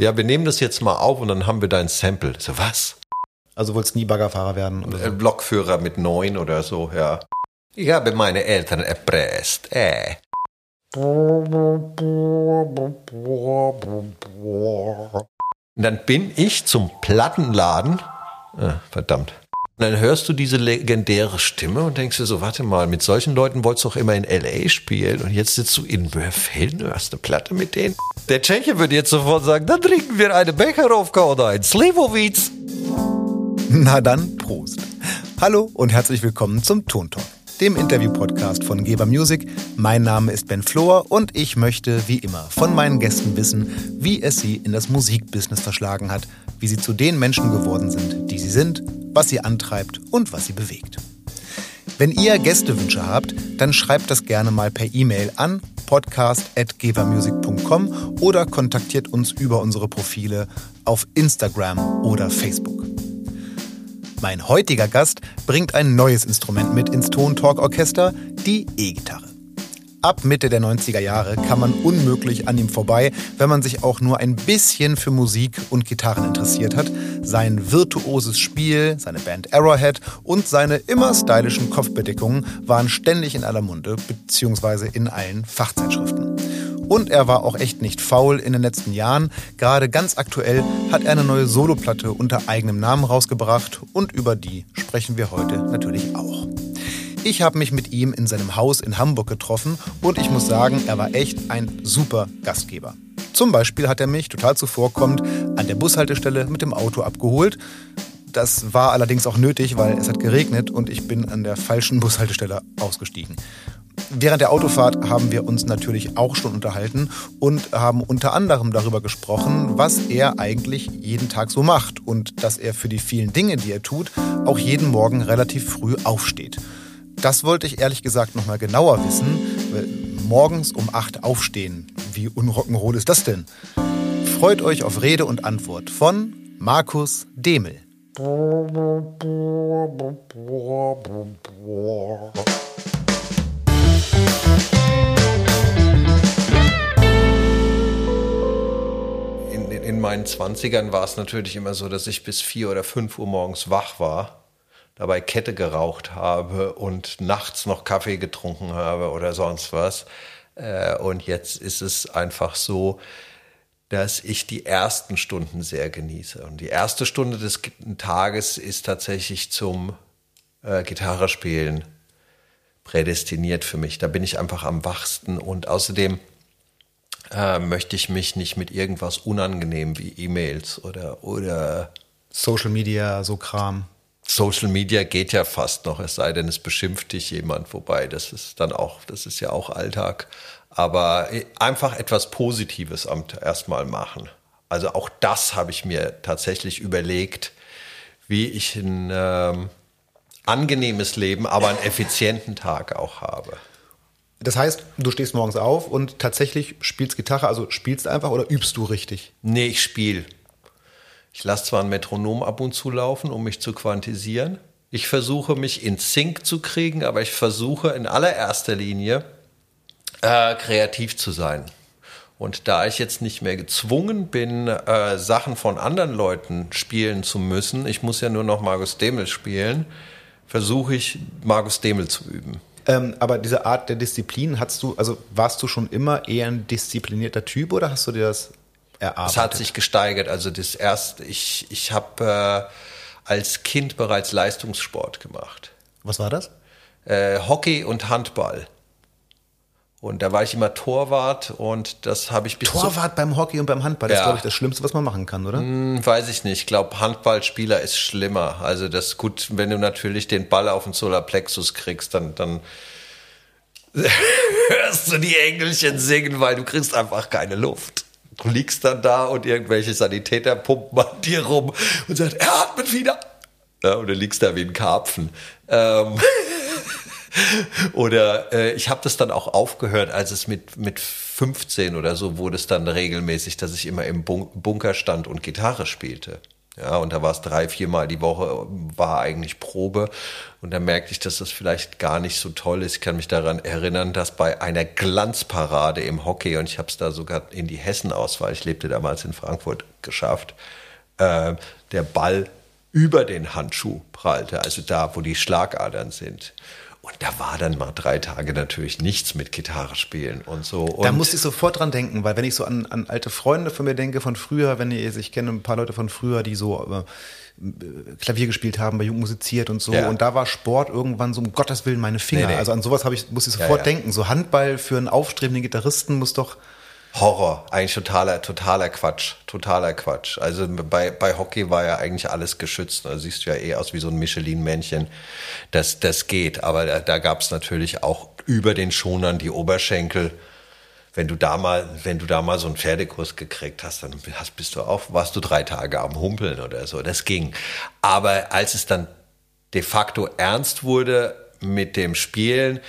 Ja, wir nehmen das jetzt mal auf und dann haben wir dein Sample. So, was? Also wolltest nie Baggerfahrer werden? Oder so? Blockführer mit neun oder so, ja. Ich habe meine Eltern erpresst, äh. Und dann bin ich zum Plattenladen. Ah, verdammt. Und dann hörst du diese legendäre Stimme und denkst dir so, warte mal, mit solchen Leuten wolltest du doch immer in L.A. spielen und jetzt sitzt du in Mörfelden, du hast eine Platte mit denen. Der Tscheche würde jetzt sofort sagen, dann trinken wir eine Becherowka oder ein Slivovitz. Na dann, Prost. Hallo und herzlich willkommen zum Tontalk, dem Interview-Podcast von Geber Music. Mein Name ist Ben Flohr und ich möchte, wie immer, von meinen Gästen wissen, wie es sie in das Musikbusiness verschlagen hat, wie sie zu den Menschen geworden sind, die sie sind was sie antreibt und was sie bewegt. Wenn ihr Gästewünsche habt, dann schreibt das gerne mal per E-Mail an podcast.gevermusic.com oder kontaktiert uns über unsere Profile auf Instagram oder Facebook. Mein heutiger Gast bringt ein neues Instrument mit ins Tontalk Orchester, die E-Gitarre. Ab Mitte der 90er Jahre kann man unmöglich an ihm vorbei, wenn man sich auch nur ein bisschen für Musik und Gitarren interessiert hat. Sein virtuoses Spiel, seine Band Arrowhead und seine immer stylischen Kopfbedeckungen waren ständig in aller Munde bzw. in allen Fachzeitschriften. Und er war auch echt nicht faul in den letzten Jahren. Gerade ganz aktuell hat er eine neue Soloplatte unter eigenem Namen rausgebracht und über die sprechen wir heute natürlich auch. Ich habe mich mit ihm in seinem Haus in Hamburg getroffen und ich muss sagen, er war echt ein super Gastgeber. Zum Beispiel hat er mich total zuvorkommend an der Bushaltestelle mit dem Auto abgeholt. Das war allerdings auch nötig, weil es hat geregnet und ich bin an der falschen Bushaltestelle ausgestiegen. Während der Autofahrt haben wir uns natürlich auch schon unterhalten und haben unter anderem darüber gesprochen, was er eigentlich jeden Tag so macht und dass er für die vielen Dinge, die er tut, auch jeden Morgen relativ früh aufsteht. Das wollte ich ehrlich gesagt noch mal genauer wissen. Morgens um 8 aufstehen. Wie unrock'n'roll ist das denn? Freut euch auf Rede und Antwort von Markus Demel. In, in meinen Zwanzigern war es natürlich immer so, dass ich bis vier oder fünf Uhr morgens wach war dabei Kette geraucht habe und nachts noch Kaffee getrunken habe oder sonst was. Äh, und jetzt ist es einfach so, dass ich die ersten Stunden sehr genieße. Und die erste Stunde des Tages ist tatsächlich zum äh, Gitarrespielen prädestiniert für mich. Da bin ich einfach am wachsten und außerdem äh, möchte ich mich nicht mit irgendwas unangenehm wie E-Mails oder, oder Social Media, so Kram. Social Media geht ja fast noch, es sei denn, es beschimpft dich jemand, wobei das ist dann auch, das ist ja auch Alltag. Aber einfach etwas Positives erstmal machen. Also auch das habe ich mir tatsächlich überlegt, wie ich ein ähm, angenehmes Leben, aber einen effizienten Tag auch habe. Das heißt, du stehst morgens auf und tatsächlich spielst Gitarre, also spielst einfach oder übst du richtig? Nee, ich spiele. Ich lasse zwar ein Metronom ab und zu laufen, um mich zu quantisieren. Ich versuche mich in Sync zu kriegen, aber ich versuche in allererster Linie äh, kreativ zu sein. Und da ich jetzt nicht mehr gezwungen bin, äh, Sachen von anderen Leuten spielen zu müssen, ich muss ja nur noch Markus Demel spielen, versuche ich Markus Demel zu üben. Ähm, aber diese Art der Disziplin, hast du, also warst du schon immer eher ein disziplinierter Typ oder hast du dir das erarbeitet? Es hat sich gesteigert. Also das erste, ich, ich habe äh, als Kind bereits Leistungssport gemacht. Was war das? Äh, Hockey und Handball. Und da war ich immer Torwart und das habe ich bis Torwart beim Hockey und beim Handball, das ja. ist, glaube ich, das Schlimmste, was man machen kann, oder? Hm, weiß ich nicht. Ich glaube, Handballspieler ist schlimmer. Also das ist gut, wenn du natürlich den Ball auf den Solarplexus kriegst, dann, dann hörst du die Engelchen singen, weil du kriegst einfach keine Luft. Du liegst dann da und irgendwelche Sanitäter pumpen an dir rum und sagen, er atmet wieder. Ja, und du liegst da wie ein Karpfen. Ähm oder äh, ich habe das dann auch aufgehört, als es mit, mit 15 oder so wurde es dann regelmäßig, dass ich immer im Bun Bunker stand und Gitarre spielte. Ja, und da war es drei, viermal die Woche, war eigentlich Probe. Und da merkte ich, dass das vielleicht gar nicht so toll ist. Ich kann mich daran erinnern, dass bei einer Glanzparade im Hockey, und ich habe es da sogar in die Hessen-Auswahl, ich lebte damals in Frankfurt, geschafft, äh, der Ball über den Handschuh prallte, also da, wo die Schlagadern sind. Und da war dann mal drei Tage natürlich nichts mit Gitarre spielen und so. Und da musste ich sofort dran denken, weil wenn ich so an, an alte Freunde von mir denke von früher, wenn ich, ich kenne ein paar Leute von früher, die so äh, Klavier gespielt haben, bei Jugend musiziert und so. Ja. Und da war Sport irgendwann so, um Gottes Willen, meine Finger. Nee, nee. Also an sowas habe ich, muss ich sofort ja, ja. denken. So Handball für einen aufstrebenden Gitarristen muss doch Horror, eigentlich totaler, totaler Quatsch, totaler Quatsch. Also bei, bei Hockey war ja eigentlich alles geschützt. Da siehst du ja eh aus wie so ein Michelin-Männchen. Das, das geht. Aber da, da gab es natürlich auch über den Schonern die Oberschenkel. Wenn du da mal, wenn du da mal so einen Pferdekurs gekriegt hast, dann hast, bist du auf, warst du drei Tage am Humpeln oder so. Das ging. Aber als es dann de facto ernst wurde mit dem Spielen,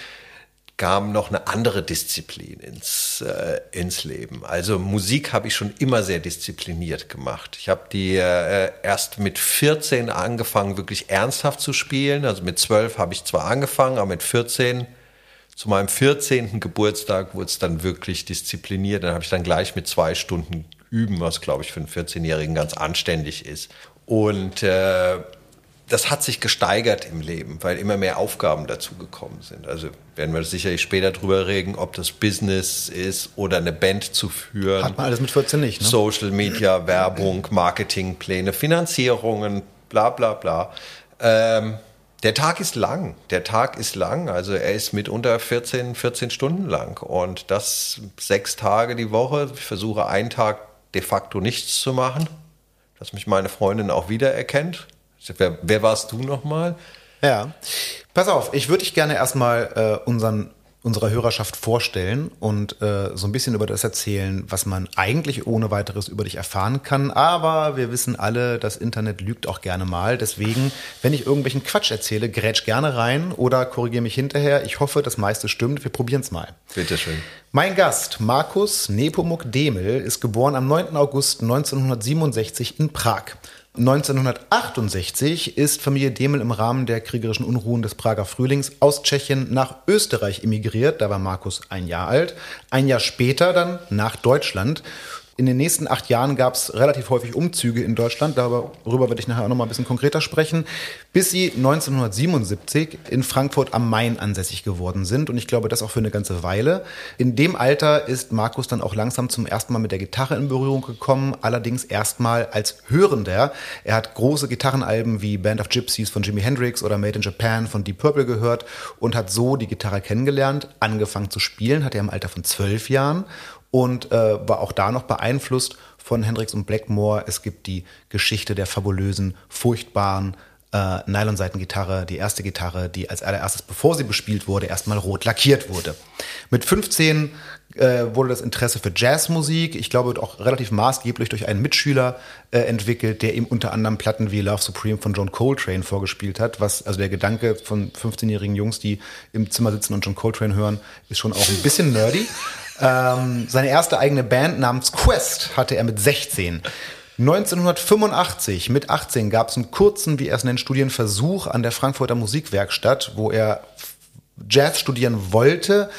kam noch eine andere Disziplin ins, äh, ins Leben. Also Musik habe ich schon immer sehr diszipliniert gemacht. Ich habe die äh, erst mit 14 angefangen, wirklich ernsthaft zu spielen. Also mit 12 habe ich zwar angefangen, aber mit 14, zu meinem 14. Geburtstag, wurde es dann wirklich diszipliniert. Dann habe ich dann gleich mit zwei Stunden üben, was glaube ich für einen 14-Jährigen ganz anständig ist. Und äh, das hat sich gesteigert im Leben, weil immer mehr Aufgaben dazu gekommen sind. Also werden wir sicherlich später drüber reden, ob das Business ist oder eine Band zu führen. Hat man alles mit 14 nicht, ne? Social Media, Werbung, Marketingpläne, Finanzierungen, bla bla bla. Ähm, der Tag ist lang. Der Tag ist lang. Also er ist mitunter 14, 14 Stunden lang. Und das sechs Tage die Woche. Ich versuche einen Tag de facto nichts zu machen, dass mich meine Freundin auch wiedererkennt Wer, wer warst du nochmal? Ja, pass auf, ich würde dich gerne erstmal äh, unseren unserer Hörerschaft vorstellen und äh, so ein bisschen über das erzählen, was man eigentlich ohne weiteres über dich erfahren kann. Aber wir wissen alle, das Internet lügt auch gerne mal. Deswegen, wenn ich irgendwelchen Quatsch erzähle, grätsch gerne rein oder korrigiere mich hinterher. Ich hoffe, das meiste stimmt. Wir probieren es mal. Bitteschön. Mein Gast, Markus Nepomuk Demel, ist geboren am 9. August 1967 in Prag. 1968 ist Familie Demel im Rahmen der kriegerischen Unruhen des Prager Frühlings aus Tschechien nach Österreich emigriert. Da war Markus ein Jahr alt. Ein Jahr später dann nach Deutschland in den nächsten acht Jahren gab es relativ häufig Umzüge in Deutschland, darüber werde ich nachher auch noch mal ein bisschen konkreter sprechen, bis sie 1977 in Frankfurt am Main ansässig geworden sind. Und ich glaube, das auch für eine ganze Weile. In dem Alter ist Markus dann auch langsam zum ersten Mal mit der Gitarre in Berührung gekommen, allerdings erstmal als Hörender. Er hat große Gitarrenalben wie Band of Gypsies von Jimi Hendrix oder Made in Japan von Deep Purple gehört und hat so die Gitarre kennengelernt, angefangen zu spielen, hat er im Alter von zwölf Jahren und äh, war auch da noch beeinflusst von Hendrix und Blackmore. Es gibt die Geschichte der fabulösen, furchtbaren äh, Nylonseitengitarre, die erste Gitarre, die als allererstes, bevor sie bespielt wurde, erstmal rot lackiert wurde. Mit 15 äh, wurde das Interesse für Jazzmusik, ich glaube auch relativ maßgeblich durch einen Mitschüler äh, entwickelt, der ihm unter anderem Platten wie Love Supreme von John Coltrane vorgespielt hat. Was also der Gedanke von 15-jährigen Jungs, die im Zimmer sitzen und John Coltrane hören, ist schon auch ein bisschen nerdy. Ähm, seine erste eigene Band namens Quest hatte er mit 16. 1985 mit 18 gab es einen kurzen, wie er es nennt, Studienversuch an der Frankfurter Musikwerkstatt, wo er Jazz studieren wollte,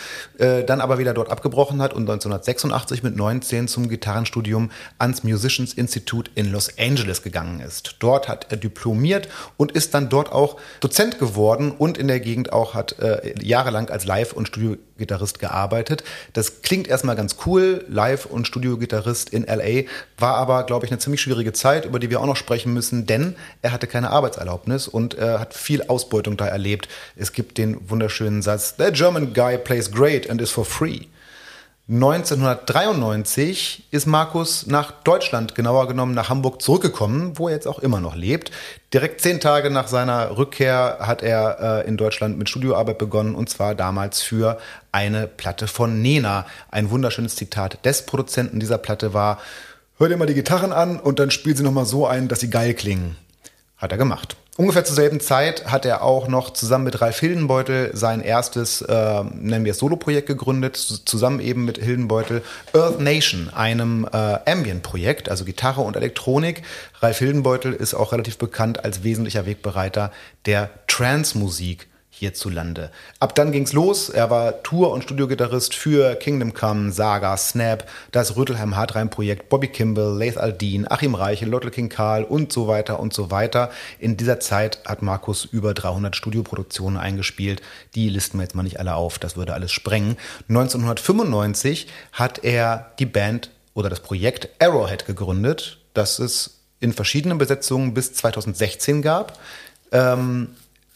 äh, dann aber wieder dort abgebrochen hat und 1986 mit 19 zum Gitarrenstudium ans Musicians Institute in Los Angeles gegangen ist. Dort hat er diplomiert und ist dann dort auch Dozent geworden und in der Gegend auch hat äh, jahrelang als Live- und Studiogitarrist gearbeitet. Das klingt erstmal ganz cool, Live- und Studiogitarrist in LA, war aber, glaube ich, eine ziemlich schwierige Zeit, über die wir auch noch sprechen müssen, denn er hatte keine Arbeitserlaubnis und äh, hat viel Ausbeutung da erlebt. Es gibt den wunderschönen Satz, The German guy plays great and is for free. 1993 ist Markus nach Deutschland, genauer genommen nach Hamburg zurückgekommen, wo er jetzt auch immer noch lebt. Direkt zehn Tage nach seiner Rückkehr hat er äh, in Deutschland mit Studioarbeit begonnen und zwar damals für eine Platte von Nena. Ein wunderschönes Zitat des Produzenten dieser Platte war, hör dir mal die Gitarren an und dann spiel sie nochmal so ein, dass sie geil klingen. Hat er gemacht. Ungefähr zur selben Zeit hat er auch noch zusammen mit Ralf Hildenbeutel sein erstes, äh, nennen wir es Solo-Projekt gegründet, zusammen eben mit Hildenbeutel Earth Nation, einem äh, Ambient-Projekt, also Gitarre und Elektronik. Ralf Hildenbeutel ist auch relativ bekannt als wesentlicher Wegbereiter der Trance-Musik hierzulande. Ab dann ging's los. Er war Tour- und Studiogitarrist für Kingdom Come, Saga, Snap, das Rüttelheim Hardrein Projekt, Bobby Kimball, Laith Aldin, Achim Reiche, Lottel King Karl und so weiter und so weiter. In dieser Zeit hat Markus über 300 Studioproduktionen eingespielt. Die listen wir jetzt mal nicht alle auf, das würde alles sprengen. 1995 hat er die Band oder das Projekt Arrowhead gegründet, das es in verschiedenen Besetzungen bis 2016 gab. Ähm,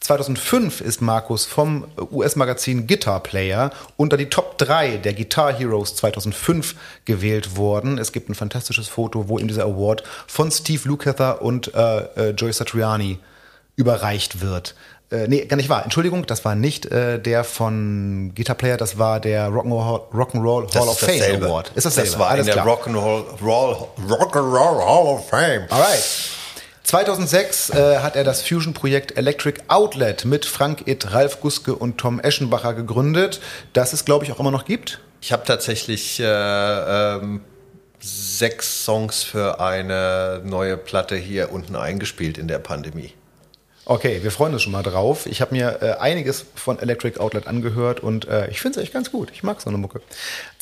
2005 ist Markus vom US-Magazin Guitar Player unter die Top 3 der Guitar Heroes 2005 gewählt worden. Es gibt ein fantastisches Foto, wo ihm dieser Award von Steve Lukather und äh, äh, Joey Satriani überreicht wird. Äh, nee, gar nicht wahr. Entschuldigung, das war nicht äh, der von Guitar Player, das war der Rock'n'Roll Rock Hall of Fame dasselbe. Award. Ist dasselbe. Das war Alles in der Rock'n'Roll Rock Hall of Fame. Alright. 2006 äh, hat er das Fusion-Projekt Electric Outlet mit Frank Itt, Ralf Guske und Tom Eschenbacher gegründet, das es, glaube ich, auch immer noch gibt. Ich habe tatsächlich äh, ähm, sechs Songs für eine neue Platte hier unten eingespielt in der Pandemie. Okay, wir freuen uns schon mal drauf. Ich habe mir äh, einiges von Electric Outlet angehört und äh, ich finde es echt ganz gut. Ich mag so eine Mucke.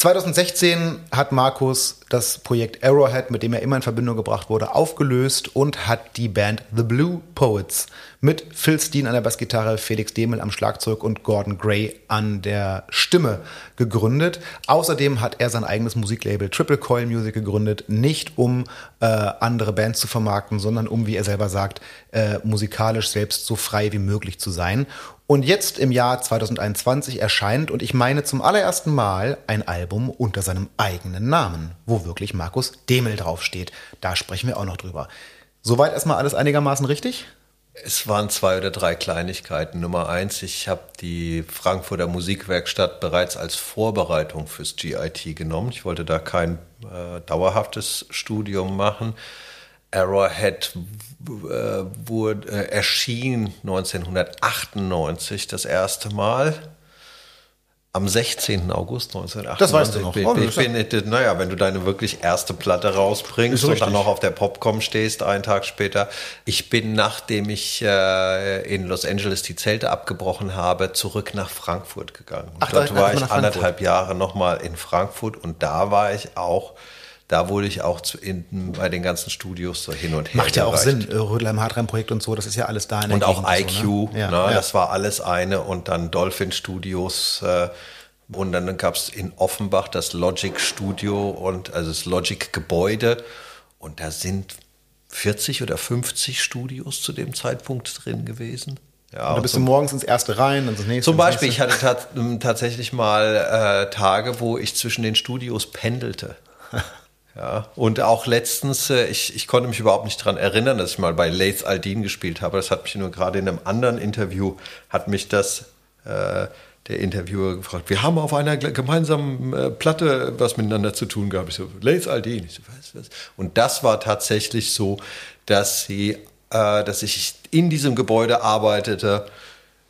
2016 hat Markus das Projekt Arrowhead, mit dem er immer in Verbindung gebracht wurde, aufgelöst und hat die Band The Blue Poets mit Phil Steen an der Bassgitarre, Felix Demel am Schlagzeug und Gordon Gray an der Stimme gegründet. Außerdem hat er sein eigenes Musiklabel Triple Coil Music gegründet, nicht um äh, andere Bands zu vermarkten, sondern um, wie er selber sagt, äh, musikalisch selbst so frei wie möglich zu sein. Und jetzt im Jahr 2021 erscheint, und ich meine zum allerersten Mal, ein Album unter seinem eigenen Namen, wo wirklich Markus Demel draufsteht. Da sprechen wir auch noch drüber. Soweit erstmal alles einigermaßen richtig? Es waren zwei oder drei Kleinigkeiten. Nummer eins, ich habe die Frankfurter Musikwerkstatt bereits als Vorbereitung fürs GIT genommen. Ich wollte da kein äh, dauerhaftes Studium machen. Arrowhead äh, wurde, äh, erschien 1998 das erste Mal am 16. August 1998. Das weißt du noch. Ich, ich bin, ich, naja, wenn du deine wirklich erste Platte rausbringst und dann noch auf der Popcom stehst, einen Tag später. Ich bin, nachdem ich äh, in Los Angeles die Zelte abgebrochen habe, zurück nach Frankfurt gegangen. Ach, Dort war ich anderthalb Jahre nochmal in Frankfurt und da war ich auch da wurde ich auch zu, in, bei den ganzen Studios so hin und her. Macht ja auch Sinn, äh, Rödelheim Hardrein Projekt und so, das ist ja alles da. In und auch IQ, so, ne? Ja, ne? Ja. das war alles eine und dann Dolphin Studios. Äh, und dann gab es in Offenbach das Logic Studio und also das Logic Gebäude. Und da sind 40 oder 50 Studios zu dem Zeitpunkt drin gewesen. Ja, und da bist du morgens ins erste rein und das nächste. Zum Beispiel, ich hatte tat, tatsächlich mal äh, Tage, wo ich zwischen den Studios pendelte. Ja, und auch letztens, äh, ich, ich konnte mich überhaupt nicht daran erinnern, dass ich mal bei Laith Aldin gespielt habe. Das hat mich nur gerade in einem anderen Interview, hat mich das äh, der Interviewer gefragt. Wir haben auf einer gemeinsamen äh, Platte was miteinander zu tun gehabt. Ich so, Laith Aldin. Ich so, was, was? Und das war tatsächlich so, dass sie, äh, dass ich in diesem Gebäude arbeitete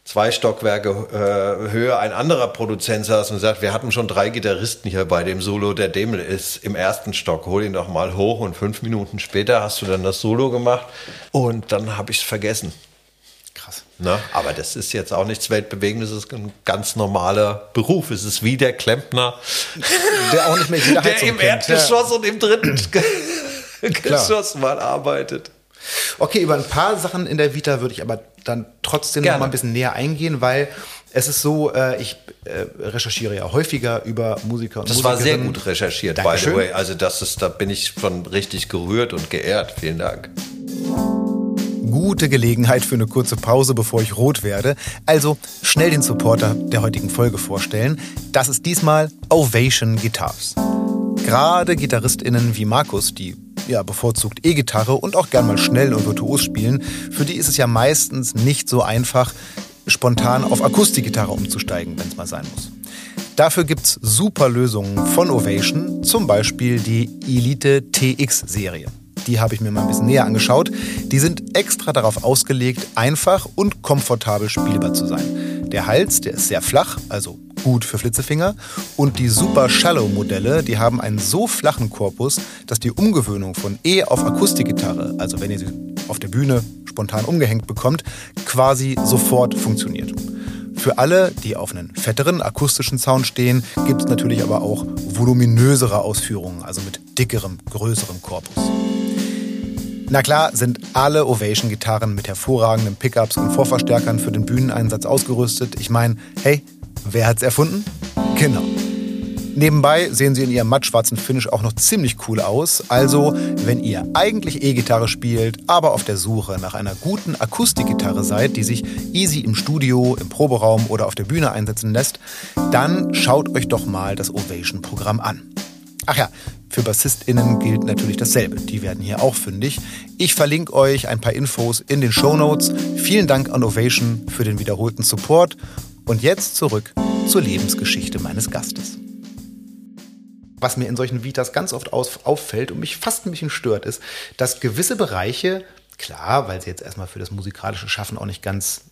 zwei Stockwerke äh, höher ein anderer Produzent saß und sagt, wir hatten schon drei Gitarristen hier bei dem Solo, der Demel ist im ersten Stock, hol ihn doch mal hoch und fünf Minuten später hast du dann das Solo gemacht und dann habe ich es vergessen. Krass. Na, aber das ist jetzt auch nichts Weltbewegendes, es ist ein ganz normaler Beruf. Es ist wie der Klempner, der auch nicht mehr jeder Der im Erdgeschoss ja. und im dritten Geschoss mal arbeitet. Okay, über ein paar Sachen in der Vita würde ich aber dann trotzdem Gerne. noch mal ein bisschen näher eingehen, weil es ist so, äh, ich äh, recherchiere ja häufiger über Musiker und Das war sehr gut recherchiert, Dankeschön. by the way. Also das ist, da bin ich schon richtig gerührt und geehrt. Vielen Dank. Gute Gelegenheit für eine kurze Pause, bevor ich rot werde. Also schnell den Supporter der heutigen Folge vorstellen. Das ist diesmal Ovation Guitars. Gerade GitarristInnen wie Markus, die ja bevorzugt E-Gitarre und auch gern mal schnell und virtuos spielen, für die ist es ja meistens nicht so einfach, spontan auf Akustikgitarre umzusteigen, wenn es mal sein muss. Dafür gibt's super Lösungen von Ovation, zum Beispiel die Elite TX-Serie. die habe ich mir mal ein bisschen näher angeschaut. Die sind extra darauf ausgelegt, einfach und komfortabel spielbar zu sein. Der Hals, der ist sehr flach, also gut für Flitzefinger. Und die Super Shallow Modelle, die haben einen so flachen Korpus, dass die Umgewöhnung von E auf Akustikgitarre, also wenn ihr sie auf der Bühne spontan umgehängt bekommt, quasi sofort funktioniert. Für alle, die auf einen fetteren akustischen Sound stehen, gibt es natürlich aber auch voluminösere Ausführungen, also mit dickerem, größerem Korpus. Na klar sind alle Ovation-Gitarren mit hervorragenden Pickups und Vorverstärkern für den Bühneneinsatz ausgerüstet. Ich meine, hey, wer hat's erfunden? Genau. Nebenbei sehen sie in ihrem mattschwarzen Finish auch noch ziemlich cool aus. Also, wenn ihr eigentlich E-Gitarre spielt, aber auf der Suche nach einer guten Akustikgitarre seid, die sich easy im Studio, im Proberaum oder auf der Bühne einsetzen lässt, dann schaut euch doch mal das Ovation-Programm an. Ach ja, für BassistInnen gilt natürlich dasselbe. Die werden hier auch fündig. Ich verlinke euch ein paar Infos in den Show Notes. Vielen Dank an Ovation für den wiederholten Support. Und jetzt zurück zur Lebensgeschichte meines Gastes was mir in solchen Vitas ganz oft auffällt und mich fast ein bisschen stört, ist, dass gewisse Bereiche, klar, weil sie jetzt erstmal für das musikalische Schaffen auch nicht ganz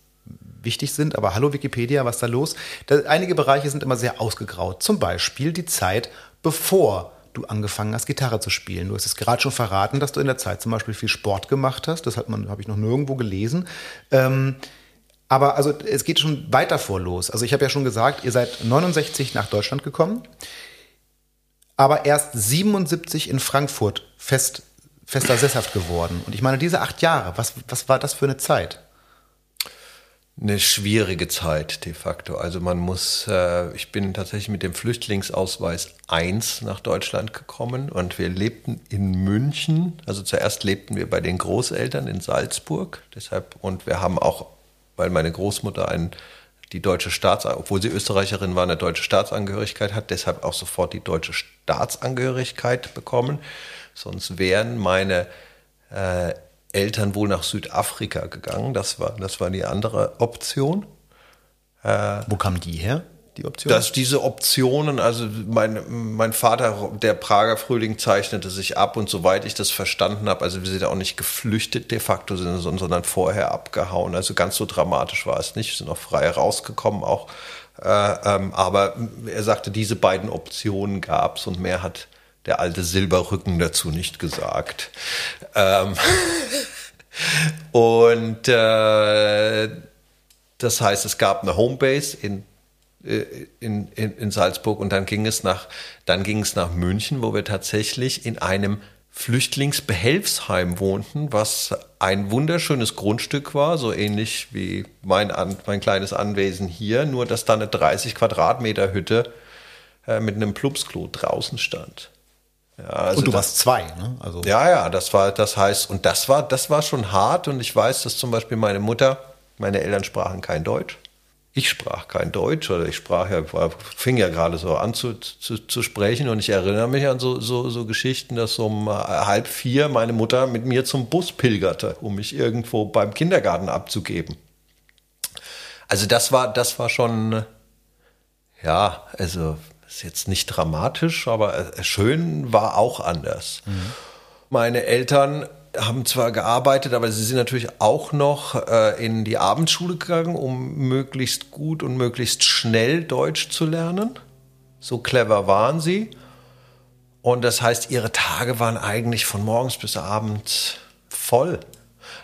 wichtig sind, aber hallo Wikipedia, was da los? Da, einige Bereiche sind immer sehr ausgegraut. Zum Beispiel die Zeit, bevor du angefangen hast, Gitarre zu spielen. Du hast es gerade schon verraten, dass du in der Zeit zum Beispiel viel Sport gemacht hast. Das habe ich noch nirgendwo gelesen. Ähm, aber also es geht schon weiter vor los. Also ich habe ja schon gesagt, ihr seid 69 nach Deutschland gekommen aber erst 77 in Frankfurt fest, fester sesshaft geworden. Und ich meine, diese acht Jahre, was, was war das für eine Zeit? Eine schwierige Zeit de facto. Also man muss, äh, ich bin tatsächlich mit dem Flüchtlingsausweis 1 nach Deutschland gekommen und wir lebten in München. Also zuerst lebten wir bei den Großeltern in Salzburg. Deshalb, und wir haben auch, weil meine Großmutter ein die deutsche Staatsangehörigkeit, obwohl sie Österreicherin war, eine deutsche Staatsangehörigkeit hat, deshalb auch sofort die deutsche Staatsangehörigkeit bekommen. Sonst wären meine äh, Eltern wohl nach Südafrika gegangen. Das war, das war die andere Option. Äh, Wo kamen die her? die Option? Dass diese Optionen, also mein, mein Vater, der Prager Frühling zeichnete sich ab und soweit ich das verstanden habe, also wir sind auch nicht geflüchtet de facto, sondern vorher abgehauen. Also ganz so dramatisch war es nicht, wir sind auch frei rausgekommen auch. Äh, ähm, aber er sagte, diese beiden Optionen gab es und mehr hat der alte Silberrücken dazu nicht gesagt. Ähm und äh, das heißt, es gab eine Homebase in äh, in, in, in Salzburg und dann ging es nach, dann ging es nach München, wo wir tatsächlich in einem Flüchtlingsbehelfsheim wohnten, was ein wunderschönes Grundstück war, so ähnlich wie mein, mein kleines Anwesen hier, nur dass da eine 30 Quadratmeter Hütte äh, mit einem Plupsklo draußen stand. Ja, also und du das, warst zwei, ne? Also ja, ja, das war, das heißt, und das war, das war schon hart und ich weiß, dass zum Beispiel meine Mutter, meine Eltern sprachen kein Deutsch ich sprach kein Deutsch oder ich sprach ja, fing ja gerade so an zu, zu, zu sprechen und ich erinnere mich an so, so, so Geschichten, dass um äh, halb vier meine Mutter mit mir zum Bus pilgerte, um mich irgendwo beim Kindergarten abzugeben. Also das war, das war schon, ja, also ist jetzt nicht dramatisch, aber äh, schön war auch anders. Mhm. Meine Eltern haben zwar gearbeitet, aber sie sind natürlich auch noch äh, in die Abendschule gegangen, um möglichst gut und möglichst schnell Deutsch zu lernen. So clever waren sie. Und das heißt, ihre Tage waren eigentlich von morgens bis abends voll.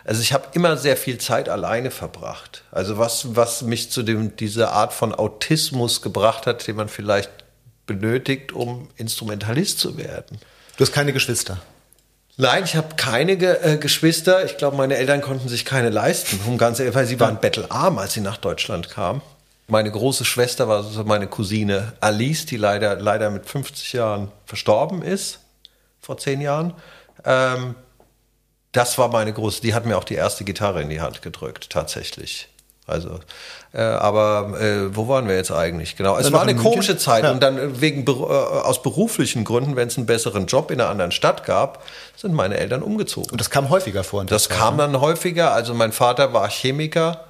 Also ich habe immer sehr viel Zeit alleine verbracht. Also was, was mich zu dem, dieser Art von Autismus gebracht hat, den man vielleicht benötigt, um Instrumentalist zu werden. Du hast keine Geschwister? Nein, ich habe keine Ge äh, Geschwister. Ich glaube, meine Eltern konnten sich keine leisten, um ganz ehrlich, weil sie waren bettelarm, als sie nach Deutschland kamen. Meine große Schwester war so meine Cousine Alice, die leider, leider mit 50 Jahren verstorben ist, vor zehn Jahren. Ähm, das war meine große, die hat mir auch die erste Gitarre in die Hand gedrückt, tatsächlich. Also, äh, aber äh, wo waren wir jetzt eigentlich? Genau, es war eine komische Zeit ja. und dann äh, wegen äh, aus beruflichen Gründen, wenn es einen besseren Job in einer anderen Stadt gab, sind meine Eltern umgezogen. Und das kam häufiger vor. Das Zeit, kam ne? dann häufiger. Also mein Vater war Chemiker,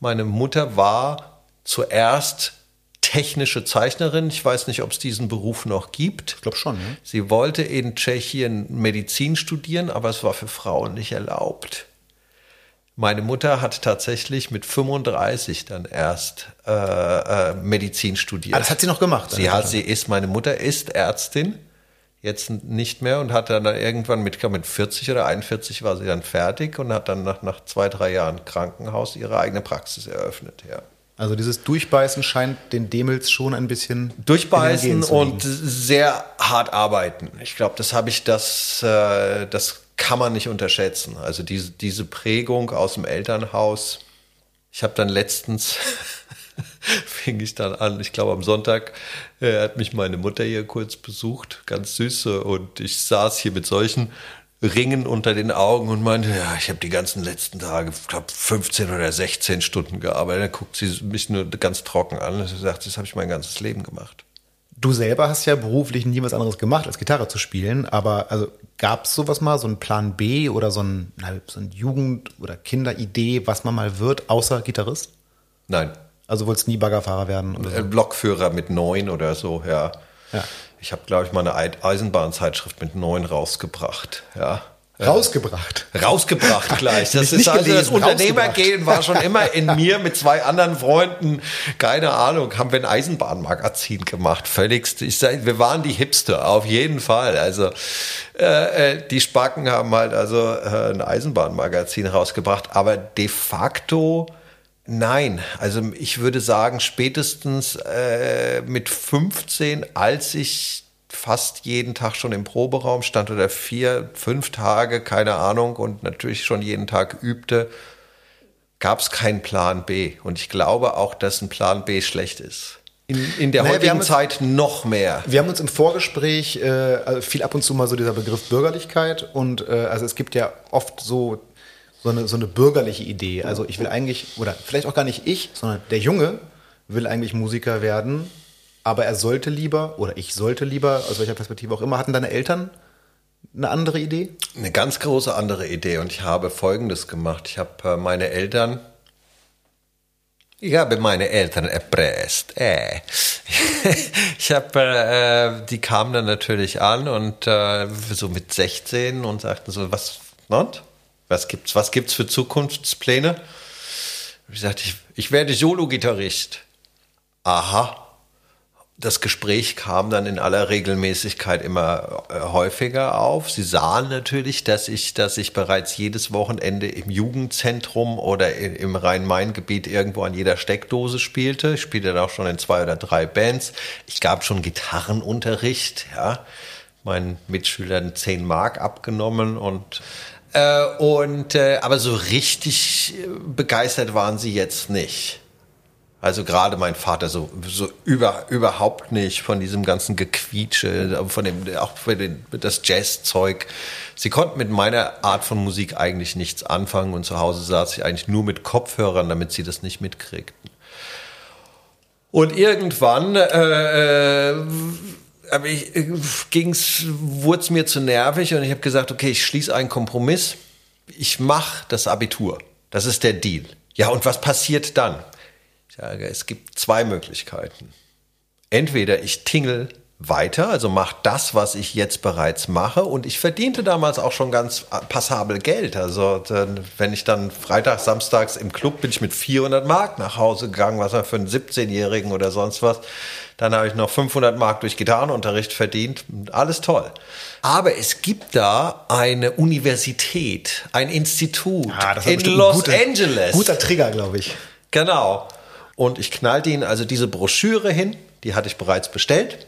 meine Mutter war zuerst technische Zeichnerin. Ich weiß nicht, ob es diesen Beruf noch gibt. Ich glaube schon. Ne? Sie wollte in Tschechien Medizin studieren, aber es war für Frauen nicht erlaubt. Meine Mutter hat tatsächlich mit 35 dann erst äh, äh, Medizin studiert. Ah, das hat sie noch gemacht. Sie hat, sie ist, meine Mutter ist Ärztin, jetzt nicht mehr und hat dann irgendwann mit, mit 40 oder 41 war sie dann fertig und hat dann nach, nach zwei, drei Jahren Krankenhaus ihre eigene Praxis eröffnet, ja. Also dieses Durchbeißen scheint den Demels schon ein bisschen durchbeißen und sehr hart arbeiten. Ich glaube, das habe ich das äh, das kann man nicht unterschätzen. Also diese diese Prägung aus dem Elternhaus. Ich habe dann letztens fing ich dann an. Ich glaube, am Sonntag äh, hat mich meine Mutter hier kurz besucht, ganz süße, und ich saß hier mit solchen Ringen unter den Augen und meinte, ja, ich habe die ganzen letzten Tage, ich glaube 15 oder 16 Stunden gearbeitet. Dann guckt sie mich nur ganz trocken an und sagt, das habe ich mein ganzes Leben gemacht. Du selber hast ja beruflich nie was anderes gemacht, als Gitarre zu spielen, aber also gab es sowas mal, so einen Plan B oder so ein, so ein Jugend- oder Kinderidee, was man mal wird, außer Gitarrist? Nein. Also wolltest nie Baggerfahrer werden? Oder so? Blockführer mit neun oder so, ja. ja. Ich habe, glaube ich, mal eine Eisenbahnzeitschrift mit neun rausgebracht. Ja. Rausgebracht. Rausgebracht gleich. Das ist also gelesen, das Unternehmergehen war schon immer in mir mit zwei anderen Freunden. Keine Ahnung, haben wir ein Eisenbahnmagazin gemacht. Völligst. Ich sag, wir waren die Hipster, auf jeden Fall. Also äh, äh die Spacken haben halt also äh, ein Eisenbahnmagazin rausgebracht. Aber de facto Nein, also ich würde sagen, spätestens äh, mit 15, als ich fast jeden Tag schon im Proberaum stand oder vier, fünf Tage, keine Ahnung, und natürlich schon jeden Tag übte, gab es keinen Plan B. Und ich glaube auch, dass ein Plan B schlecht ist. In, in der naja, heutigen Zeit noch mehr. Wir haben uns im Vorgespräch äh, also viel ab und zu mal so dieser Begriff Bürgerlichkeit und äh, also es gibt ja oft so so eine, so eine bürgerliche Idee. Also ich will eigentlich, oder vielleicht auch gar nicht ich, sondern der Junge will eigentlich Musiker werden, aber er sollte lieber, oder ich sollte lieber, aus welcher Perspektive auch immer, hatten deine Eltern eine andere Idee? Eine ganz große andere Idee. Und ich habe Folgendes gemacht. Ich habe äh, meine Eltern, ich habe meine Eltern erpresst. Äh. ich habe, äh, die kamen dann natürlich an und äh, so mit 16 und sagten so, was, not? Was gibt's, was gibt's für Zukunftspläne? Ich sagte, ich, ich werde Solo-Gitarrist. Aha. Das Gespräch kam dann in aller Regelmäßigkeit immer äh, häufiger auf. Sie sahen natürlich, dass ich, dass ich bereits jedes Wochenende im Jugendzentrum oder im Rhein-Main-Gebiet irgendwo an jeder Steckdose spielte. Ich spielte dann auch schon in zwei oder drei Bands. Ich gab schon Gitarrenunterricht, ja. Meinen Mitschülern zehn Mark abgenommen und äh, und, äh, aber so richtig begeistert waren sie jetzt nicht. Also gerade mein Vater so, so über, überhaupt nicht von diesem ganzen Gequietsche, von dem, auch für den, das Jazzzeug. Sie konnten mit meiner Art von Musik eigentlich nichts anfangen und zu Hause saß ich eigentlich nur mit Kopfhörern, damit sie das nicht mitkriegten. Und irgendwann äh, äh aber ich, äh, ging's, wurde es mir zu nervig und ich habe gesagt, okay, ich schließe einen Kompromiss. Ich mache das Abitur. Das ist der Deal. Ja, und was passiert dann? Ich sage, es gibt zwei Möglichkeiten. Entweder ich tingle weiter, also mache das, was ich jetzt bereits mache. Und ich verdiente damals auch schon ganz passabel Geld. Also wenn ich dann freitags, samstags im Club bin ich mit 400 Mark nach Hause gegangen, was man für einen 17-Jährigen oder sonst was. Dann habe ich noch 500 Mark durch Gitarrenunterricht verdient. Alles toll. Aber es gibt da eine Universität, ein Institut ah, in Los guter, Angeles. Guter Trigger, glaube ich. Genau. Und ich knallte ihnen also diese Broschüre hin, die hatte ich bereits bestellt.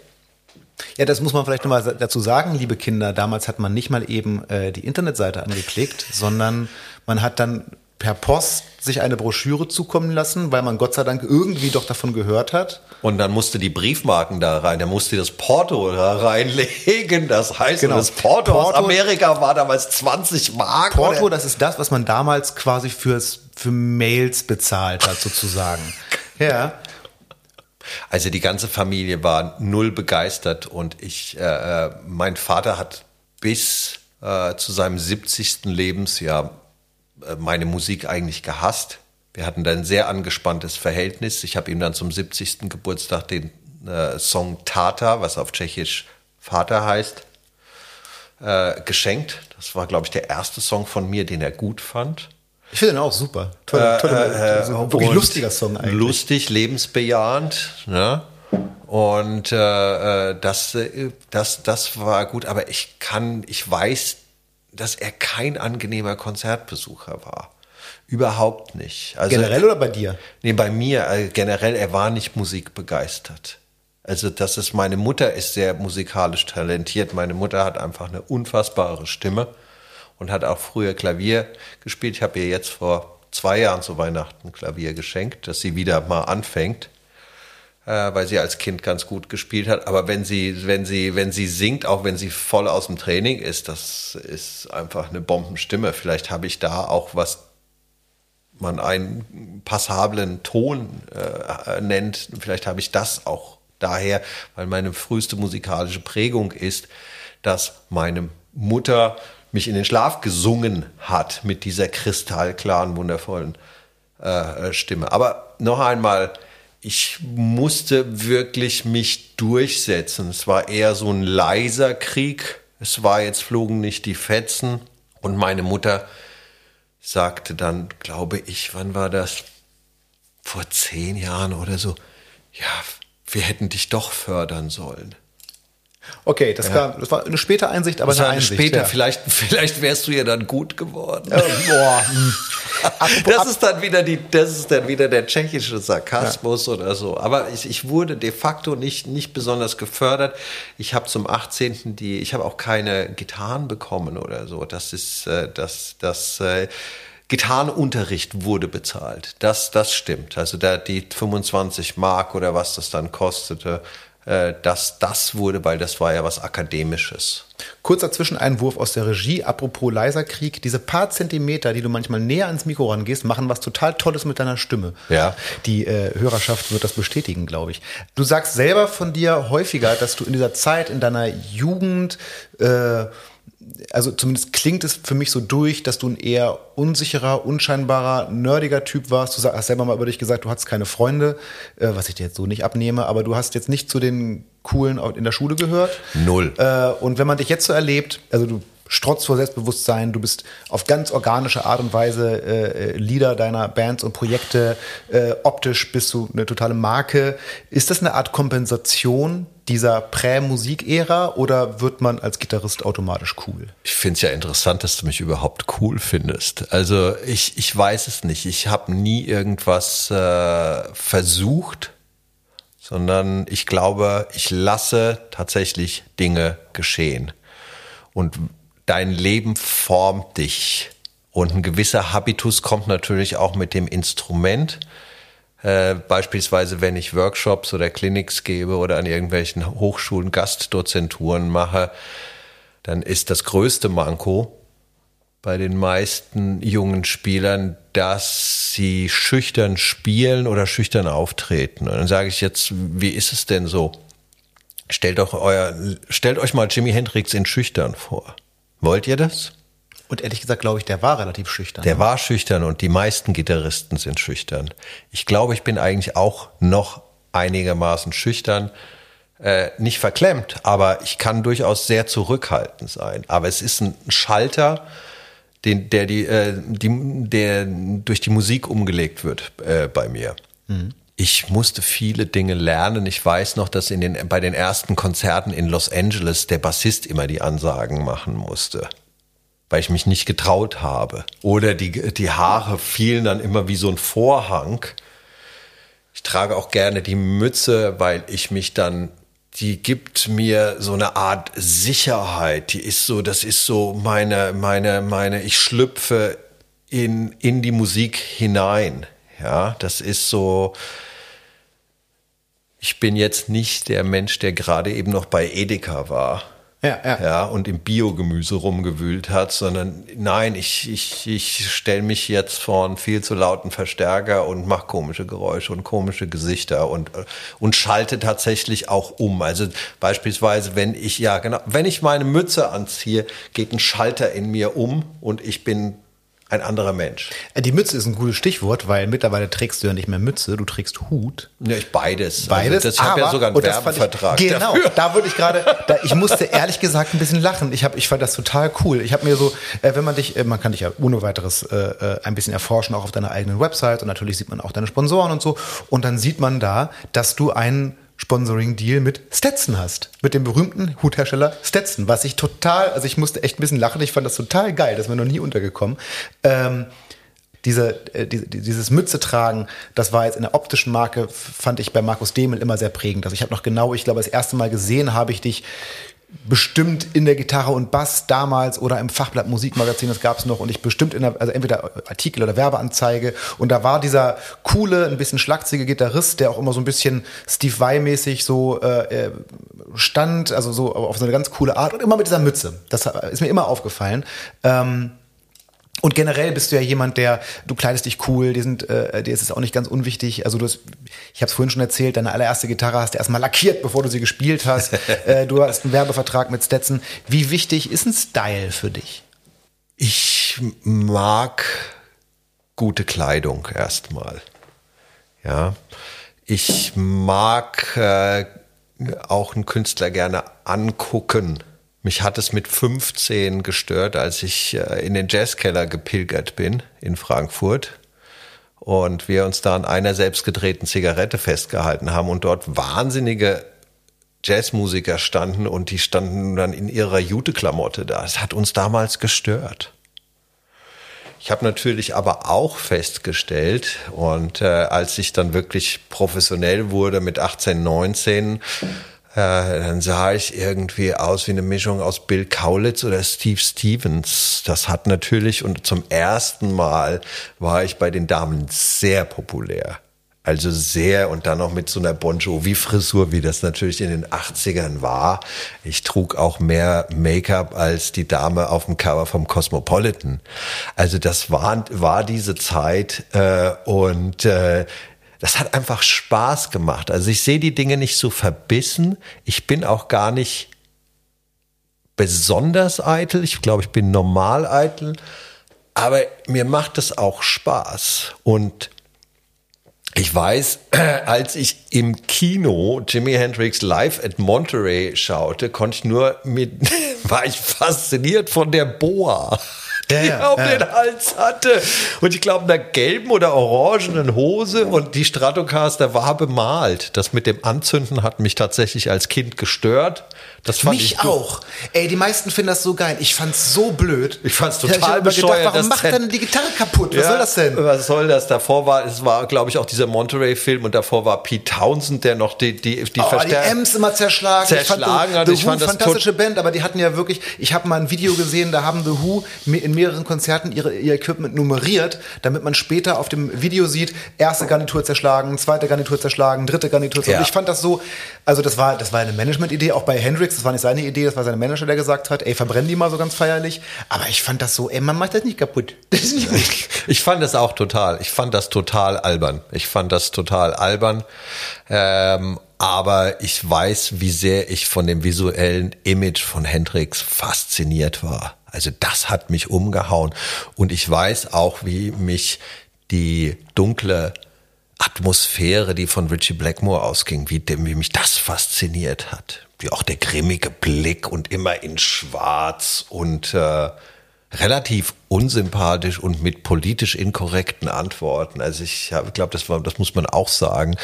Ja, das muss man vielleicht nochmal dazu sagen, liebe Kinder. Damals hat man nicht mal eben äh, die Internetseite angeklickt, sondern man hat dann per Post sich eine Broschüre zukommen lassen, weil man Gott sei Dank irgendwie doch davon gehört hat. Und dann musste die Briefmarken da rein, der musste das Porto da reinlegen. Das heißt, genau. das Porto, Porto, aus Amerika war damals 20 Mark. Porto, oder? das ist das, was man damals quasi fürs, für Mails bezahlt hat, sozusagen. ja. Also die ganze Familie war null begeistert und ich, äh, äh mein Vater hat bis äh, zu seinem 70. Lebensjahr meine Musik eigentlich gehasst. Wir hatten da ein sehr angespanntes Verhältnis. Ich habe ihm dann zum 70. Geburtstag den äh, Song Tata, was auf Tschechisch Vater heißt, äh, geschenkt. Das war, glaube ich, der erste Song von mir, den er gut fand. Ich finde den auch super. Tolle, tolle, äh, äh, wirklich lustiger Song eigentlich. Lustig, lebensbejahend. Ne? Und äh, äh das, äh, das, das war gut, aber ich kann, ich weiß, dass er kein angenehmer Konzertbesucher war. Überhaupt nicht. Also, generell oder bei dir? Nee, bei mir. Also generell, er war nicht musikbegeistert. Also das ist, meine Mutter ist sehr musikalisch talentiert. Meine Mutter hat einfach eine unfassbare Stimme und hat auch früher Klavier gespielt. Ich habe ihr jetzt vor zwei Jahren zu Weihnachten Klavier geschenkt, dass sie wieder mal anfängt äh, weil sie als Kind ganz gut gespielt hat. Aber wenn sie, wenn sie, wenn sie singt, auch wenn sie voll aus dem Training ist, das ist einfach eine Bombenstimme. Vielleicht habe ich da auch was man einen passablen Ton äh, nennt. Vielleicht habe ich das auch daher, weil meine früheste musikalische Prägung ist, dass meine Mutter mich in den Schlaf gesungen hat mit dieser kristallklaren, wundervollen äh, Stimme. Aber noch einmal, ich musste wirklich mich durchsetzen. Es war eher so ein leiser Krieg. Es war jetzt flogen nicht die Fetzen. Und meine Mutter sagte dann, glaube ich, wann war das? Vor zehn Jahren oder so. Ja, wir hätten dich doch fördern sollen. Okay, das, ja. kam, das war eine späte Einsicht, aber das eine Einsicht. Später, ja. vielleicht, vielleicht wärst du ja dann gut geworden. Ja, boah. Hm. das ist dann wieder die, das ist dann wieder der tschechische Sarkasmus ja. oder so. Aber ich, ich wurde de facto nicht, nicht besonders gefördert. Ich habe zum 18. die, ich habe auch keine Gitarren bekommen oder so. Das ist, äh, das, das, äh, Gitarrenunterricht wurde bezahlt. Das, das stimmt. Also da die 25 Mark oder was das dann kostete, äh, dass das wurde, weil das war ja was Akademisches. Kurzer Zwischeneinwurf aus der Regie, apropos leiser Krieg. Diese paar Zentimeter, die du manchmal näher ans Mikro rangehst, machen was total Tolles mit deiner Stimme. Ja. Die äh, Hörerschaft wird das bestätigen, glaube ich. Du sagst selber von dir häufiger, dass du in dieser Zeit, in deiner Jugend, äh, also zumindest klingt es für mich so durch, dass du ein eher unsicherer, unscheinbarer, nerdiger Typ warst. Du hast selber mal über dich gesagt, du hattest keine Freunde, äh, was ich dir jetzt so nicht abnehme, aber du hast jetzt nicht zu den coolen in der Schule gehört. Null. Äh, und wenn man dich jetzt so erlebt, also du strotzt vor Selbstbewusstsein, du bist auf ganz organische Art und Weise äh, Leader deiner Bands und Projekte, äh, optisch bist du eine totale Marke. Ist das eine Art Kompensation dieser Prä-Musik-Ära oder wird man als Gitarrist automatisch cool? Ich finde es ja interessant, dass du mich überhaupt cool findest. Also ich, ich weiß es nicht. Ich habe nie irgendwas äh, versucht, sondern ich glaube, ich lasse tatsächlich Dinge geschehen. Und dein Leben formt dich. Und ein gewisser Habitus kommt natürlich auch mit dem Instrument. Äh, beispielsweise, wenn ich Workshops oder Clinics gebe oder an irgendwelchen Hochschulen Gastdozenturen mache, dann ist das größte Manko bei den meisten jungen Spielern, dass sie schüchtern spielen oder schüchtern auftreten. Und dann sage ich jetzt, wie ist es denn so? Stellt, euer, stellt euch mal Jimi Hendrix in schüchtern vor. Wollt ihr das? Und ehrlich gesagt, glaube ich, der war relativ schüchtern. Der war schüchtern und die meisten Gitarristen sind schüchtern. Ich glaube, ich bin eigentlich auch noch einigermaßen schüchtern. Äh, nicht verklemmt, aber ich kann durchaus sehr zurückhaltend sein. Aber es ist ein Schalter, den, der, die, äh, die, der durch die Musik umgelegt wird äh, bei mir. Mhm. Ich musste viele Dinge lernen. Ich weiß noch, dass in den, bei den ersten Konzerten in Los Angeles der Bassist immer die Ansagen machen musste weil ich mich nicht getraut habe. Oder die, die Haare fielen dann immer wie so ein Vorhang. Ich trage auch gerne die Mütze, weil ich mich dann, die gibt mir so eine Art Sicherheit. Die ist so, das ist so meine, meine, meine, ich schlüpfe in, in die Musik hinein. Ja, das ist so, ich bin jetzt nicht der Mensch, der gerade eben noch bei Edeka war ja, ja. ja und im Biogemüse rumgewühlt hat, sondern nein, ich, ich, ich stelle mich jetzt vor einen viel zu lauten Verstärker und mache komische Geräusche und komische Gesichter und, und schalte tatsächlich auch um. Also beispielsweise, wenn ich, ja genau, wenn ich meine Mütze anziehe, geht ein Schalter in mir um und ich bin ein anderer Mensch. Äh, Die Mütze ist ein gutes Stichwort, weil mittlerweile trägst du ja nicht mehr Mütze, du trägst Hut. Ja, ich beides. Beides. Also das, ich habe ja sogar einen Werbevertrag. Ich, genau, dafür. da würde ich gerade, ich musste ehrlich gesagt ein bisschen lachen. Ich, hab, ich fand das total cool. Ich habe mir so, äh, wenn man dich, äh, man kann dich ja ohne weiteres äh, äh, ein bisschen erforschen, auch auf deiner eigenen Website und natürlich sieht man auch deine Sponsoren und so. Und dann sieht man da, dass du einen Sponsoring-Deal mit Stetson hast. Mit dem berühmten Huthersteller Stetson. Was ich total, also ich musste echt ein bisschen lachen. Ich fand das total geil. Das ist mir noch nie untergekommen. Ähm, diese, äh, die, die- dieses Mütze tragen, das war jetzt in der optischen Marke, fand ich bei Markus Demel immer sehr prägend. Also ich habe noch genau, ich glaube, das erste Mal gesehen habe ich dich bestimmt in der Gitarre und Bass damals oder im Fachblatt Musikmagazin, das gab es noch und ich bestimmt in der, also entweder Artikel oder Werbeanzeige und da war dieser coole, ein bisschen schlagzige Gitarrist, der auch immer so ein bisschen Steve Vai-mäßig so äh, äh, stand, also so auf so eine ganz coole Art und immer mit dieser Mütze. Das ist mir immer aufgefallen. Ähm, und generell bist du ja jemand, der, du kleidest dich cool, die sind, äh, dir ist es auch nicht ganz unwichtig. Also du hast, ich habe es vorhin schon erzählt, deine allererste Gitarre hast du erstmal lackiert, bevor du sie gespielt hast. äh, du hast einen Werbevertrag mit Stetson. Wie wichtig ist ein Style für dich? Ich mag gute Kleidung erstmal. Ja, ich mag äh, auch einen Künstler gerne angucken. Mich hat es mit 15 gestört, als ich äh, in den Jazzkeller gepilgert bin in Frankfurt und wir uns da an einer selbstgedrehten Zigarette festgehalten haben und dort wahnsinnige Jazzmusiker standen und die standen dann in ihrer Jute-Klamotte da. Das hat uns damals gestört. Ich habe natürlich aber auch festgestellt, und äh, als ich dann wirklich professionell wurde mit 18, 19, äh, dann sah ich irgendwie aus wie eine Mischung aus Bill Kaulitz oder Steve Stevens. Das hat natürlich, und zum ersten Mal war ich bei den Damen sehr populär. Also sehr und dann noch mit so einer Bon Jovi-Frisur, wie das natürlich in den 80ern war. Ich trug auch mehr Make-up als die Dame auf dem Cover vom Cosmopolitan. Also das war, war diese Zeit äh, und äh, das hat einfach Spaß gemacht. Also ich sehe die Dinge nicht so verbissen. Ich bin auch gar nicht besonders eitel. Ich glaube, ich bin normal eitel. Aber mir macht es auch Spaß. Und ich weiß, als ich im Kino Jimi Hendrix live at Monterey schaute, konnte ich nur mit, war ich fasziniert von der Boa. Ja, ja, auf ja. den Hals hatte. Und ich glaube, in der gelben oder orangenen Hose und die Stratocaster war bemalt. Das mit dem Anzünden hat mich tatsächlich als Kind gestört. Das fand Mich ich auch. Ey, die meisten finden das so geil. Ich fand's so blöd. Ich fand's Ja, total hab immer bescheuert, Gedacht, warum macht denn die Gitarre kaputt? Was soll das denn? Was soll das? Davor war, es war, glaube ich, auch dieser Monterey-Film und davor war Pete Townsend, der noch die, die, die Oh, die Verstärker- Ems immer zerschlagen. Zerschlagen ich fand The, Ich The Who, fand das fantastische Band, aber die hatten ja wirklich, ich habe mal ein Video gesehen, da haben The Who in mehreren Konzerten ihre, ihr Equipment nummeriert, damit man später auf dem Video sieht, erste Garnitur zerschlagen, zweite Garnitur zerschlagen, dritte Garnitur zerschlagen. Ja. Ich fand das so, also das war, das war eine Management-Idee, auch bei Hendrix, das war nicht seine Idee, das war sein Manager, der gesagt hat, ey, verbrennen die mal so ganz feierlich. Aber ich fand das so, ey, man macht das nicht kaputt. Das nicht gut. Ich fand das auch total. Ich fand das total albern. Ich fand das total albern. Ähm, aber ich weiß, wie sehr ich von dem visuellen Image von Hendrix fasziniert war. Also das hat mich umgehauen. Und ich weiß auch, wie mich die dunkle Atmosphäre, die von Richie Blackmore ausging, wie, wie mich das fasziniert hat. Wie auch der grimmige Blick und immer in Schwarz und äh, relativ unsympathisch und mit politisch inkorrekten Antworten. Also ich glaube, das das muss man auch sagen.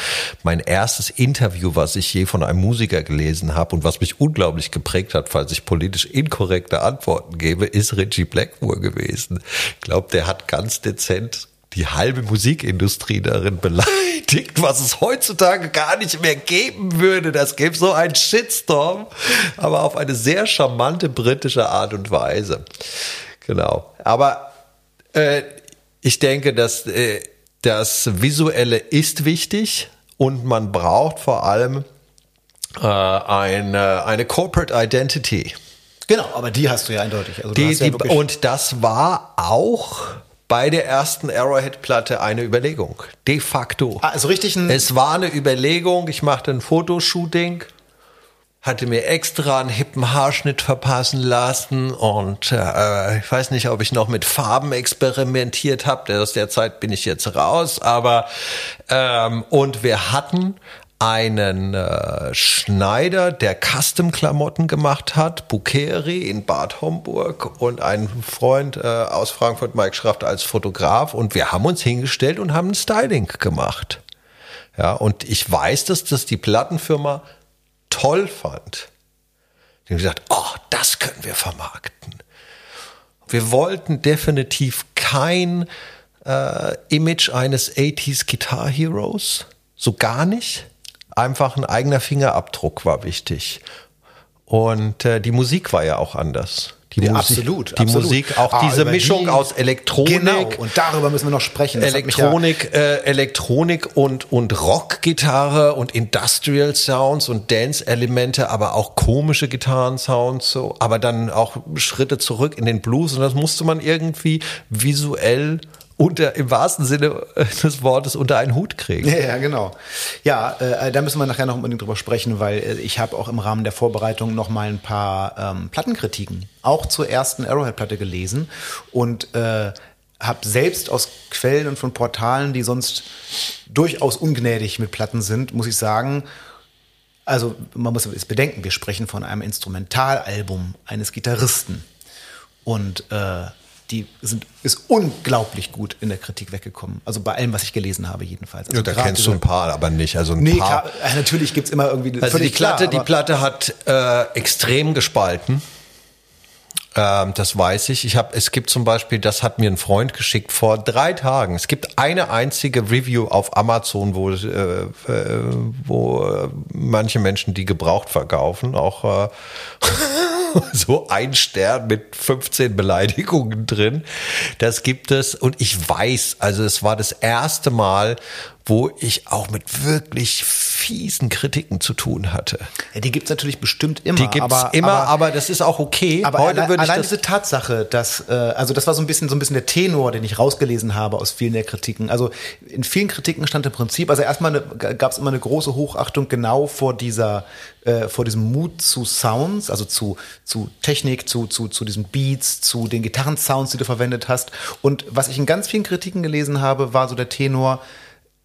Mein erstes Interview, was ich je von einem Musiker gelesen habe und was mich unglaublich geprägt hat, falls ich politisch inkorrekte Antworten gebe, ist Richie Blackmore gewesen. Ich glaube, der hat ganz dezent die halbe Musikindustrie darin beleidigt, was es heutzutage gar nicht mehr geben würde. Das gäbe so einen Shitstorm, aber auf eine sehr charmante britische Art und Weise. Genau. Aber äh, ich denke, dass äh, das Visuelle ist wichtig und man braucht vor allem äh, eine, eine Corporate Identity. Genau, aber die hast du ja eindeutig. Also Die, ja die, wirklich- und das war auch bei der ersten Arrowhead-Platte eine Überlegung. De facto. Ah, also richtig ein, Es war eine Überlegung, ich machte ein Fotoshooting hatte mir extra einen hippen Haarschnitt verpassen lassen und äh, ich weiß nicht, ob ich noch mit Farben experimentiert habe. Aus der Zeit bin ich jetzt raus, aber ähm, und wir hatten einen äh, Schneider, der Custom-Klamotten gemacht hat, Bukeri in Bad Homburg und einen Freund äh, aus Frankfurt, Mike Schraft, als Fotograf und wir haben uns hingestellt und haben ein Styling gemacht. Ja, und ich weiß, dass das die Plattenfirma toll fand. Die haben gesagt, oh, das können wir vermarkten. Wir wollten definitiv kein äh, Image eines 80s Guitar Heroes, so gar nicht. Einfach ein eigener Fingerabdruck war wichtig. Und äh, die Musik war ja auch anders. Die Ja, Musik, absolut, Die absolut. Musik, auch Ah, diese Mischung die- aus Elektronik. Genau, und darüber müssen wir noch sprechen. Das mich ja- Elektronik, äh, Elektronik und, und Rockgitarre und Industrial Sounds und Dance-Elemente, aber auch komische Gitarrensounds, so, aber dann auch Schritte zurück in den Blues und das musste man irgendwie visuell unter, im wahrsten Sinne des Wortes unter einen Hut kriegen. Ja, ja, genau. Ja, äh, da müssen wir nachher noch unbedingt drüber sprechen, weil äh, ich habe auch im Rahmen der Vorbereitung noch mal ein paar ähm, Plattenkritiken auch zur ersten Arrowhead-Platte gelesen und äh, habe selbst aus Quellen und von Portalen, die sonst durchaus ungnädig mit Platten sind, muss ich sagen, also man muss es bedenken, wir sprechen von einem Instrumentalalbum eines Gitarristen und äh, die sind, ist unglaublich gut in der Kritik weggekommen. Also bei allem, was ich gelesen habe, jedenfalls. Also Ja, da kennst du ein paar, aber nicht. Also ein Nee, paar. klar, äh, natürlich gibt's immer irgendwie Also die völlig klar, Platte, die Platte hat äh, extrem gespalten. Ähm, das weiß ich. Ich habe, es gibt zum Beispiel, das hat mir ein Freund geschickt vor drei Tagen. Es gibt eine einzige Review auf Amazon, wo, äh, äh, wo äh, manche Menschen die gebraucht verkaufen, auch äh, so ein Stern mit 15 Beleidigungen drin. Das gibt es und ich weiß, also es war das erste Mal, wo ich auch mit wirklich fiesen Kritiken zu tun hatte. Ja, die gibt's natürlich bestimmt immer. Die gibt's aber, immer, aber, aber, das ist auch okay. aber Heute allein, allein diese Tatsache, dass, äh, also das war so ein bisschen so ein bisschen der Tenor, den ich rausgelesen habe aus vielen der Kritiken. Also in vielen Kritiken stand im Prinzip, also erstmal gab es immer eine große Hochachtung genau vor dieser, äh, vor diesem Mut zu Sounds, also zu zu Technik, zu zu zu diesen Beats, zu den Gitarrensounds, die du verwendet hast. Und was ich in ganz vielen Kritiken gelesen habe, war so der Tenor.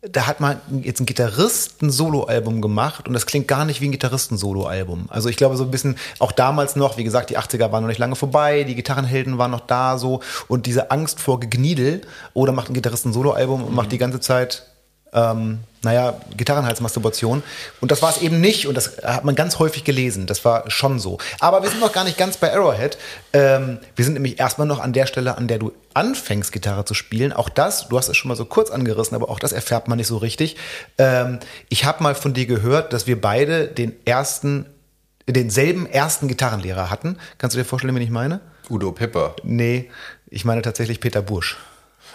Da hat man jetzt ein Gitarristen-Solo-Album gemacht und das klingt gar nicht wie ein Gitarristen-Solo-Album. Also ich glaube so ein bisschen, auch damals noch, wie gesagt, die 80er waren noch nicht lange vorbei, die Gitarrenhelden waren noch da so und diese Angst vor Gegniedel, oder macht ein Gitarristen-Solo-Album und macht die ganze Zeit ähm, naja, Gitarrenhalsmasturbation. Und das war es eben nicht. Und das hat man ganz häufig gelesen. Das war schon so. Aber wir sind noch gar nicht ganz bei Arrowhead. Ähm, wir sind nämlich erstmal noch an der Stelle, an der du anfängst, Gitarre zu spielen. Auch das, du hast es schon mal so kurz angerissen, aber auch das erfährt man nicht so richtig. Ähm, ich habe mal von dir gehört, dass wir beide den ersten, denselben ersten Gitarrenlehrer hatten. Kannst du dir vorstellen, wen ich meine? Udo Pipper. Nee, ich meine tatsächlich Peter Bursch.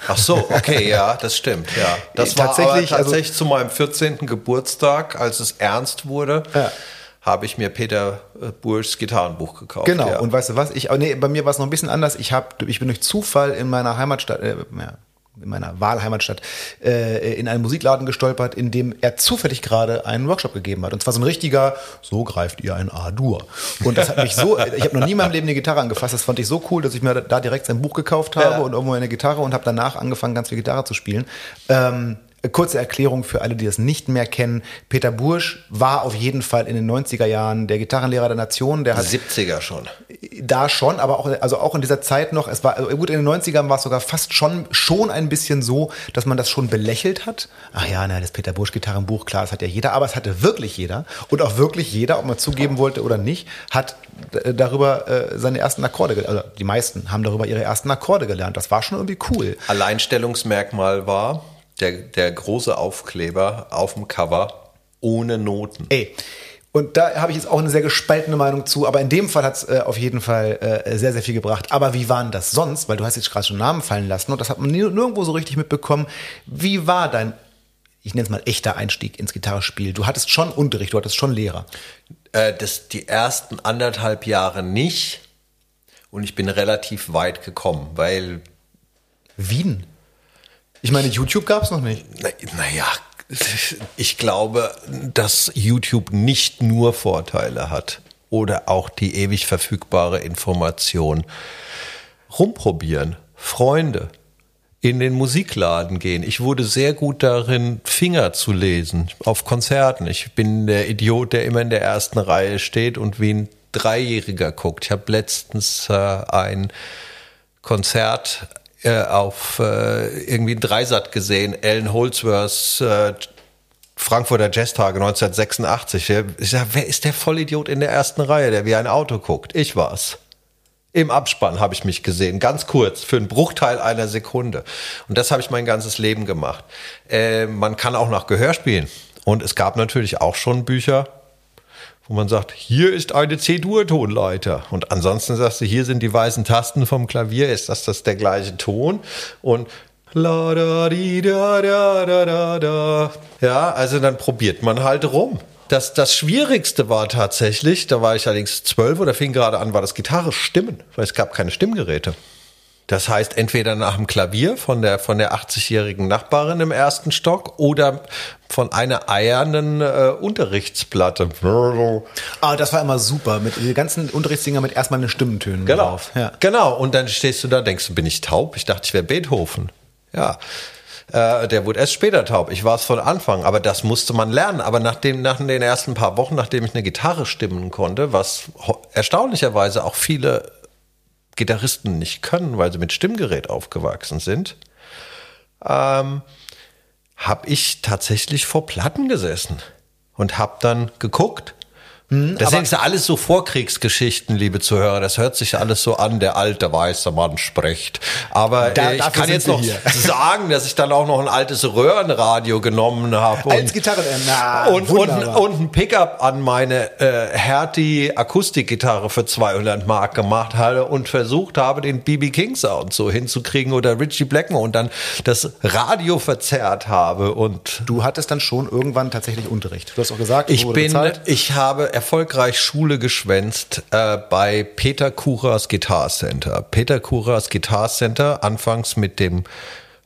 Ach so, okay, ja, das stimmt, ja. Das war Tatsächlich, aber also- tatsächlich zu meinem 14. Geburtstag, als es ernst wurde, Ja. habe ich mir Peter äh, Burschs Gitarrenbuch gekauft. Genau, ja. und weißt du was? Ich, nee, bei mir war es noch ein bisschen anders. Ich, hab, ich bin durch Zufall in meiner Heimatstadt, äh, ja, in meiner Wahlheimatstadt, äh, in einen Musikladen gestolpert, in dem er zufällig gerade einen Workshop gegeben hat. Und zwar so ein richtiger, so greift ihr ein A-Dur. Und das hat mich so, ich habe noch nie in meinem Leben eine Gitarre angefasst. Das fand ich so cool, dass ich mir da direkt sein Buch gekauft habe Ja. und irgendwo eine Gitarre und habe danach angefangen, ganz viel Gitarre zu spielen. Ähm, Kurze Erklärung für alle, die das nicht mehr kennen. Peter Bursch war auf jeden Fall in den 90er Jahren der Gitarrenlehrer der Nation. Der hat 70er schon. da schon, aber auch, also auch in dieser Zeit noch, es war, also gut, in den 90ern war es sogar fast schon, schon ein bisschen so, dass man das schon belächelt hat. Ach ja, na, das Peter Bursch Gitarrenbuch, klar, das hat ja jeder, aber es hatte wirklich jeder. Und auch wirklich jeder, ob man zugeben wollte oder nicht, hat äh, darüber äh, seine ersten Akkorde, gel- also die meisten haben darüber ihre ersten Akkorde gelernt. Das war schon irgendwie cool. Alleinstellungsmerkmal war der, der große Aufkleber auf dem Cover ohne Noten. Ey. Und da habe ich jetzt auch eine sehr gespaltene Meinung zu, aber in dem Fall hat es äh, auf jeden Fall äh, sehr, sehr viel gebracht. Aber wie waren das sonst? Weil du hast jetzt gerade schon Namen fallen lassen und das hat man nirgendwo so richtig mitbekommen. Wie war dein, ich nenne es mal echter Einstieg ins Gitarrespiel? Du hattest schon Unterricht, du hattest schon Lehrer. Äh, das, die ersten anderthalb Jahre nicht. Und ich bin relativ weit gekommen, weil Wien. Ich meine, YouTube gab es noch nicht. Na- Naja, ich glaube, dass YouTube nicht nur Vorteile hat oder auch die ewig verfügbare Information. Rumprobieren, Freunde, in den Musikladen gehen. Ich wurde sehr gut darin, Finger zu lesen auf Konzerten. Ich bin der Idiot, der immer in der ersten Reihe steht und wie ein Dreijähriger guckt. Ich habe letztens äh, ein Konzert äh, auf äh, irgendwie ein Dreisat gesehen, Ellen Holdsworths äh, Frankfurter Jazztage 1986. Ich sag, wer ist der Vollidiot in der ersten Reihe, der wie ein Auto guckt? Ich war's. Im Abspann habe ich mich gesehen, ganz kurz, für einen Bruchteil einer Sekunde. Und das habe ich mein ganzes Leben gemacht. Äh, man kann auch nach Gehör spielen. Und es gab natürlich auch schon Bücher, wo man sagt, hier ist eine C-Dur-Tonleiter. Und ansonsten sagst du, hier sind die weißen Tasten vom Klavier, ist das, das der gleiche Ton? Und la da di da da da da da. Ja, also dann probiert man halt rum. Das, das Schwierigste war tatsächlich, da war ich allerdings zwölf oder fing gerade an, war das Gitarre stimmen, weil es gab keine Stimmgeräte. Das heißt, entweder nach dem Klavier von der, von der 80-jährigen Nachbarin im ersten Stock oder von einer eiernden äh, Unterrichtsplatte. Ah, das war immer super. Mit den ganzen Unterrichtsdinger mit erstmal den Stimmentönen genau. drauf. Ja. Genau. Und dann stehst du da, denkst du, bin ich taub? Ich dachte, ich wäre Beethoven. Ja. Äh, der wurde erst später taub. Ich war es von Anfang, aber das musste man lernen. Aber nachdem, nach den ersten paar Wochen, nachdem ich eine Gitarre stimmen konnte, was erstaunlicherweise auch viele Gitarristen nicht können, weil sie mit Stimmgerät aufgewachsen sind, ähm, habe ich tatsächlich vor Platten gesessen und habe dann geguckt, hm, das sind ja alles so Vorkriegsgeschichten, liebe Zuhörer. Das hört sich alles so an, der alte weiße Mann spricht. Aber da, äh, ich kann jetzt noch hier. sagen, dass ich dann auch noch ein altes Röhrenradio genommen habe. Als Gitarre, na, und, und, und ein Pickup an meine äh, Hertie Akustikgitarre für 200 Mark gemacht habe und versucht habe, den BB King Sound so hinzukriegen oder Richie Blackmore und dann das Radio verzerrt habe. Und du hattest dann schon irgendwann tatsächlich Unterricht. Du hast auch gesagt, ich bin, ich habe erfolgreich Schule geschwänzt äh, bei Peter Kuras Guitar Center. Peter Kuras Guitar Center, anfangs mit dem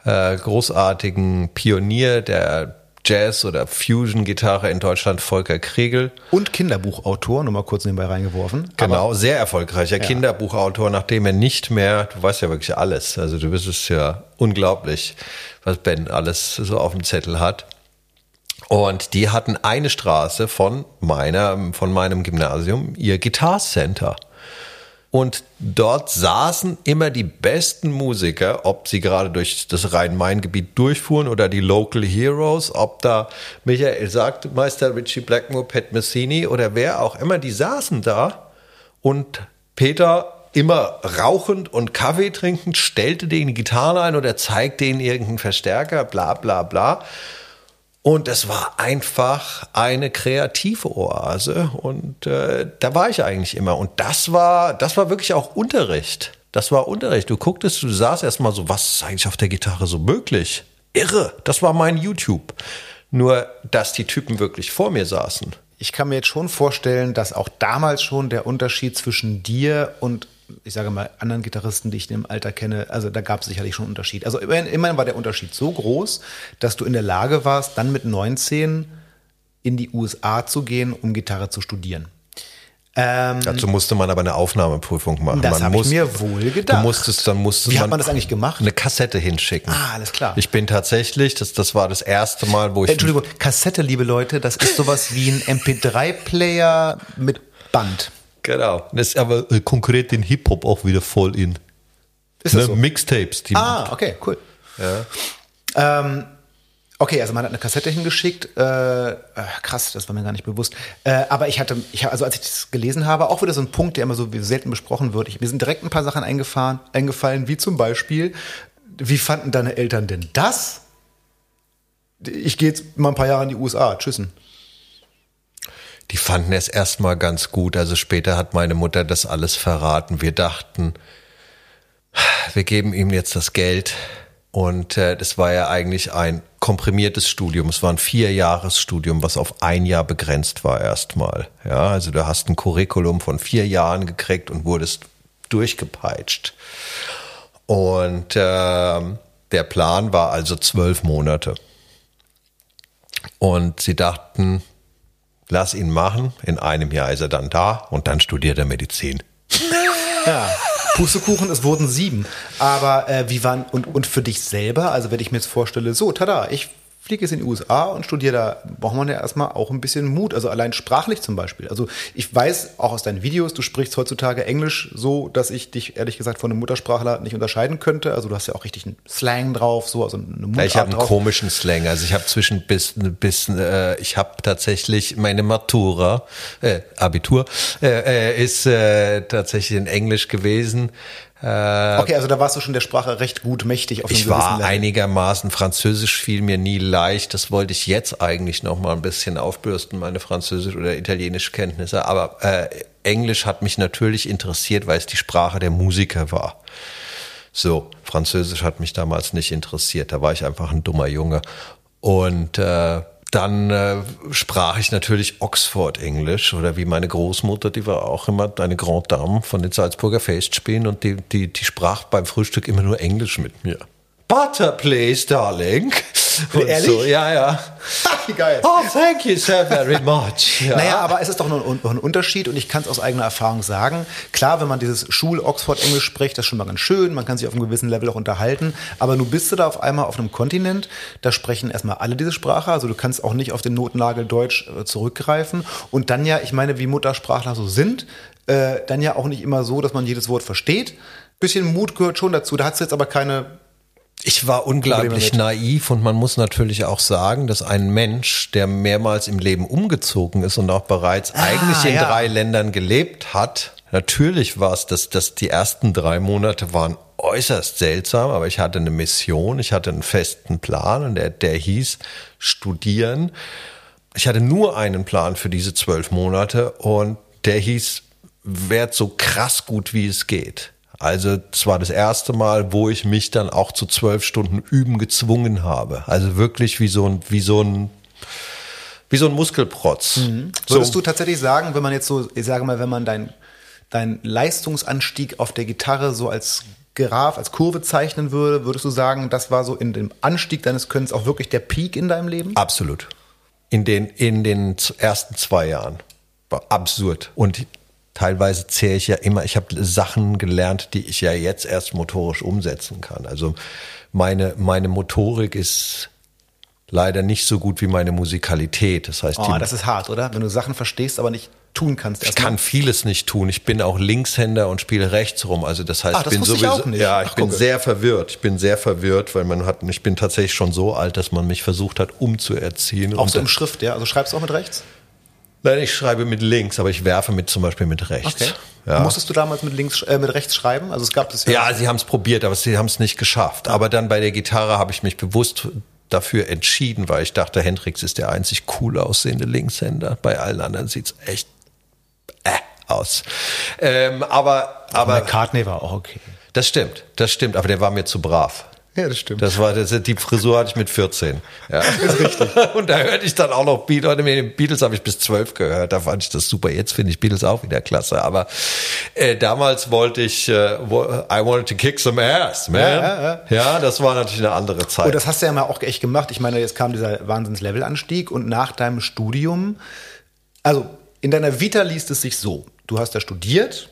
äh, großartigen Pionier der Jazz- oder Fusion-Gitarre in Deutschland, Volker Kregel. Und Kinderbuchautor, nur mal kurz nebenbei reingeworfen. Genau, Aber, sehr erfolgreicher ja. Kinderbuchautor, nachdem er nicht mehr, du weißt ja wirklich alles, also du bist es ja unglaublich, was Ben alles so auf dem Zettel hat. Und die hatten eine Straße von meiner, von meinem Gymnasium, ihr Guitar Center. Und dort saßen immer die besten Musiker, ob sie gerade durch das Rhein-Main-Gebiet durchfuhren oder die Local Heroes, ob da Michael sagt, Meister Richie Blackmore, Pat Messini oder wer auch immer, die saßen da und Peter immer rauchend und Kaffee trinkend stellte denen die Gitarre ein oder zeigte ihnen irgendeinen Verstärker, bla bla bla. Und es war einfach eine kreative Oase. Und äh, da war ich eigentlich immer. Und das war, das war wirklich auch Unterricht. Das war Unterricht. Du gucktest, du saßt erstmal so, was ist eigentlich auf der Gitarre so möglich? Irre. Das war mein YouTube. Nur, dass die Typen wirklich vor mir saßen. Ich kann mir jetzt schon vorstellen, dass auch damals schon der Unterschied zwischen dir und ich sage mal, anderen Gitarristen, die ich im Alter kenne, also da gab es sicherlich schon einen Unterschied. Also immerhin, immerhin war der Unterschied so groß, dass du in der Lage warst, dann mit 19 in die USA zu gehen, um Gitarre zu studieren. Ähm, Dazu musste man aber eine Aufnahmeprüfung machen. Das habe ich mir wohl gedacht. Du musstest, dann musstest Wie hat man das eigentlich gemacht? Eine Kassette hinschicken. Ah, alles klar. Ich bin tatsächlich, das, das war das erste Mal, wo ich. Entschuldigung, Kassette, liebe Leute, das ist sowas wie ein MP3-Player mit Band. Genau. Das ist aber äh, konkret den Hip-Hop auch wieder voll in. Ist das ne? so? Mixtapes. Die ah, okay, cool. Ja. Ähm, okay, also man hat eine Kassette hingeschickt. Äh, äh, krass, das war mir gar nicht bewusst. Äh, aber ich hatte, ich, also als ich das gelesen habe, auch wieder so ein Punkt, der immer so selten besprochen wird. Ich, mir sind direkt ein paar Sachen eingefahren, eingefallen, wie zum Beispiel, wie fanden deine Eltern denn das? Ich gehe jetzt mal ein paar Jahre in die USA. Tschüssen die fanden es erstmal ganz gut. Also später hat meine Mutter das alles verraten. Wir dachten, wir geben ihm jetzt das Geld. Und äh, das war ja eigentlich ein komprimiertes Studium. Es war ein Vierjahresstudium, was auf ein Jahr begrenzt war erstmal. Ja, also du hast ein Curriculum von vier Jahren gekriegt und wurdest durchgepeitscht. Und äh, der Plan war also zwölf Monate. Und sie dachten, lass ihn machen. In einem Jahr ist er dann da und dann studiert er Medizin. Ja. Pustekuchen, es wurden sieben. Aber äh, wie waren, und, und für dich selber, also wenn ich mir jetzt vorstelle, so, tada, ich fliege jetzt in die USA und studiere da, braucht man ja erstmal auch ein bisschen Mut. Also allein sprachlich zum Beispiel. Also ich weiß auch aus deinen Videos, du sprichst heutzutage Englisch so, dass ich dich ehrlich gesagt von einem Muttersprachler nicht unterscheiden könnte. Also du hast ja auch richtig einen Slang drauf, so also eine Mutart Ich habe einen komischen Slang. Also ich habe zwischen bis bis äh, ich habe tatsächlich meine Matura, äh, Abitur äh, äh ist äh, tatsächlich in Englisch gewesen. Äh, okay, also da warst du schon der Sprache recht gut mächtig. Auf ich war einigermaßen Französisch fiel mir nie leicht. Das wollte ich jetzt eigentlich noch mal ein bisschen aufbürsten, meine Französisch oder Italienisch Kenntnisse. Aber äh, Englisch hat mich natürlich interessiert, weil es die Sprache der Musiker war. So, Französisch hat mich damals nicht interessiert. Da war ich einfach ein dummer Junge. Und äh, dann äh, sprach ich natürlich Oxford-Englisch oder wie meine Großmutter, die war auch immer eine Grand Dame von den Salzburger Festspielen und die, die, die sprach beim Frühstück immer nur Englisch mit mir. Butter, please, darling. Und Ehrlich? So, ja, ja. Wie geil. Oh, thank you so very much. Ja. Naja, aber es ist doch noch ein Unterschied und ich kann es aus eigener Erfahrung sagen. Klar, wenn man dieses Schul-Oxford-Englisch spricht, das ist schon mal ganz schön, man kann sich auf einem gewissen Level auch unterhalten, aber nun bist du da auf einmal auf einem Kontinent, da sprechen erstmal alle diese Sprache, also du kannst auch nicht auf den Notnagel Deutsch äh, zurückgreifen und dann ja, ich meine, wie Muttersprachler so sind, äh, dann ja auch nicht immer so, dass man jedes Wort versteht. Bisschen Mut gehört schon dazu, da hat es jetzt aber keine ich war unglaublich naiv und man muss natürlich auch sagen, dass ein Mensch, der mehrmals im Leben umgezogen ist und auch bereits ah, eigentlich in ja. drei Ländern gelebt hat, natürlich war es, dass, dass die ersten drei Monate waren äußerst seltsam, aber ich hatte eine Mission, ich hatte einen festen Plan und der, der hieß studieren. Ich hatte nur einen Plan für diese zwölf Monate und der hieß, werd so krass gut wie es geht. Also es war das erste Mal, wo ich mich dann auch zu zwölf Stunden üben gezwungen habe. Also wirklich wie so ein, wie so ein, wie so ein Muskelprotz. Mhm. Würdest so. du tatsächlich sagen, wenn man jetzt so, ich sage mal, wenn man dein, dein Leistungsanstieg auf der Gitarre so als Graph, als Kurve zeichnen würde, würdest du sagen, das war so in dem Anstieg deines Könnens auch wirklich der Peak in deinem Leben? Absolut. In den, in den ersten zwei Jahren. War absurd. Und teilweise zähle ich ja immer, ich habe Sachen gelernt, die ich ja jetzt erst motorisch umsetzen kann. Also meine, meine Motorik ist leider nicht so gut wie meine Musikalität. Das heißt, oh, das ist hart, oder? Wenn du Sachen verstehst, aber nicht tun kannst. Ich kann vieles nicht tun. Ich bin auch Linkshänder und spiele rechts rum. Also das heißt, Ach, das ich bin sowieso, ich ja, ich Ach, bin gucke. sehr verwirrt. Ich bin sehr verwirrt, weil man hat, ich bin tatsächlich schon so alt, dass man mich versucht hat, umzuerziehen. Auch so im Schrift, ja. Also schreibst du auch mit rechts? Nein, ich schreibe mit links, aber ich werfe mit zum Beispiel mit rechts. Okay. Ja. Musstest du damals mit links, äh, mit rechts schreiben? Also es gab das ja. Ja, sie haben es probiert, aber sie haben es nicht geschafft. Aber dann bei der Gitarre habe ich mich bewusst dafür entschieden, weil ich dachte, Hendrix ist der einzig cool aussehende Linkshänder. Bei allen anderen sieht's echt äh, aus. Ähm, aber aber McCartney war auch okay. Das stimmt, das stimmt. Aber der war mir zu brav. Ja, das stimmt. Das war das, die Frisur hatte ich mit 14. Ja. Das ist richtig. Und da hörte ich dann auch noch Beatles. Beatles habe ich bis 12 gehört. Da fand ich das super. Jetzt finde ich Beatles auch wieder klasse. Aber äh, damals wollte ich, äh, I wanted to kick some ass, man. Ja, ja, ja. ja, das war natürlich eine andere Zeit. Und das hast du ja mal auch echt gemacht. Ich meine, jetzt kam dieser Wahnsinns-Levelanstieg und nach deinem Studium, also in deiner Vita liest es sich so. Du hast da studiert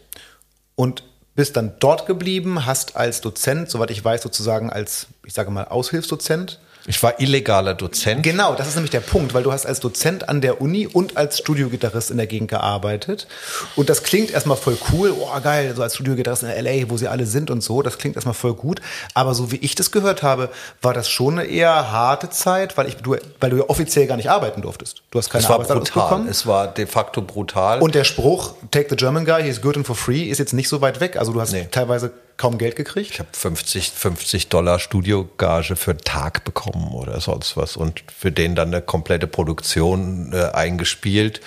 und bist dann dort geblieben, hast als Dozent, soweit ich weiß, sozusagen als, ich sage mal, Aushilfsdozent ich war illegaler Dozent. Genau, das ist nämlich der Punkt, weil du hast als Dozent an der Uni und als Studiogitarrist in der Gegend gearbeitet. Und das klingt erstmal voll cool. Oh, geil, so als Studiogitarrist in LA, wo sie alle sind und so. Das klingt erstmal voll gut. Aber so wie ich das gehört habe, war das schon eine eher harte Zeit, weil, ich, du, weil du ja offiziell gar nicht arbeiten durftest. Du hast keine es war brutal. bekommen. Es war de facto brutal. Und der Spruch, take the German guy, he's good and for free, ist jetzt nicht so weit weg. Also du hast nee. teilweise kaum Geld gekriegt? Ich habe 50, 50 Dollar Studiogage für einen Tag bekommen oder sonst was und für den dann eine komplette Produktion äh, eingespielt.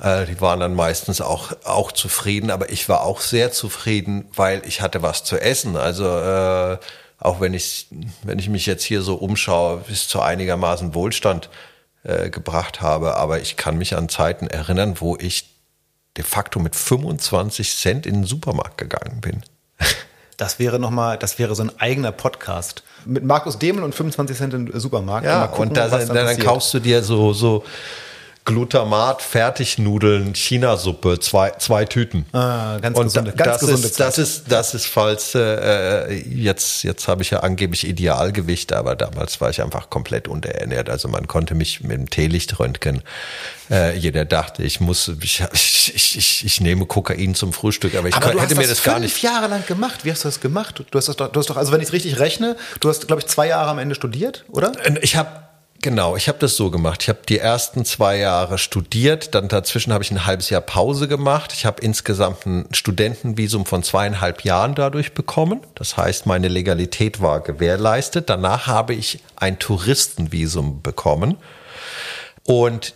Äh, die waren dann meistens auch, auch zufrieden, aber ich war auch sehr zufrieden, weil ich hatte was zu essen. Also äh, auch wenn ich, wenn ich mich jetzt hier so umschaue, bis zu einigermaßen Wohlstand äh, gebracht habe, aber ich kann mich an Zeiten erinnern, wo ich de facto mit 25 Cent in den Supermarkt gegangen bin. Das wäre noch mal, das wäre so ein eigener Podcast mit Markus Demel und 25 Cent im Supermarkt. Ja, gucken, und da, dann, dann kaufst du dir so so Glutamat, Fertignudeln, Chinasuppe, zwei, zwei Tüten. Ah, ganz und gesunde, ganz das gesunde ist, Das ist, das ist falls, äh, jetzt, jetzt habe ich ja angeblich Idealgewicht, aber damals war ich einfach komplett unterernährt. Also man konnte mich mit dem Teelichtröntgen, äh, jeder dachte, ich muss, ich, ich, ich, ich nehme Kokain zum Frühstück, aber ich aber kann, hätte mir das, das gar nicht. fünf Jahre lang gemacht. Wie hast du das gemacht? Du hast das doch, du hast doch, also wenn ich es richtig rechne, du hast, glaube ich, zwei Jahre am Ende studiert, oder? Ich habe Genau, ich habe das so gemacht. Ich habe die ersten zwei Jahre studiert, dann dazwischen habe ich ein halbes Jahr Pause gemacht. Ich habe insgesamt ein Studentenvisum von zweieinhalb Jahren dadurch bekommen. Das heißt, meine Legalität war gewährleistet. Danach habe ich ein Touristenvisum bekommen. Und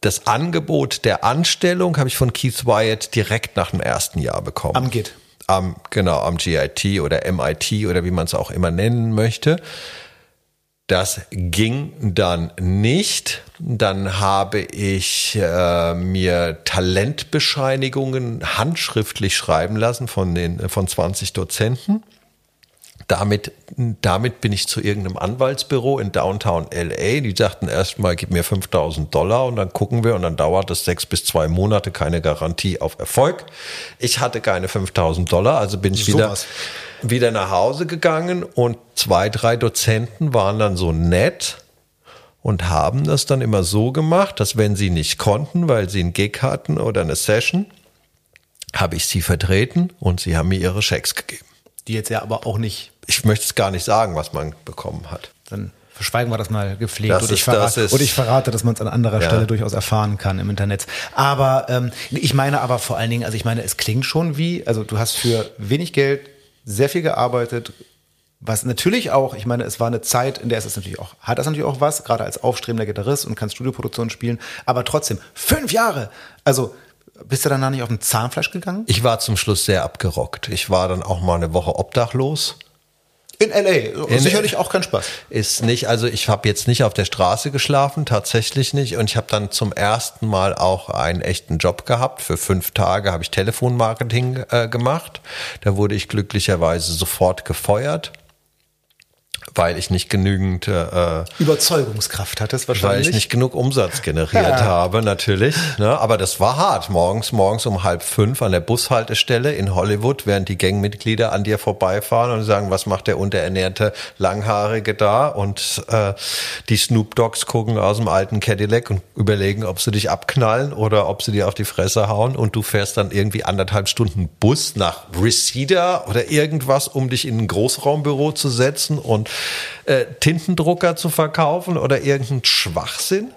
das Angebot der Anstellung habe ich von Keith Wyatt direkt nach dem ersten Jahr bekommen. Am GIT. Am, genau, am GIT oder MIT oder wie man es auch immer nennen möchte. Das ging dann nicht. Dann habe ich äh, mir Talentbescheinigungen handschriftlich schreiben lassen von den von 20 Dozenten. Damit, damit bin ich zu irgendeinem Anwaltsbüro in Downtown LA. Die sagten erstmal, gib mir 5000 Dollar und dann gucken wir und dann dauert es sechs bis zwei Monate, keine Garantie auf Erfolg. Ich hatte keine 5000 Dollar, also bin ich so wieder, was wieder nach Hause gegangen und zwei, drei Dozenten waren dann so nett und haben das dann immer so gemacht, dass wenn sie nicht konnten, weil sie einen Gig hatten oder eine Session, habe ich sie vertreten und sie haben mir ihre Schecks gegeben. Die jetzt ja aber auch nicht. Ich möchte es gar nicht sagen, was man bekommen hat. Dann verschweigen wir das mal gepflegt. Das und, ich das ist, und ich verrate, dass man es an anderer ja. Stelle durchaus erfahren kann im Internet. Aber ähm, ich meine aber vor allen Dingen, also ich meine, es klingt schon wie, also du hast für wenig Geld sehr viel gearbeitet, was natürlich auch, ich meine, es war eine Zeit, in der es natürlich auch, hat das natürlich auch was, gerade als aufstrebender Gitarrist und kann Studioproduktionen spielen, aber trotzdem, fünf Jahre! Also, bist du danach nicht auf den Zahnfleisch gegangen? Ich war zum Schluss sehr abgerockt. Ich war dann auch mal eine Woche obdachlos in LA. In Sicherlich auch kein Spaß. Ist nicht, also ich habe jetzt nicht auf der Straße geschlafen, tatsächlich nicht. Und ich habe dann zum ersten Mal auch einen echten Job gehabt. Für fünf Tage habe ich Telefonmarketing äh, gemacht. Da wurde ich glücklicherweise sofort gefeuert weil ich nicht genügend äh, Überzeugungskraft hattest wahrscheinlich. Weil ich nicht genug Umsatz generiert habe, natürlich. Ne? Aber das war hart. Morgens, morgens um halb fünf an der Bushaltestelle in Hollywood, während die Gangmitglieder an dir vorbeifahren und sagen, was macht der unterernährte Langhaarige da? Und äh, die Snoop Dogs gucken aus dem alten Cadillac und überlegen, ob sie dich abknallen oder ob sie dir auf die Fresse hauen. Und du fährst dann irgendwie anderthalb Stunden Bus nach Reseda oder irgendwas, um dich in ein Großraumbüro zu setzen und äh, Tintendrucker zu verkaufen oder irgendein Schwachsinn.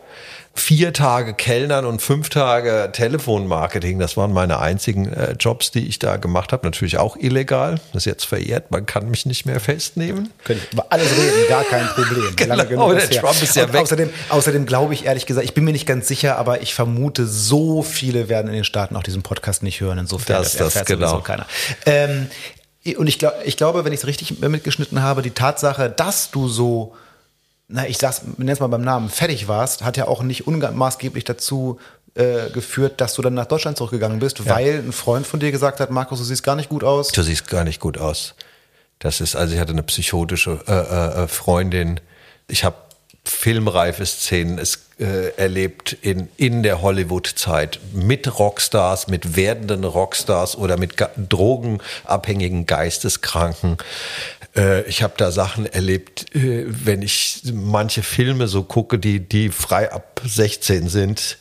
Vier Tage Kellnern und fünf Tage Telefonmarketing, das waren meine einzigen äh, Jobs, die ich da gemacht habe. Natürlich auch illegal. Das ist jetzt verjährt, man kann mich nicht mehr festnehmen. Können über alles reden, gar kein Problem. genau, der Trump ist ja und weg. Außerdem, außerdem glaube ich ehrlich gesagt, ich bin mir nicht ganz sicher, aber ich vermute, so viele werden in den Staaten auch diesen Podcast nicht hören. Insofern das, das, das genau. keiner. Ähm, und ich, glaub, ich glaube, wenn ich es richtig mitgeschnitten habe, die Tatsache, dass du so, na, ich sag's, nenn's mal beim Namen, fertig warst, hat ja auch nicht unmaßgeblich dazu äh, geführt, dass du dann nach Deutschland zurückgegangen bist, ja. weil ein Freund von dir gesagt hat, Markus, du siehst gar nicht gut aus. Du siehst gar nicht gut aus. Das ist, also ich hatte eine psychotische äh, äh, äh Freundin. Ich habe filmreife Szenen es, äh, erlebt in, in der Hollywood-Zeit mit Rockstars, mit werdenden Rockstars oder mit drogenabhängigen Geisteskranken. Äh, ich habe da Sachen erlebt, äh, wenn ich manche Filme so gucke, die, die frei ab 16 sind,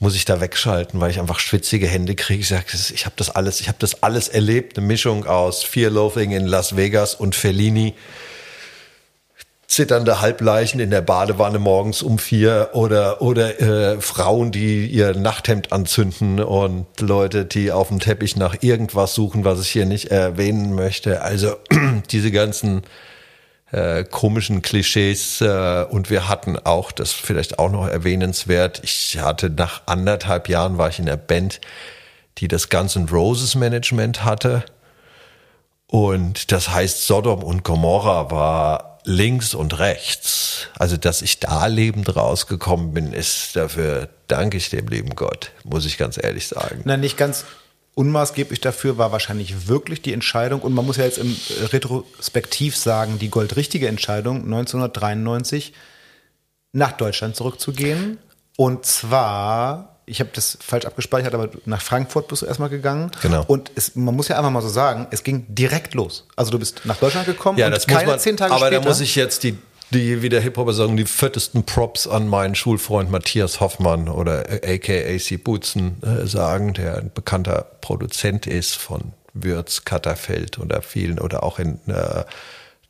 muss ich da wegschalten, weil ich einfach schwitzige Hände kriege. Ich sage, ich habe das alles, ich habe das alles erlebt, eine Mischung aus Fear Loathing in Las Vegas und Fellini zitternde Halbleichen in der Badewanne morgens um vier oder oder äh, Frauen, die ihr Nachthemd anzünden und Leute, die auf dem Teppich nach irgendwas suchen, was ich hier nicht erwähnen möchte. Also diese ganzen äh, komischen Klischees äh, und wir hatten auch, das vielleicht auch noch erwähnenswert, ich hatte nach anderthalb Jahren war ich in der Band, die das N' Roses Management hatte und das heißt Sodom und Gomorra war links und rechts. Also, dass ich da lebend rausgekommen bin, ist dafür danke ich dem lieben Gott, muss ich ganz ehrlich sagen. Nein, nicht ganz unmaßgeblich dafür war wahrscheinlich wirklich die Entscheidung, und man muss ja jetzt im Retrospektiv sagen, die goldrichtige Entscheidung 1993 nach Deutschland zurückzugehen. Und zwar ich habe das falsch abgespeichert, aber nach Frankfurt bist du erstmal gegangen. Genau. Und es, man muss ja einfach mal so sagen, es ging direkt los. Also du bist nach Deutschland gekommen ja, und das keine muss man, zehn Tage aber später. da muss ich jetzt die, die wie der Hip-Hopper sagen, die fettesten Props an meinen Schulfreund Matthias Hoffmann oder aka C. Butzen äh, sagen, der ein bekannter Produzent ist von Würz, Katterfeld oder vielen oder auch in äh,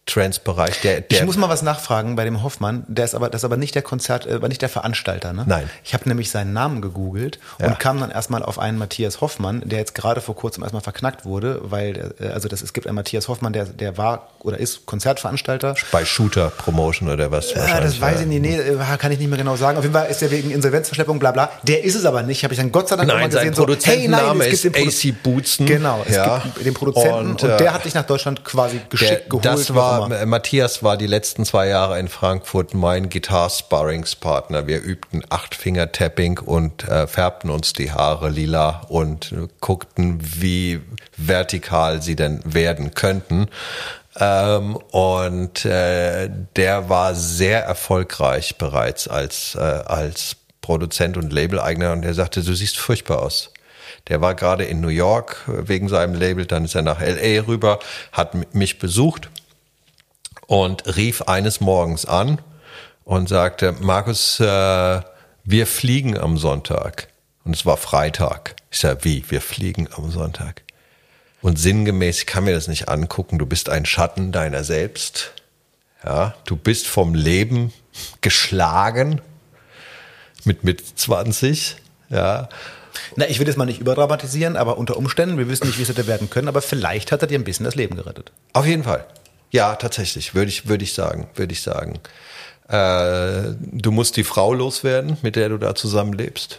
Trance-Bereich. Der, der ich muss mal was nachfragen bei dem Hoffmann. Der ist aber, das ist aber nicht der Konzert, äh, war nicht der Veranstalter, ne? Nein. Ich habe nämlich seinen Namen gegoogelt Ja. und kam dann erstmal auf einen Matthias Hoffmann, der jetzt gerade vor kurzem erstmal verknackt wurde, weil, äh, also das, es gibt einen Matthias Hoffmann, der, der war oder ist Konzertveranstalter. bei Shooter Promotion oder was Ja, das weiß ich nicht, nee, äh, kann ich nicht mehr genau sagen. Auf jeden Fall ist der wegen Insolvenzverschleppung, bla bla. Der ist es aber nicht, habe ich dann Gott sei Dank Nein, sein gesehen. So, hey, nein, Produzentenname es gibt den ist AC Bootsen. Genau, es Ja. gibt den Produzenten und, Und, äh, der hat dich nach Deutschland quasi Der, geschickt geholt. das immer. War, Matthias war die letzten zwei Jahre in Frankfurt mein Gitarre-Sparringspartner. Wir übten Acht-Finger-Tapping und äh, färbten uns die Haare lila und guckten, wie vertikal sie denn werden könnten. Ähm, und äh, der war sehr erfolgreich bereits als, äh, als Produzent und Labeleigner und der sagte, du siehst furchtbar aus. Der war gerade in New York wegen seinem Label, dann ist er nach LA rüber, hat mich besucht und rief eines Morgens an und sagte, Markus, äh, wir fliegen am Sonntag. Und es war Freitag. Ich sage, wie? Wir fliegen am Sonntag. Und sinngemäß, ich kann mir das nicht angucken, du bist ein Schatten deiner selbst. Ja, du bist vom Leben geschlagen mit mit 20. Ja, Na, ich will das mal nicht überdramatisieren, aber unter Umständen, wir wissen nicht, wie es hätte werden können, aber vielleicht hat er dir ein bisschen das Leben gerettet. Auf jeden Fall. Ja, tatsächlich, würde ich, würde ich sagen, würde ich sagen. Äh, du musst die Frau loswerden, mit der du da zusammenlebst.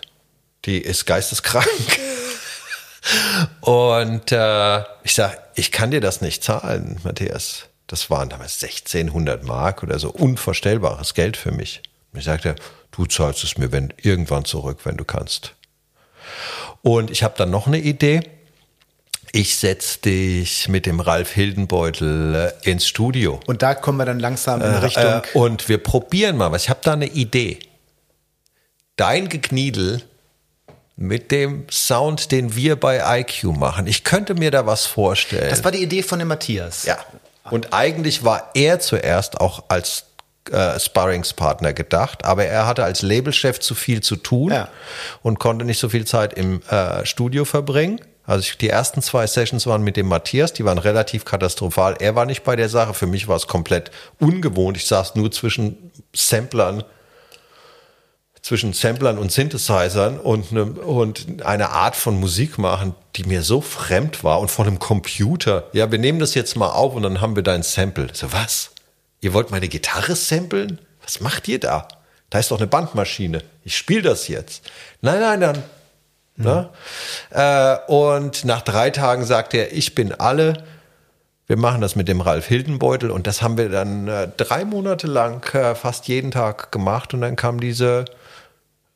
Die ist geisteskrank. Und äh, ich sag, ich kann dir das nicht zahlen, Matthias. Das waren damals 1600 Mark oder so unvorstellbares Geld für mich. Und ich sagte, du zahlst es mir wenn, irgendwann zurück, wenn du kannst. Und ich habe dann noch eine Idee. Ich setz dich mit dem Ralf Hildenbeutel äh, ins Studio. Und da kommen wir dann langsam in Richtung. Äh, und wir probieren mal was. Ich habe da eine Idee. Dein Gekniedel mit dem Sound, den wir bei IQ machen. Ich könnte mir da was vorstellen. das war die Idee von dem Matthias. ja. Und eigentlich war er zuerst auch als äh, Sparringspartner gedacht, aber er hatte als Labelchef zu viel zu tun Ja. und konnte nicht so viel Zeit im äh, Studio verbringen. Also ich, die ersten zwei Sessions waren mit dem Matthias, die waren relativ katastrophal. Er war nicht bei der Sache. Für mich war es komplett ungewohnt. Ich saß nur zwischen Samplern, zwischen Samplern und Synthesizern und eine, und eine Art von Musik machen, die mir so fremd war und von einem Computer. Ja, wir nehmen das jetzt mal auf und dann haben wir dein Sample. So was? Ihr wollt meine Gitarre samplen? Was macht ihr da? Da ist doch eine Bandmaschine. Ich spiele das jetzt. Nein, nein, dann. Ne? Äh, und nach drei Tagen sagt er, ich bin alle. Wir machen das mit dem Ralf Hildenbeutel und das haben wir dann äh, drei Monate lang äh, fast jeden Tag gemacht und dann kam diese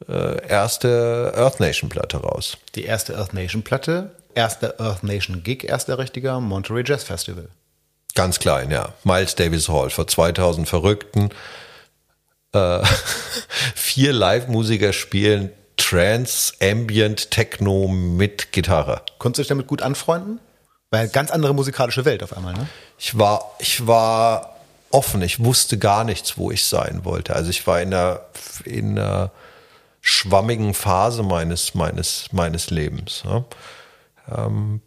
äh, erste Earth Nation Platte raus. Die erste Earth Nation Platte, erster Earth Nation Gig, erster richtiger Monterey Jazz Festival. Ganz klein, ja. Miles Davis Hall vor 2000 Verrückten. Äh, vier Live-Musiker spielen Trance, Ambient, Techno mit Gitarre. Konntest du dich damit gut anfreunden? Weil ganz andere musikalische Welt auf einmal, ne? Ich war, ich war offen. Ich wusste gar nichts, wo ich sein wollte. Also ich war in einer, in einer schwammigen Phase meines, meines, meines Lebens. Ja. Ähm,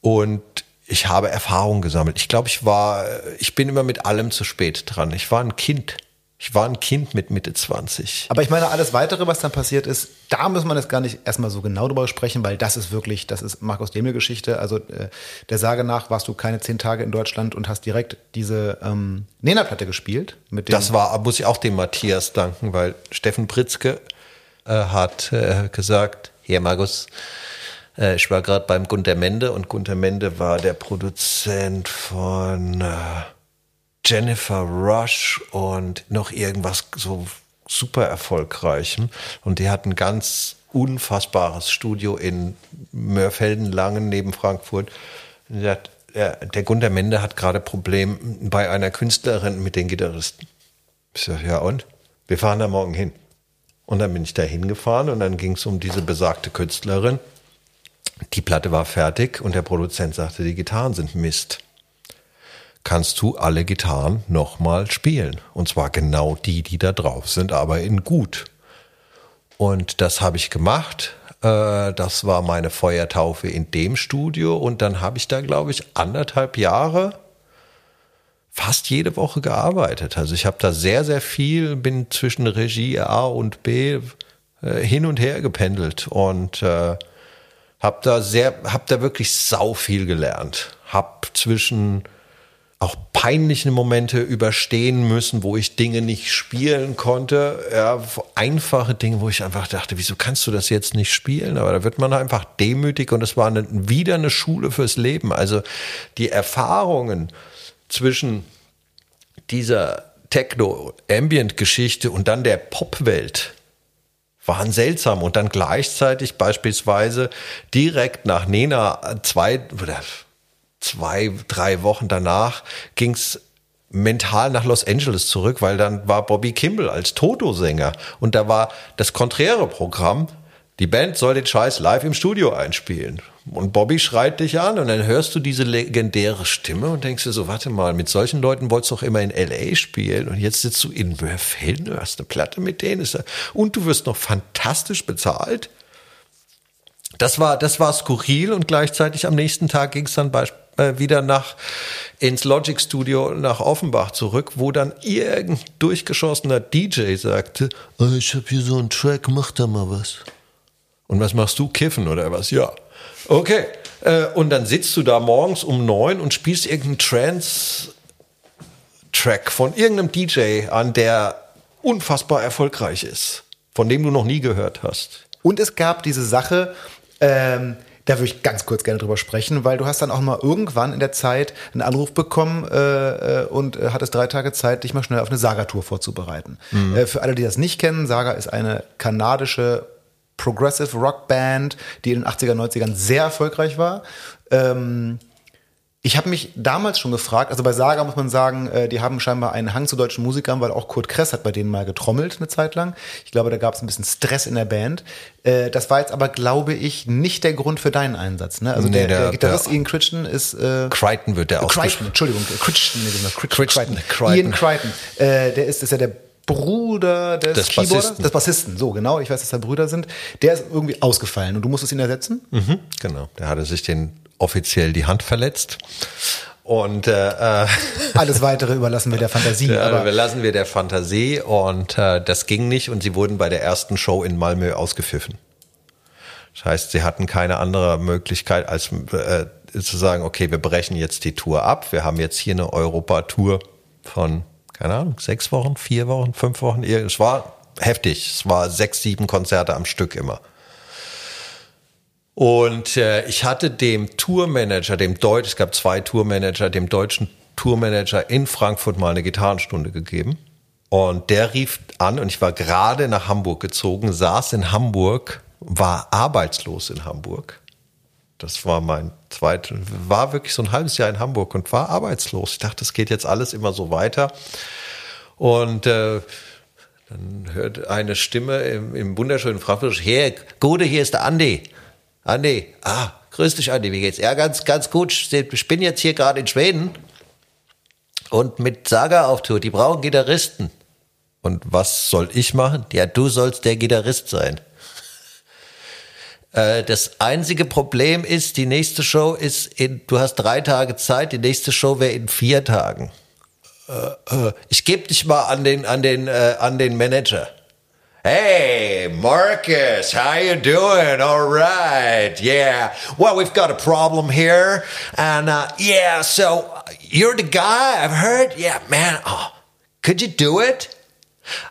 und ich habe Erfahrung gesammelt. Ich glaube, ich war, ich bin immer mit allem zu spät dran. Ich war ein Kind. Ich war ein Kind mit Mitte 20. Aber ich meine, alles weitere, was dann passiert ist, da muss man jetzt gar nicht erstmal so genau drüber sprechen, weil das ist wirklich, das ist Markus Demel Geschichte. Also äh, der Sage nach warst du keine zehn Tage in Deutschland und hast direkt diese ähm, Nena-Platte gespielt. Das war, muss ich auch dem Matthias danken, weil Steffen Pritzke äh, hat äh, gesagt, hier Markus, äh, ich war gerade beim Gunter Mende und Gunter Mende war der Produzent von äh, Jennifer Rush und noch irgendwas so super erfolgreichem. Und die hatten ganz unfassbares Studio in Mörfelden-Langen neben Frankfurt. Er der, der Gunter Mende hat gerade Problem bei einer Künstlerin mit den Gitarristen. Ich sage, ja und? Wir fahren da morgen hin. Und dann bin ich da hingefahren und dann ging es um diese besagte Künstlerin. Die Platte war fertig und der Produzent sagte, die Gitarren sind Mist. Kannst du alle Gitarren nochmal spielen? Und zwar genau die, die da drauf sind, aber in gut. Und das habe ich gemacht. Äh, das war meine Feuertaufe in dem Studio. Und dann habe ich da, glaube ich, anderthalb Jahre fast jede Woche gearbeitet. Also ich habe da sehr, sehr viel, bin zwischen Regie A und B äh, hin und her gependelt und äh, habe da sehr, habe da wirklich sau viel gelernt. Hab zwischen auch peinliche Momente überstehen müssen, wo ich Dinge nicht spielen konnte. Ja, einfache Dinge, wo ich einfach dachte, wieso kannst du das jetzt nicht spielen? Aber da wird man einfach demütig und es war eine, wieder eine Schule fürs Leben. Also die Erfahrungen zwischen dieser Techno-Ambient-Geschichte und dann der Pop-Welt waren seltsam und dann gleichzeitig beispielsweise direkt nach Nena zwei oder zwei, drei Wochen danach ging's mental nach Los Angeles zurück, weil dann war Bobby Kimball als Toto-Sänger und da war das konträre Programm die Band soll den Scheiß live im Studio einspielen. Und Bobby schreit dich an und dann hörst du diese legendäre Stimme und denkst dir so, warte mal, mit solchen Leuten wolltest du doch immer in L.A. spielen und jetzt sitzt du in Wörfelden, du hast eine Platte mit denen und du wirst noch fantastisch bezahlt. Das war, das war skurril und gleichzeitig am nächsten Tag ging es dann bei, äh, wieder nach ins Logic Studio nach Offenbach zurück, wo dann irgendein durchgeschossener DJ sagte, oh, ich habe hier so einen Track, mach da mal was. Und was machst du? Kiffen oder was? Ja. Okay. Äh, und dann sitzt du da morgens um neun und spielst irgendeinen Trance-Track von irgendeinem DJ an, der unfassbar erfolgreich ist, von dem du noch nie gehört hast. Und es gab diese Sache, ähm, da würde ich ganz kurz gerne drüber sprechen, weil du hast dann auch mal irgendwann in der Zeit einen Anruf bekommen äh, äh und äh, hattest drei Tage Zeit, dich mal schnell auf eine Saga-Tour vorzubereiten. Mhm. Äh, für alle, die das nicht kennen, Saga ist eine kanadische Progressive Rock Band, die in den 80er, 90ern sehr erfolgreich war. Ähm, ich habe mich damals schon gefragt, also bei Saga muss man sagen, äh, die haben scheinbar einen Hang zu deutschen Musikern, weil auch Kurt Kress hat bei denen mal getrommelt eine Zeit lang. Ich glaube, da gab es ein bisschen Stress in der Band. Äh, das war jetzt aber, glaube ich, nicht der Grund für deinen Einsatz. Ne? Also nee, der, der, der, Gitarrist der, Ian Crichton ist... Äh, Crichton wird der auch. Crichton, Entschuldigung, Crichton, nee, Crichton, Crichton. Ian Crichton. Äh, der ist, ist ja der Bruder des, des Bassisten. des Bassisten, so genau, ich weiß, dass da Brüder sind, der ist irgendwie ausgefallen und du musstest ihn ersetzen? Mhm, genau, der hatte sich den offiziell die Hand verletzt. Und äh, äh alles weitere überlassen wir der Fantasie. Ja, aber überlassen wir der Fantasie und äh, das ging nicht und sie wurden bei der ersten Show in Malmö ausgepfiffen. Das heißt, sie hatten keine andere Möglichkeit, als äh, zu sagen, okay, wir brechen jetzt die Tour ab. Wir haben jetzt hier eine Europa-Tour von keine Ahnung, sechs Wochen, vier Wochen, fünf Wochen. Es war heftig. Es war sechs, sieben Konzerte am Stück immer. Und äh, ich hatte dem Tourmanager, dem Deutsch, es gab zwei Tourmanager, dem deutschen Tourmanager in Frankfurt mal eine Gitarrenstunde gegeben. Und der rief an und ich war gerade nach Hamburg gezogen, saß in Hamburg, war arbeitslos in Hamburg das war mein zweites, war wirklich so ein halbes Jahr in Hamburg und war arbeitslos. Ich dachte, es geht jetzt alles immer so weiter. Und äh, dann hört eine Stimme im, im wunderschönen Frankfurt, hey, Gute, hier ist der Andi. Andi, ah, grüß dich Andi, wie geht's? Ja, ganz, ganz gut. Ich bin jetzt hier gerade in Schweden und mit Saga auf Tour. Die brauchen Gitarristen. Und was soll ich machen? Ja, du sollst der Gitarrist sein. Äh, das einzige Problem ist, die nächste Show ist in, du hast drei Tage Zeit, die nächste Show wäre in vier Tagen. Äh, äh, ich gebe dich mal an den, an den, an den Manager. Hey, Marcus, how you doing? All right, yeah. Well, we've got a problem here, and uh, yeah, so you're the guy I've heard. Yeah, man. Oh, could you do it?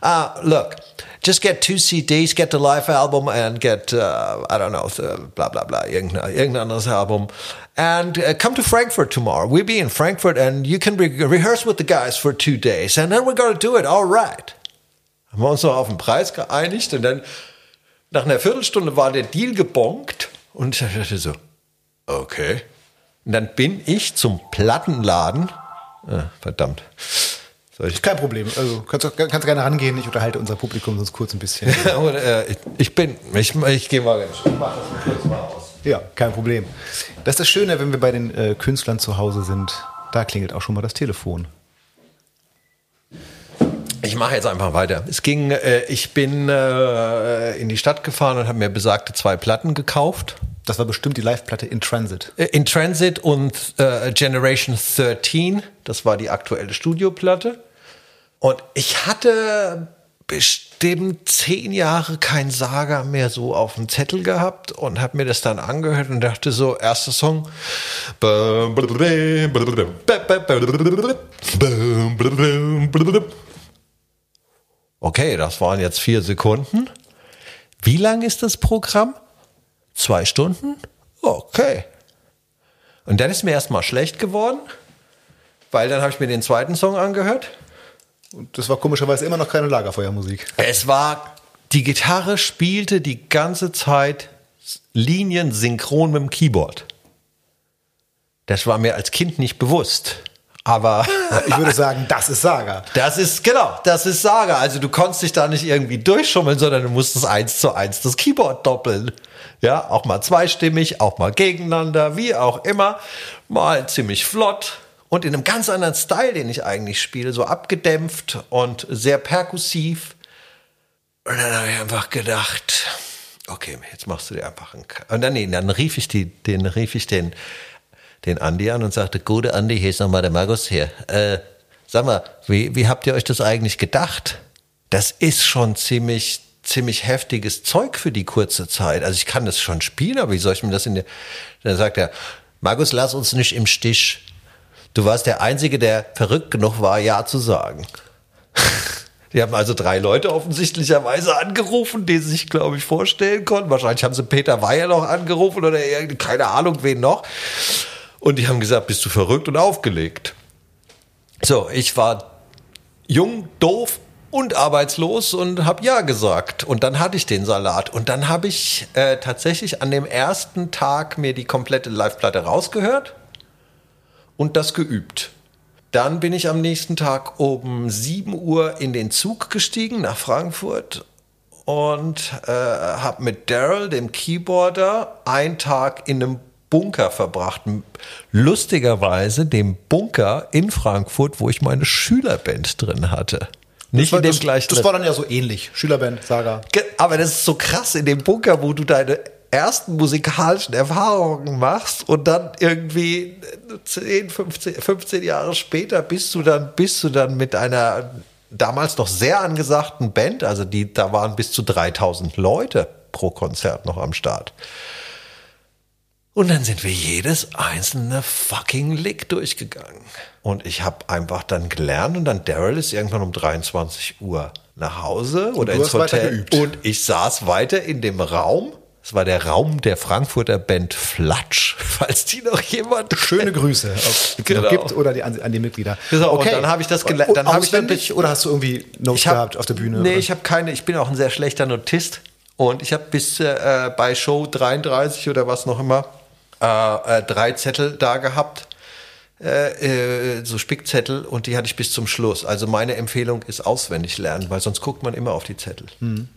Uh, look, just get two CDs, get the live album, and get uh, I don't know, blah blah blah, irgendein, irgendein anderes Album, and uh, come to Frankfurt tomorrow. We'll be in Frankfurt, and you can re rehearse with the guys for two days, and then we're gonna do it. All right. Haben wir uns noch auf den Preis geeinigt und dann Nach einer Viertelstunde war der Deal gebonkt und ich dachte so, okay. Und dann bin ich zum Plattenladen. Ah, verdammt. Ich? Kein Problem. Also kannst, kannst gerne rangehen. Ich unterhalte unser Publikum sonst kurz ein bisschen. und, äh, ich bin, ich, ich gehe mal, ich mach das mal kurz mal aus. Ja, kein Problem. Das ist das Schöne, wenn wir bei den äh, Künstlern zu Hause sind. Da klingelt auch schon mal das Telefon. Ich mache jetzt einfach weiter. Es ging, äh, ich bin äh, in die Stadt gefahren und habe mir besagte zwei Platten gekauft. Das war bestimmt die Live-Platte In Transit. Äh, in Transit und äh, Generation 13, das war die aktuelle Studioplatte. Und ich hatte bestimmt zehn Jahre kein Saga mehr so auf dem Zettel gehabt und habe mir das dann angehört und dachte so, erster Song. Okay, das waren jetzt vier Sekunden. Wie lang ist das Programm? Zwei Stunden? Okay. Und dann ist mir erstmal schlecht geworden, weil dann habe ich mir den zweiten Song angehört. Und das war komischerweise immer noch keine Lagerfeuermusik. Es war, die Gitarre spielte die ganze Zeit Linien synchron mit dem Keyboard. Das war mir als Kind nicht bewusst. Aber ich würde sagen, das ist Saga. Das ist, genau, das ist Saga. Also du konntest dich da nicht irgendwie durchschummeln, sondern du musstest eins zu eins das Keyboard doppeln. Ja, auch mal zweistimmig, auch mal gegeneinander, wie auch immer. Mal ziemlich flott und in einem ganz anderen Style, den ich eigentlich spiele, so abgedämpft und sehr perkussiv. Und dann habe ich einfach gedacht, okay, jetzt machst du dir einfach einen. K und dann, nee, dann rief ich die, den, rief ich den den Andi an und sagte, gute Andi, hier ist nochmal der Markus hier. Äh, sag mal, wie, wie habt ihr euch das eigentlich gedacht? Das ist schon ziemlich, ziemlich heftiges Zeug für die kurze Zeit. Also ich kann das schon spielen, aber wie soll ich mir das in der, dann sagt er, Markus, lass uns nicht im Stich. Du warst der Einzige, der verrückt genug war, Ja zu sagen. Die haben also drei Leute offensichtlicherweise angerufen, die sie sich, glaube ich, vorstellen konnten. Wahrscheinlich haben sie Peter Weyer noch angerufen oder keine Ahnung, wen noch. Und die haben gesagt, bist du verrückt und aufgelegt. So, ich war jung, doof und arbeitslos und habe ja gesagt. Und dann hatte ich den Salat. Und dann habe ich äh, tatsächlich an dem ersten Tag mir die komplette Live-Platte rausgehört und das geübt. Dann bin ich am nächsten Tag um 7 Uhr in den Zug gestiegen nach Frankfurt und äh, habe mit Daryl, dem Keyboarder, einen Tag in einem Bunker verbracht. Lustigerweise dem Bunker in Frankfurt, wo ich meine Schülerband drin hatte. Nicht war, in dem das, gleichen. Das war dann ja so ähnlich. Schülerband, Saga. Aber das ist so krass in dem Bunker, wo du deine ersten musikalischen Erfahrungen machst und dann irgendwie 10, 15, 15 Jahre später bist du dann, bist du dann mit einer damals noch sehr angesagten Band, also die, da waren bis zu 3000 Leute pro Konzert noch am Start. Und dann sind wir jedes einzelne fucking Lick durchgegangen. Und ich habe einfach dann gelernt und dann Daryl ist irgendwann um 23 Uhr nach Hause oder ins Hotel. Und ich saß weiter in dem Raum. Es war der Raum der Frankfurter Band Flatsch, falls die noch jemand. Schöne Grüße, es genau. gibt oder die, an, an die Mitglieder. Genau, okay. Dann habe ich das gelernt. Dann habe ich dann oder hast du irgendwie Notes hab, gehabt auf der Bühne? Nee, oder? ich habe keine. Ich bin auch ein sehr schlechter Notist und ich habe bis äh, bei Show 33 oder was noch immer äh, äh, drei Zettel da gehabt, äh, äh, so Spickzettel, und die hatte ich bis zum Schluss. Also meine Empfehlung ist auswendig lernen, weil sonst guckt man immer auf die Zettel. Mhm.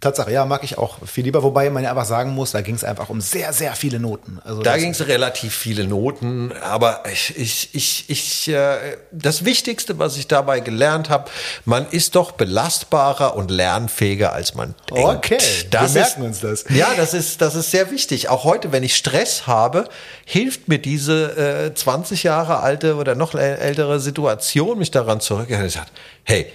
Tatsache, ja, mag ich auch viel lieber, wobei man ja einfach sagen muss, da ging es einfach um sehr, sehr viele Noten. Also da ging es relativ viele Noten, aber ich, ich, ich, ich äh, das Wichtigste, was ich dabei gelernt habe, man ist doch belastbarer und lernfähiger, als man denkt. Okay, das wir merken ist, uns das. Ja, das ist, das ist sehr wichtig. Auch heute, wenn ich Stress habe, hilft mir diese äh, 20 Jahre alte oder noch ältere Situation, mich daran sage, hey,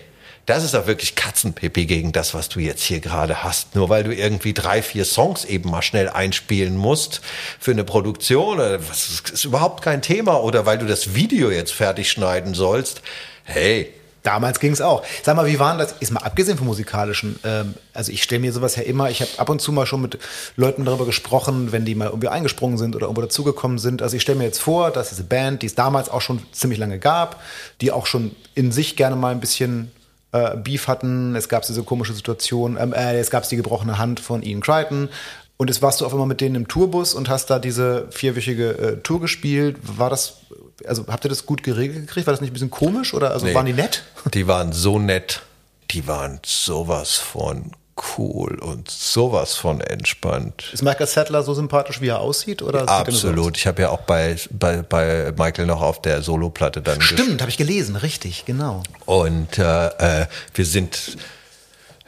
das ist doch wirklich Katzenpipi gegen das, was du jetzt hier gerade hast. Nur weil du irgendwie drei, vier Songs eben mal schnell einspielen musst für eine Produktion, das ist überhaupt kein Thema. Oder weil du das Video jetzt fertig schneiden sollst. Hey, Damals ging es auch. Sag mal, wie waren das? Ist mal abgesehen vom musikalischen. Ähm, also ich stelle mir sowas ja immer. Ich habe ab und zu mal schon mit Leuten darüber gesprochen, wenn die mal irgendwie eingesprungen sind oder irgendwo dazugekommen sind. Also ich stelle mir jetzt vor, dass diese Band, die es damals auch schon ziemlich lange gab, die auch schon in sich gerne mal ein bisschen äh, Beef hatten, es gab diese komische Situation, ähm, äh, es gab die gebrochene Hand von Ian Crichton. Und jetzt warst du auf einmal mit denen im Tourbus und hast da diese vierwöchige äh, Tour gespielt. War das, also habt ihr das gut geregelt gekriegt? War das nicht ein bisschen komisch oder also Nee. waren die nett? Die waren so nett. Die waren sowas von cool und sowas von entspannt. Ist Michael Sattler so sympathisch, wie er aussieht? Oder er so Absolut. Ich habe ja auch bei, bei, bei Michael noch auf der Soloplatte dann? Stimmt, habe ich gelesen, richtig, genau. Und äh, äh, wir sind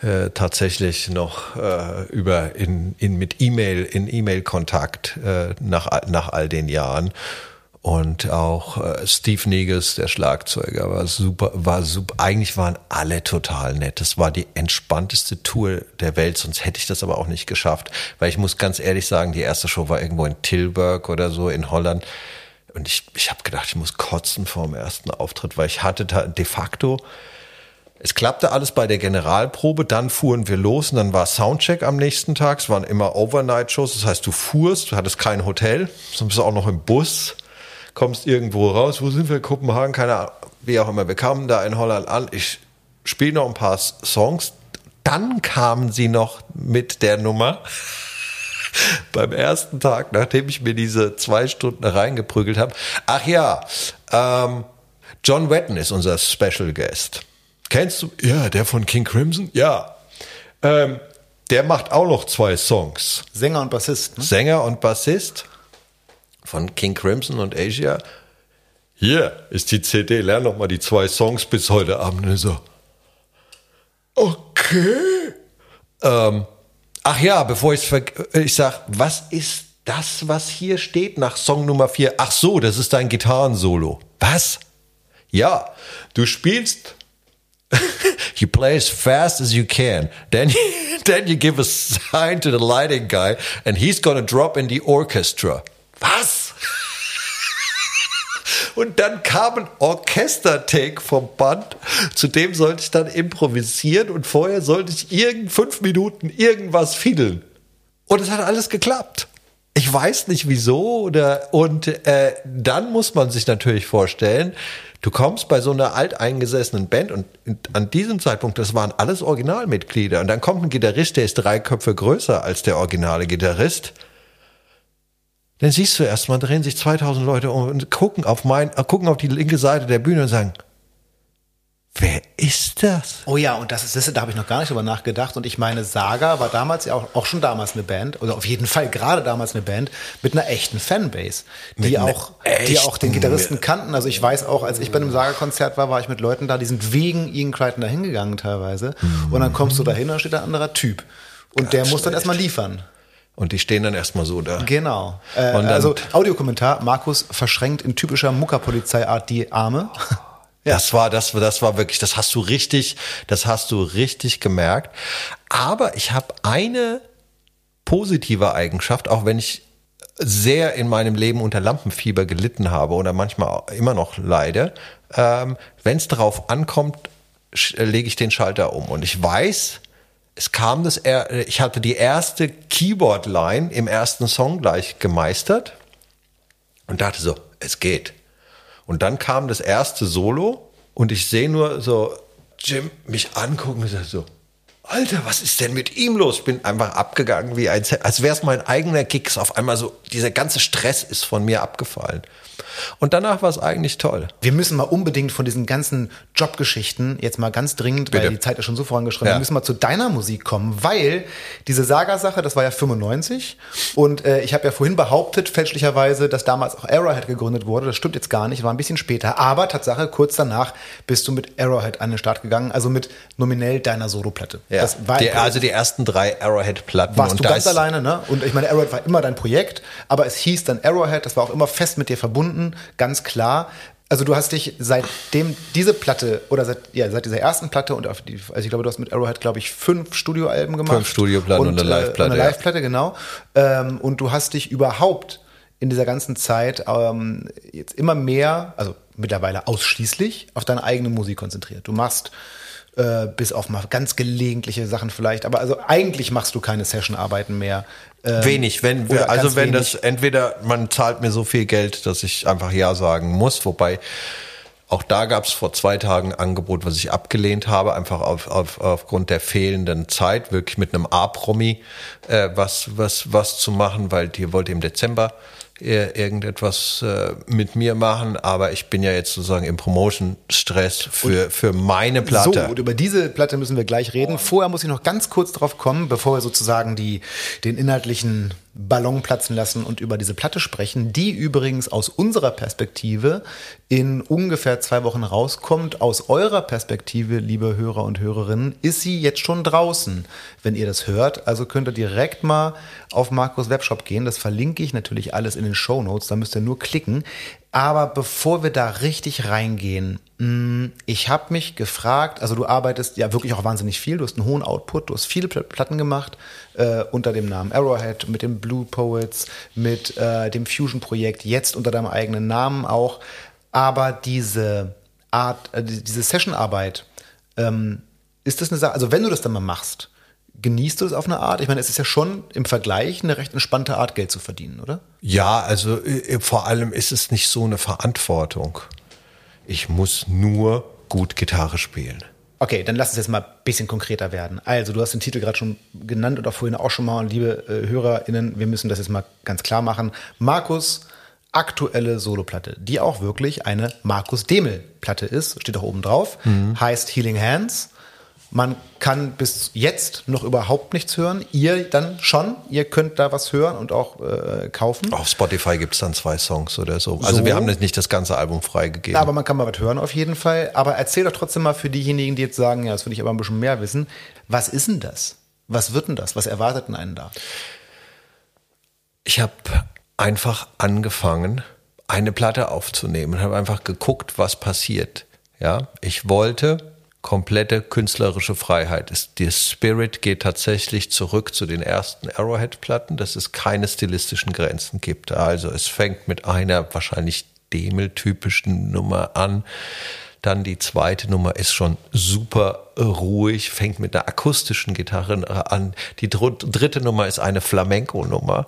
äh, tatsächlich noch äh, über in, in mit E-Mail in E-Mail-Kontakt äh, nach nach all den Jahren. Und auch äh, Steve Negus, der Schlagzeuger, war super, war super. Eigentlich waren alle total nett. Das war die entspannteste Tour der Welt, sonst hätte ich das aber auch nicht geschafft. Weil ich muss ganz ehrlich sagen, die erste Show war irgendwo in Tilburg oder so in Holland. Und ich, ich habe gedacht, ich muss kotzen vor dem ersten Auftritt, weil ich hatte de facto es klappte alles bei der Generalprobe, dann fuhren wir los und dann war Soundcheck am nächsten Tag. Es waren immer Overnight-Shows, das heißt, du fuhrst, du hattest kein Hotel, sonst bist du auch noch im Bus, kommst irgendwo raus. Wo sind wir? Kopenhagen, keine Ahnung, wie auch immer. Wir kamen da in Holland an. Ich spiele noch ein paar Songs. Dann kamen sie noch mit der Nummer. Beim ersten Tag, nachdem ich mir diese zwei Stunden reingeprügelt habe. Ach ja, ähm, John Wetton ist unser Special Guest. Kennst du? Ja, der von King Crimson? Ja. Ähm, der macht auch noch zwei Songs. Sänger und Bassist, ne? Sänger und Bassist von King Crimson und Asia. Hier ist die CD, lern noch mal die zwei Songs bis heute Abend. Und ich so, okay. Ähm, ach ja, bevor ver ich sag, was ist das, was hier steht nach Song Nummer 4? Ach so, das ist dein Gitarrensolo. Was? Ja, du spielst you play as fast as you can. Then, then you give a sign to the lighting guy, and he's gonna drop in the orchestra. Was? Und dann kam ein Orchester-Take vom Band, zu dem sollte ich dann improvisieren und vorher sollte ich irgend fünf Minuten irgendwas fiedeln. Und es hat alles geklappt. Ich weiß nicht wieso oder und äh, dann muss man sich natürlich vorstellen, du kommst bei so einer alteingesessenen Band und an diesem Zeitpunkt, das waren alles Originalmitglieder und dann kommt ein Gitarrist, der ist drei Köpfe größer als der originale Gitarrist. Dann siehst du erstmal, drehen sich 2000 Leute um und gucken auf mein, äh, gucken auf die linke Seite der Bühne und sagen, wer ist das? Oh ja, und das ist, das, da habe ich noch gar nicht drüber nachgedacht. Und ich meine, Saga war damals ja auch, auch schon damals eine Band, oder auf jeden Fall gerade damals eine Band mit einer echten Fanbase, die Mit auch, die auch den Gitarristen kannten. Also ich weiß auch, als ich bei einem Saga-Konzert war, war ich mit Leuten da, die sind wegen Ian Crichton da hingegangen teilweise. Und dann kommst du da hin und da steht da ein anderer Typ. Und der muss dann erstmal liefern. Und die stehen dann erstmal so da. Genau. Äh, also Audiokommentar, Markus verschränkt in typischer Muckerpolizeiart die Arme. Das war, das, das war wirklich, das hast du richtig, das hast du richtig gemerkt. Aber ich habe eine positive Eigenschaft, auch wenn ich sehr in meinem Leben unter Lampenfieber gelitten habe oder manchmal immer noch leide. Ähm, wenn es darauf ankommt, lege ich den Schalter um. Und ich weiß, es kam das, er- ich hatte die erste Keyboard-Line im ersten Song gleich gemeistert und dachte so, es geht. Und dann kam das erste Solo und ich sehe nur so Jim mich angucken und so, Alter, was ist denn mit ihm los? Ich bin einfach abgegangen wie ein, als wäre es mein eigener. Ist Auf einmal so, dieser ganze Stress ist von mir abgefallen. Und danach war es eigentlich toll. Wir müssen mal unbedingt von diesen ganzen Jobgeschichten jetzt mal ganz dringend, Bitte. weil die Zeit ist schon so vorangeschritten, Ja. wir müssen mal zu deiner Musik kommen, weil diese Saga-Sache, das war ja 95 und äh, ich habe ja vorhin behauptet, fälschlicherweise, dass damals auch Arrowhead gegründet wurde. Das stimmt jetzt gar nicht, war ein bisschen später. Aber Tatsache, kurz danach bist du mit Arrowhead an den Start gegangen, also mit nominell deiner Soloplatte. Ja. Das war die, also die ersten drei Arrowhead-Platten. warst und du ganz alleine, ne? Und ich meine, Arrowhead war immer dein Projekt, aber es hieß dann Arrowhead, das war auch immer fest mit dir verbunden, ganz klar. Also du hast dich seitdem diese Platte oder seit, ja, seit dieser ersten Platte und auf die, also ich glaube, du hast mit Arrowhead, glaube ich, fünf Studioalben gemacht. Fünf Studioplatten und eine äh, Liveplatte, Eine ja. Liveplatte, genau. Ähm, und du hast dich überhaupt in dieser ganzen Zeit ähm, jetzt immer mehr, also mittlerweile ausschließlich, auf deine eigene Musik konzentriert. Du machst äh, bis auf mal ganz gelegentliche Sachen vielleicht, aber also eigentlich machst du keine Session-Arbeiten mehr. Ähm, Wenig, wenn wir, also wenn wenig. das entweder man zahlt mir so viel Geld, dass ich einfach ja sagen muss, wobei Auch da gab es vor zwei Tagen ein Angebot, was ich abgelehnt habe, einfach auf, auf, aufgrund der fehlenden Zeit, wirklich mit einem A-Promi äh, was, was, was zu machen, weil die wollte im Dezember irgendetwas äh, mit mir machen, aber ich bin ja jetzt sozusagen im Promotion-Stress für, für meine Platte. So, und über diese Platte müssen wir gleich reden. Vorher muss ich noch ganz kurz drauf kommen, bevor wir sozusagen die, den inhaltlichen Ballon platzen lassen und über diese Platte sprechen, die übrigens aus unserer Perspektive in ungefähr zwei Wochen rauskommt. Aus eurer Perspektive, liebe Hörer und Hörerinnen, ist sie jetzt schon draußen, wenn ihr das hört. Also könnt ihr direkt mal auf Markus Webshop gehen. Das verlinke ich natürlich alles in den Show Notes. Da müsst ihr nur klicken. Aber bevor wir da richtig reingehen, mm, ich habe mich gefragt, also du arbeitest ja wirklich auch wahnsinnig viel, du hast einen hohen Output, du hast viele Platten gemacht äh, unter dem Namen Arrowhead, mit den Blue Poets, mit äh, dem Fusion-Projekt, jetzt unter deinem eigenen Namen auch. Aber diese Art, äh, diese Session-Arbeit, ähm, ist das eine Sache, also wenn du das dann mal machst, genießt du es auf eine Art? Ich meine, es ist ja schon im Vergleich eine recht entspannte Art, Geld zu verdienen, oder? Ja, also äh, vor allem ist es nicht so eine Verantwortung. Ich muss nur gut Gitarre spielen. Okay, dann lass uns jetzt mal ein bisschen konkreter werden. Also, du hast den Titel gerade schon genannt und auch vorhin auch schon mal. Und liebe äh, HörerInnen, wir müssen das jetzt mal ganz klar machen. Markus aktuelle Soloplatte, die auch wirklich eine Markus Demel-Platte ist, steht auch oben drauf, mhm. heißt Healing Hands. Man kann bis jetzt noch überhaupt nichts hören. Ihr dann schon. Ihr könnt da was hören und auch äh, kaufen. Auf Spotify gibt es dann zwei Songs oder so. Also so. wir haben nicht das ganze Album freigegeben. Aber man kann mal was hören auf jeden Fall. Aber erzähl doch trotzdem mal für diejenigen, die jetzt sagen, ja, das will ich aber ein bisschen mehr wissen. Was ist denn das? Was wird denn das? Was erwartet denn einen da? Ich habe einfach angefangen, eine Platte aufzunehmen und habe einfach geguckt, was passiert. Ja, ich wollte komplette künstlerische Freiheit. Der Spirit geht tatsächlich zurück zu den ersten Arrowhead-Platten, dass es keine stilistischen Grenzen gibt. Also es fängt mit einer wahrscheinlich Demel-typischen Nummer an. Dann die zweite Nummer ist schon super ruhig, fängt mit einer akustischen Gitarre an. Die dritte Nummer ist eine Flamenco-Nummer.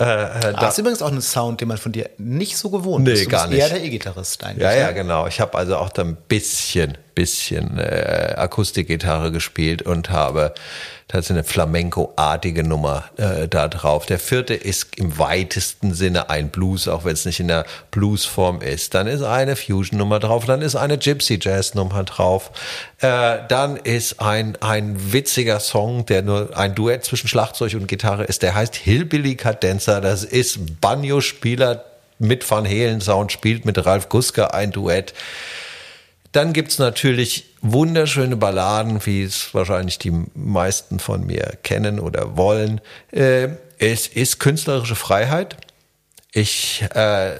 Äh, äh, das ist übrigens auch ein Sound, den man von dir nicht so gewohnt nee, ist. Du gar bist eher der E-Gitarrist eigentlich. Ja, ja, genau. Ich habe also auch da ein bisschen, bisschen äh, Akustikgitarre gespielt und habe tatsächlich eine Flamenco-artige Nummer äh, da drauf. Der vierte ist im weitesten Sinne ein Blues, auch wenn es nicht in der Bluesform ist. Dann ist eine Fusion-Nummer drauf, dann ist eine Gypsy-Jazz-Nummer drauf. Äh, dann ist ein, ein witziger Song, der nur ein Duett zwischen Schlagzeug und Gitarre ist, der heißt Hillbilly Cadenza. Das ist Banjo-Spieler mit Van Halen Sound, spielt mit Ralf Guska ein Duett. Dann gibt's natürlich wunderschöne Balladen, wie es wahrscheinlich die meisten von mir kennen oder wollen. Äh, es ist künstlerische Freiheit. Ich äh,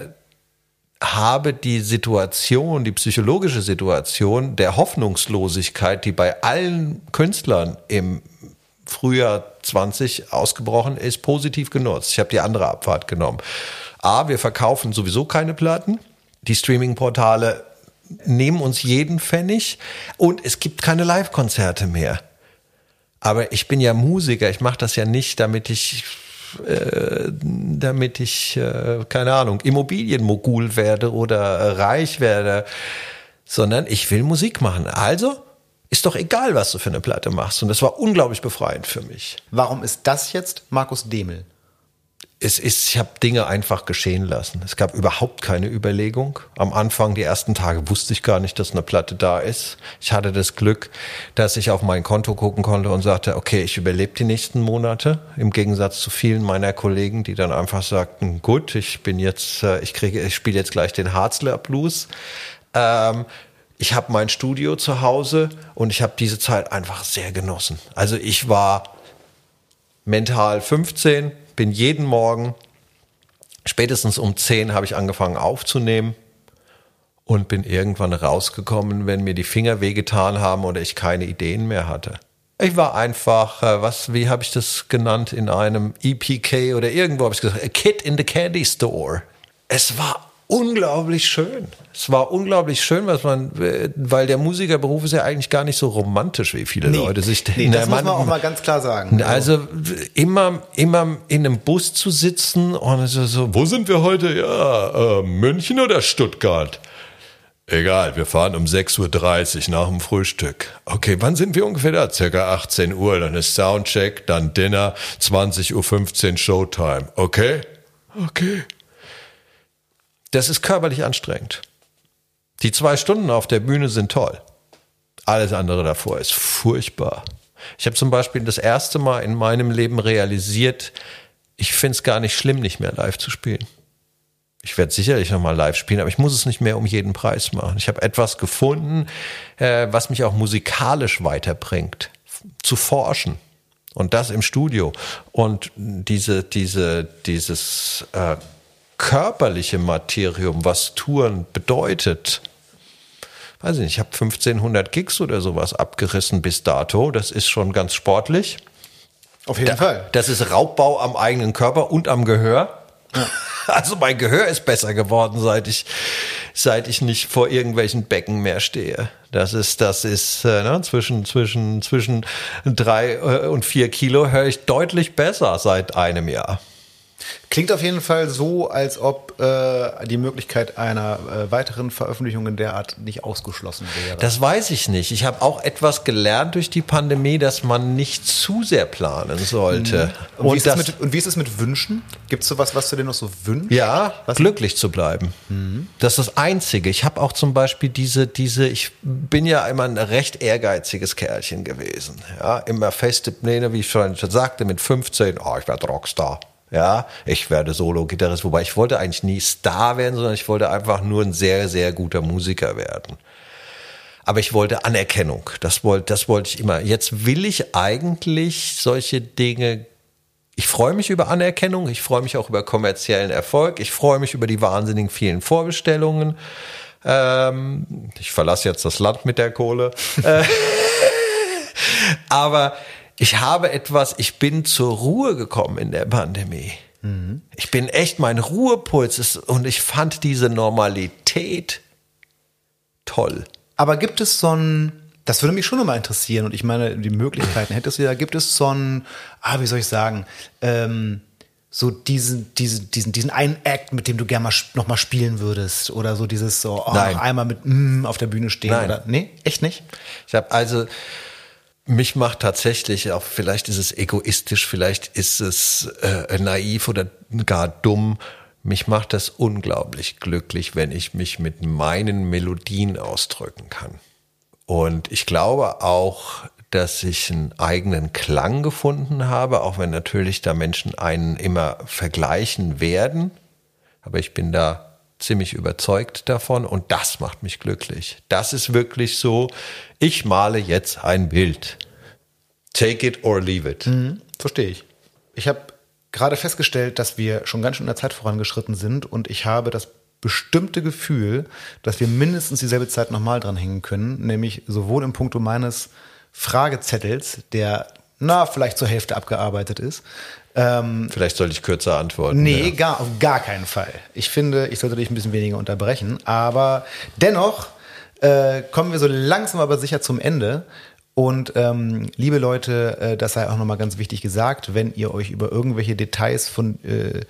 habe die Situation, die psychologische Situation der Hoffnungslosigkeit, die bei allen Künstlern im Frühjahr 20 ausgebrochen ist, positiv genutzt. Ich habe die andere Abfahrt genommen. A, wir verkaufen sowieso keine Platten. Die Streaming-Portale nehmen uns jeden Pfennig und es gibt keine Live-Konzerte mehr. Aber ich bin ja Musiker, ich mache das ja nicht, damit ich äh, damit ich, äh, keine Ahnung, Immobilienmogul werde oder äh, reich werde, sondern ich will Musik machen. Also ist doch egal, was du für eine Platte machst. Und das war unglaublich befreiend für mich. Warum ist das jetzt Markus Demel? Es ist, ich habe Dinge einfach geschehen lassen. Es gab überhaupt keine Überlegung. Am Anfang, die ersten Tage, wusste ich gar nicht, dass eine Platte da ist. Ich hatte das Glück, dass ich auf mein Konto gucken konnte und sagte, okay, ich überlebe die nächsten Monate. Im Gegensatz zu vielen meiner Kollegen, die dann einfach sagten, gut, ich bin jetzt, äh, ich kriege, ich spiele jetzt gleich den Harzler Blues. Ähm, ich habe mein Studio zu Hause und ich habe diese Zeit einfach sehr genossen. Also ich war mental 15, bin jeden Morgen, spätestens um 10 habe ich angefangen aufzunehmen und bin irgendwann rausgekommen, wenn mir die Finger wehgetan haben oder ich keine Ideen mehr hatte. Ich war einfach, äh, was, wie habe ich das genannt in einem EPK oder irgendwo habe ich gesagt, a kid in the candy store. Es war unglaublich schön. Es war unglaublich schön, was man, weil der Musikerberuf ist ja eigentlich gar nicht so romantisch, wie viele nee, Leute sich denken. Nee, das muss man auch mal ganz klar sagen. Also immer, immer in einem Bus zu sitzen und so, so wo sind wir heute? Ja, äh, München oder Stuttgart? Egal, wir fahren um 6.30 Uhr nach dem Frühstück. Okay, wann sind wir ungefähr da? Circa 18 Uhr, dann ist Soundcheck, dann Dinner, 20.15 Uhr Showtime. Okay? Okay. Das ist körperlich anstrengend. Die zwei Stunden auf der Bühne sind toll. Alles andere davor ist furchtbar. Ich habe zum Beispiel das erste Mal in meinem Leben realisiert, ich finde es gar nicht schlimm, nicht mehr live zu spielen. Ich werde sicherlich nochmal live spielen, aber ich muss es nicht mehr um jeden Preis machen. Ich habe etwas gefunden, äh, was mich auch musikalisch weiterbringt, zu forschen. Und das im Studio. Und diese, diese, dieses äh, körperliche Materium, was Touren bedeutet, weiß ich nicht, ich habe 1500 Gigs oder sowas abgerissen bis dato. Das ist schon ganz sportlich. Auf jeden da, Fall. Das ist Raubbau am eigenen Körper und am Gehör. Ja. Also mein Gehör ist besser geworden, seit ich, seit ich nicht vor irgendwelchen Becken mehr stehe. Das ist, das ist äh, ne, zwischen zwischen zwischen drei äh, und vier Kilo höre ich deutlich besser seit einem Jahr. Klingt auf jeden Fall so, als ob äh, die Möglichkeit einer äh, weiteren Veröffentlichung in der Art nicht ausgeschlossen wäre. Das weiß ich nicht. Ich habe auch etwas gelernt durch die Pandemie, dass man nicht zu sehr planen sollte. Mhm. Und, und, wie mit, und, wie ist es mit Wünschen? Gibt es sowas, was du dir noch so wünschst? Ja, was glücklich zu bleiben. Mhm. Das ist das Einzige. Ich habe auch zum Beispiel diese, diese, ich bin ja immer ein recht ehrgeiziges Kerlchen gewesen. Ja, immer feste Pläne, wie ich schon sagte, mit 15, oh, ich werde Rockstar. Ja, ich werde Solo-Gitarrist, wobei ich wollte eigentlich nie Star werden, sondern ich wollte einfach nur ein sehr, sehr guter Musiker werden. Aber ich wollte Anerkennung. Das wollte, das wollte ich immer. Jetzt will ich eigentlich solche Dinge. Ich freue mich über Anerkennung. Ich freue mich auch über kommerziellen Erfolg. Ich freue mich über die wahnsinnig vielen Vorbestellungen. Ähm, ich verlasse jetzt das Land mit der Kohle. Äh, aber ich habe etwas, ich bin zur Ruhe gekommen in der Pandemie. Mhm. Ich bin echt, mein Ruhepuls ist, und ich fand diese Normalität toll. Aber gibt es so ein, das würde mich schon nochmal interessieren und ich meine, die Möglichkeiten hättest du ja, gibt es so ein, ah, wie soll ich sagen, ähm, so diesen, diesen, diesen, diesen einen Act, mit dem du gerne mal nochmal spielen würdest oder so dieses so, oh, einmal mit mm auf der Bühne stehen Nein. oder, nee, echt nicht? Ich habe also, mich macht tatsächlich, auch vielleicht ist es egoistisch, vielleicht ist es äh, naiv oder gar dumm, mich macht das unglaublich glücklich, wenn ich mich mit meinen Melodien ausdrücken kann. Und ich glaube auch, dass ich einen eigenen Klang gefunden habe, auch wenn natürlich da Menschen einen immer vergleichen werden. Aber ich bin da ziemlich überzeugt davon und das macht mich glücklich. Das ist wirklich so, ich male jetzt ein Bild. Take it or leave it. Mhm, verstehe ich. Ich habe gerade festgestellt, dass wir schon ganz schön in der Zeit vorangeschritten sind und ich habe das bestimmte Gefühl, dass wir mindestens dieselbe Zeit nochmal dranhängen können, nämlich sowohl im Punkto meines Fragezettels, der na, vielleicht zur Hälfte abgearbeitet ist, ähm, Vielleicht sollte ich kürzer antworten. Nee, ja. gar, auf gar keinen Fall. Ich finde, ich sollte dich ein bisschen weniger unterbrechen. Aber dennoch äh, kommen wir so langsam aber sicher zum Ende. Und ähm, liebe Leute, äh, das sei auch nochmal ganz wichtig gesagt, wenn ihr euch über irgendwelche Details von äh,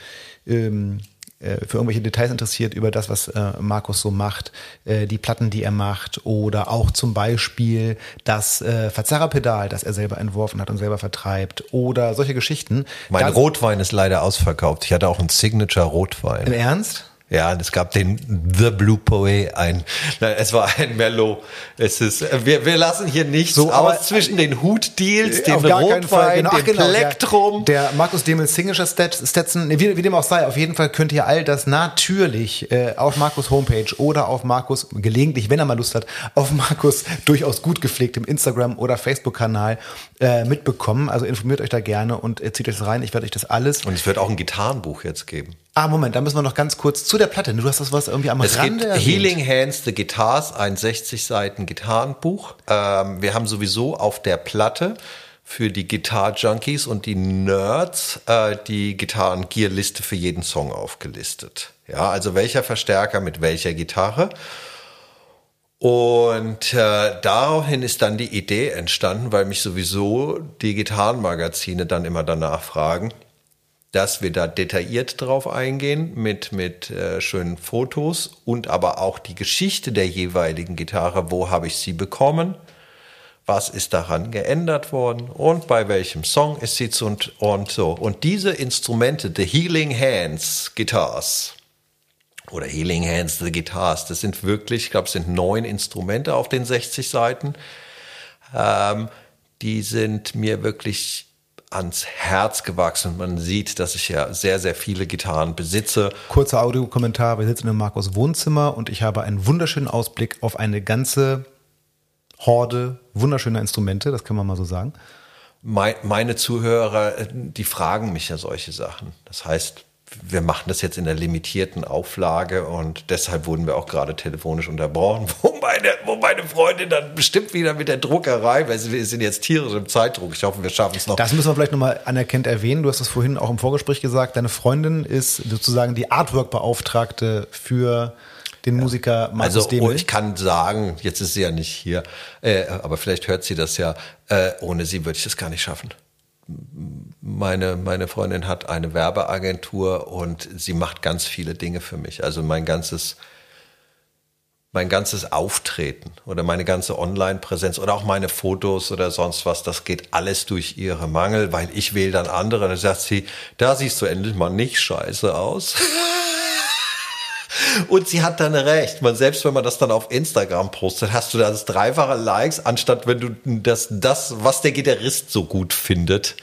ähm, äh, für irgendwelche Details interessiert über das, was äh, Markus so macht, äh, die Platten, die er macht oder auch zum Beispiel das äh, Verzerrerpedal, das er selber entworfen hat und selber vertreibt oder solche Geschichten. Mein Rotwein ist leider ausverkauft. Ich hatte auch einen Signature Rotwein. Im Ernst? Ja, es gab den The Blue Poet, ein, nein, es war ein Merlot. Es ist, wir, wir lassen hier nichts so, aus zwischen den Hutdeals, dem Rotwein, genau, dem genau, Plektrum. Der, der Markus Demel Signature Stetson, wie, wie dem auch sei, auf jeden Fall könnt ihr all das natürlich äh, auf Markus Homepage oder auf Markus, gelegentlich, wenn er mal Lust hat, auf Markus durchaus gut gepflegtem Instagram oder Facebook-Kanal äh, mitbekommen. Also informiert euch da gerne und äh, zieht euch das rein. Ich werde euch das alles. Und es wird auch ein Gitarrenbuch jetzt geben. Ah, Moment, da müssen wir noch ganz kurz zu der Platte. Du hast das was irgendwie am es Rande gibt Healing Hands the Guitars, ein 60 Seiten Gitarrenbuch. Ähm, wir haben sowieso auf der Platte für die Gitar-Junkies und die Nerds äh, die Gitarren-Gear-Liste für jeden Song aufgelistet. Ja, also welcher Verstärker mit welcher Gitarre. Und äh, daraufhin ist dann die Idee entstanden, weil mich sowieso die Gitarrenmagazine dann immer danach fragen, dass wir da detailliert drauf eingehen mit, mit äh, schönen Fotos und aber auch die Geschichte der jeweiligen Gitarre. Wo habe ich sie bekommen? Was ist daran geändert worden? Und bei welchem Song ist sie zu und, und so. Und diese Instrumente, the Healing Hands Guitars oder Healing Hands, the Guitars, das sind wirklich, ich glaube, es sind neun Instrumente auf den 60 Seiten. Ähm, die sind mir wirklich ans Herz gewachsen. Man sieht, dass ich ja sehr, sehr viele Gitarren besitze. Kurzer Audiokommentar. Wir sitzen im Markus Wohnzimmer und ich habe einen wunderschönen Ausblick auf eine ganze Horde wunderschöner Instrumente, das kann man mal so sagen. Meine Zuhörer, die fragen mich ja solche Sachen. Das heißt, wir machen das jetzt in der limitierten Auflage und deshalb wurden wir auch gerade telefonisch unterbrochen, wo meine, wo meine Freundin dann bestimmt wieder mit der Druckerei, weil wir sind jetzt tierisch im Zeitdruck. Ich hoffe, wir schaffen es noch. Das müssen wir vielleicht nochmal anerkennt erwähnen. Du hast das vorhin auch im Vorgespräch gesagt. Deine Freundin ist sozusagen die Artwork-Beauftragte für den Musiker Markus Also Demel. ich kann sagen, jetzt ist sie ja nicht hier, äh, aber vielleicht hört sie das ja, äh, ohne sie würde ich das gar nicht schaffen meine, meine Freundin hat eine Werbeagentur und sie macht ganz viele Dinge für mich. Also mein ganzes, mein ganzes Auftreten oder meine ganze Online-Präsenz oder auch meine Fotos oder sonst was, das geht alles durch ihre Mangel, weil ich wähle dann andere. Und dann sagt sie, da siehst du endlich mal nicht scheiße aus. Und sie hat dann recht. Man, selbst wenn man das dann auf Instagram postet, hast du das dreifache Likes, anstatt wenn du das, das, was der Gitarrist so gut findet.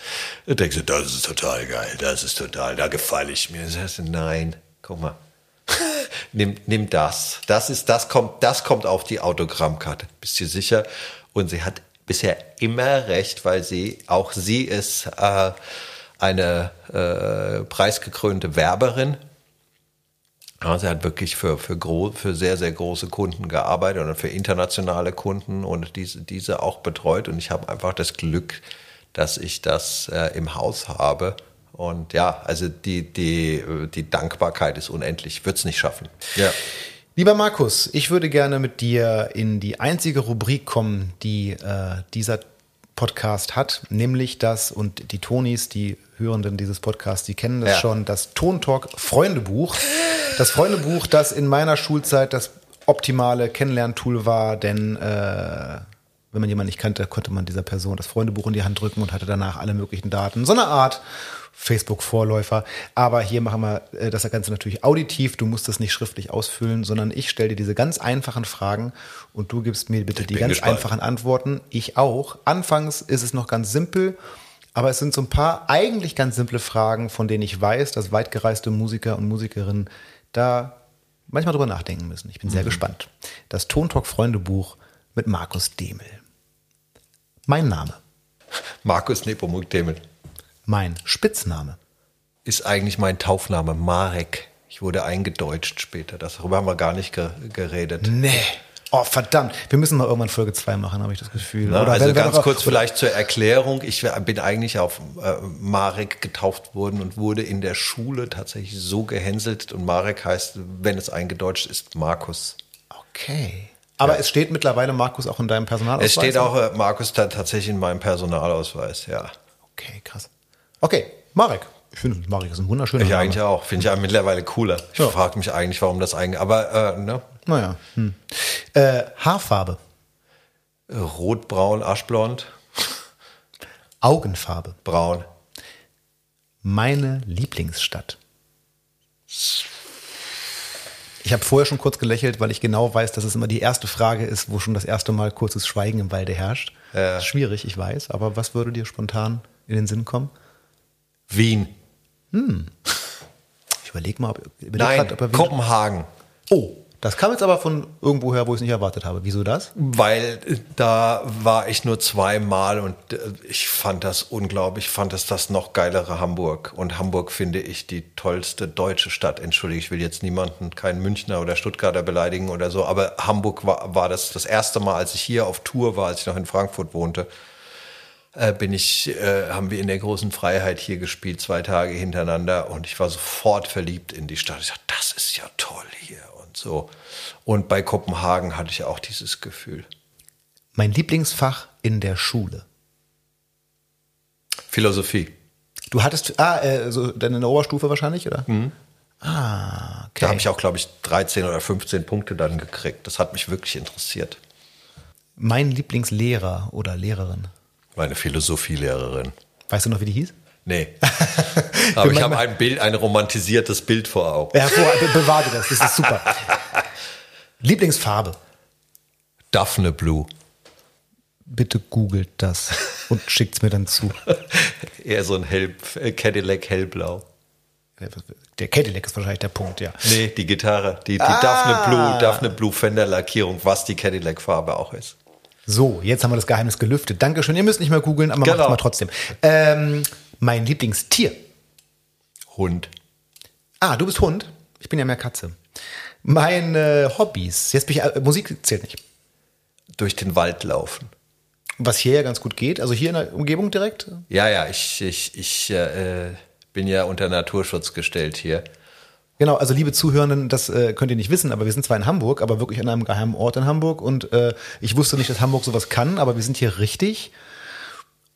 Denkst du, das ist total geil, das ist total, da gefalle ich mir. Das heißt, nein, guck mal. nimm, nimm das. Das ist, das kommt, das kommt auf die Autogrammkarte. Bist du sicher? Und sie hat bisher immer recht, weil sie, auch sie ist äh, eine äh, preisgekrönte Werberin also er hat wirklich für, für, für sehr, sehr große Kunden gearbeitet und für internationale Kunden und diese, diese auch betreut. Und ich habe einfach das Glück, dass ich das äh, im Haus habe. Und ja, also die, die, die Dankbarkeit ist unendlich. Ich würde es nicht schaffen. Ja. Lieber Markus, ich würde gerne mit dir in die einzige Rubrik kommen, die äh, dieser Podcast hat, nämlich das, und die Tonis, die Hörenden dieses Podcasts, die kennen das ja. schon, das Tontalk Freundebuch. Das Freundebuch, das in meiner Schulzeit das optimale Kennenlerntool war, denn äh, wenn man jemanden nicht kannte, konnte man dieser Person das Freundebuch in die Hand drücken und hatte danach alle möglichen Daten. So eine Art Facebook-Vorläufer. Aber hier machen wir äh, das Ganze natürlich auditiv. Du musst das nicht schriftlich ausfüllen, sondern ich stelle dir diese ganz einfachen Fragen und du gibst mir bitte ich die ganz gespannt. einfachen Antworten. Ich auch. Anfangs ist es noch ganz simpel. Aber es sind so ein paar eigentlich ganz simple Fragen, von denen ich weiß, dass weitgereiste Musiker und Musikerinnen da manchmal drüber nachdenken müssen. Ich bin sehr mhm. gespannt. Das Tontalk Freundebuch mit Markus Demel. Mein Name. Markus Nepomuk Demel. Mein Spitzname. Ist eigentlich mein Taufname Marek. Ich wurde eingedeutscht später. Darüber haben wir gar nicht geredet. Nee. Oh, verdammt. Wir müssen mal irgendwann Folge 2 machen, habe ich das Gefühl. Na, also ganz kurz vielleicht zur Erklärung. Ich bin eigentlich auf äh, Marek getauft worden und wurde in der Schule tatsächlich so gehänselt. Und Marek heißt, wenn es eingedeutscht ist, Markus. Okay. Aber ja. es steht mittlerweile Markus auch in deinem Personalausweis? Es steht auch äh, Markus tatsächlich in meinem Personalausweis, ja. Okay, krass. Okay, Marek. Ich finde, Marek ist ein wunderschöner Ich Name. eigentlich auch. Finde ich ja mittlerweile cooler. Ich ja. frage mich eigentlich, warum das eigentlich. Aber, äh, ne? Naja. Hm. Äh, Haarfarbe. Rotbraun, aschblond. Augenfarbe. Braun. Meine Lieblingsstadt. Ich habe vorher schon kurz gelächelt, weil ich genau weiß, dass es immer die erste Frage ist, wo schon das erste Mal kurzes Schweigen im Walde herrscht. Ja. Schwierig, ich weiß, aber was würde dir spontan in den Sinn kommen? Wien. Hm. Ich überlege mal, ob, Nein, grad, ob er Kopenhagen. Oh, das kam jetzt aber von irgendwoher, wo ich es nicht erwartet habe. Wieso das? Weil äh, da war ich nur zweimal und äh, ich fand das unglaublich, fand es das noch geilere Hamburg. Und Hamburg finde ich die tollste deutsche Stadt. Entschuldige, ich will jetzt niemanden, keinen Münchner oder Stuttgarter beleidigen oder so, aber Hamburg war, war das das erste Mal, als ich hier auf Tour war, als ich noch in Frankfurt wohnte äh, bin ich, äh, haben wir in der großen Freiheit hier gespielt, zwei Tage hintereinander und ich war sofort verliebt in die Stadt. Ich dachte, das ist ja toll hier und so. Und bei Kopenhagen hatte ich auch dieses Gefühl. Mein Lieblingsfach in der Schule. Philosophie. Du hattest, ah, äh, so deine Oberstufe wahrscheinlich, oder? Mhm. Ah, okay. Da habe ich auch, glaube ich, 13 oder 15 Punkte dann gekriegt. Das hat mich wirklich interessiert. Mein Lieblingslehrer oder Lehrerin. Meine Philosophielehrerin. Weißt du noch, wie die hieß? Nee. Aber ich habe ein Bild, ein romantisiertes Bild vor Augen. Ja, be bewahre das, das ist super. Lieblingsfarbe. Daphne Blue. Bitte googelt das und schickt's mir dann zu. Eher so ein Hell, äh, Cadillac hellblau. Der Cadillac ist wahrscheinlich der Punkt, ja. Nee, die Gitarre, die, die Ah. Daphne Blue, Daphne Blue Fender Lackierung, was die Cadillac Farbe auch ist. So, jetzt haben wir das Geheimnis gelüftet. Dankeschön. Ihr müsst nicht mehr googeln, aber Genau. macht's mal trotzdem. Ähm, mein Lieblingstier. Hund. Ah, du bist Hund. Ich bin ja mehr Katze. Meine Hobbys. Jetzt bin ich, äh, Musik zählt nicht. Durch den Wald laufen. Was hier ja ganz gut geht. Also hier in der Umgebung direkt. Ja, ja, ich, ich, ich äh, bin ja unter Naturschutz gestellt hier. Genau, also liebe Zuhörenden, das äh, könnt ihr nicht wissen, aber wir sind zwar in Hamburg, aber wirklich an einem geheimen Ort in Hamburg und äh, ich wusste nicht, dass Hamburg sowas kann, aber wir sind hier richtig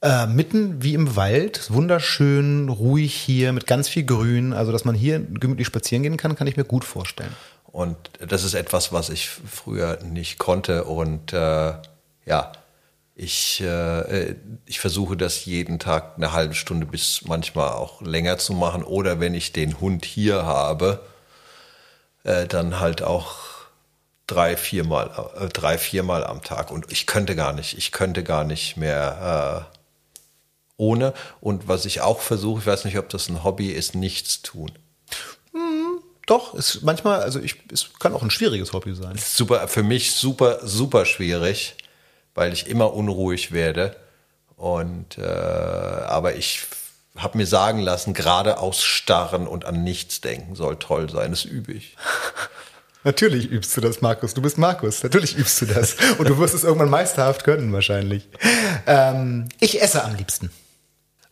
äh, mitten wie im Wald, wunderschön, ruhig hier mit ganz viel Grün, also dass man hier gemütlich spazieren gehen kann, kann ich mir gut vorstellen. Und das ist etwas, was ich früher nicht konnte. Und äh, ja, ich, äh, ich versuche das jeden Tag eine halbe Stunde bis manchmal auch länger zu machen. Oder wenn ich den Hund hier habe, äh, dann halt auch drei, viermal, äh, drei, viermal am Tag. Und ich könnte gar nicht, ich könnte gar nicht mehr äh, ohne. Und was ich auch versuche, ich weiß nicht, ob das ein Hobby ist, nichts tun. Doch, ist manchmal, also ich, es kann auch ein schwieriges Hobby sein. super, für mich super, super schwierig, weil ich immer unruhig werde. Und äh, aber ich habe mir sagen lassen, gerade ausstarren und an nichts denken soll toll sein. Das übe ich. Natürlich übst du das, Markus. Du bist Markus. Natürlich übst du das. Und du wirst es irgendwann meisterhaft können, wahrscheinlich. Ähm, ich esse am liebsten.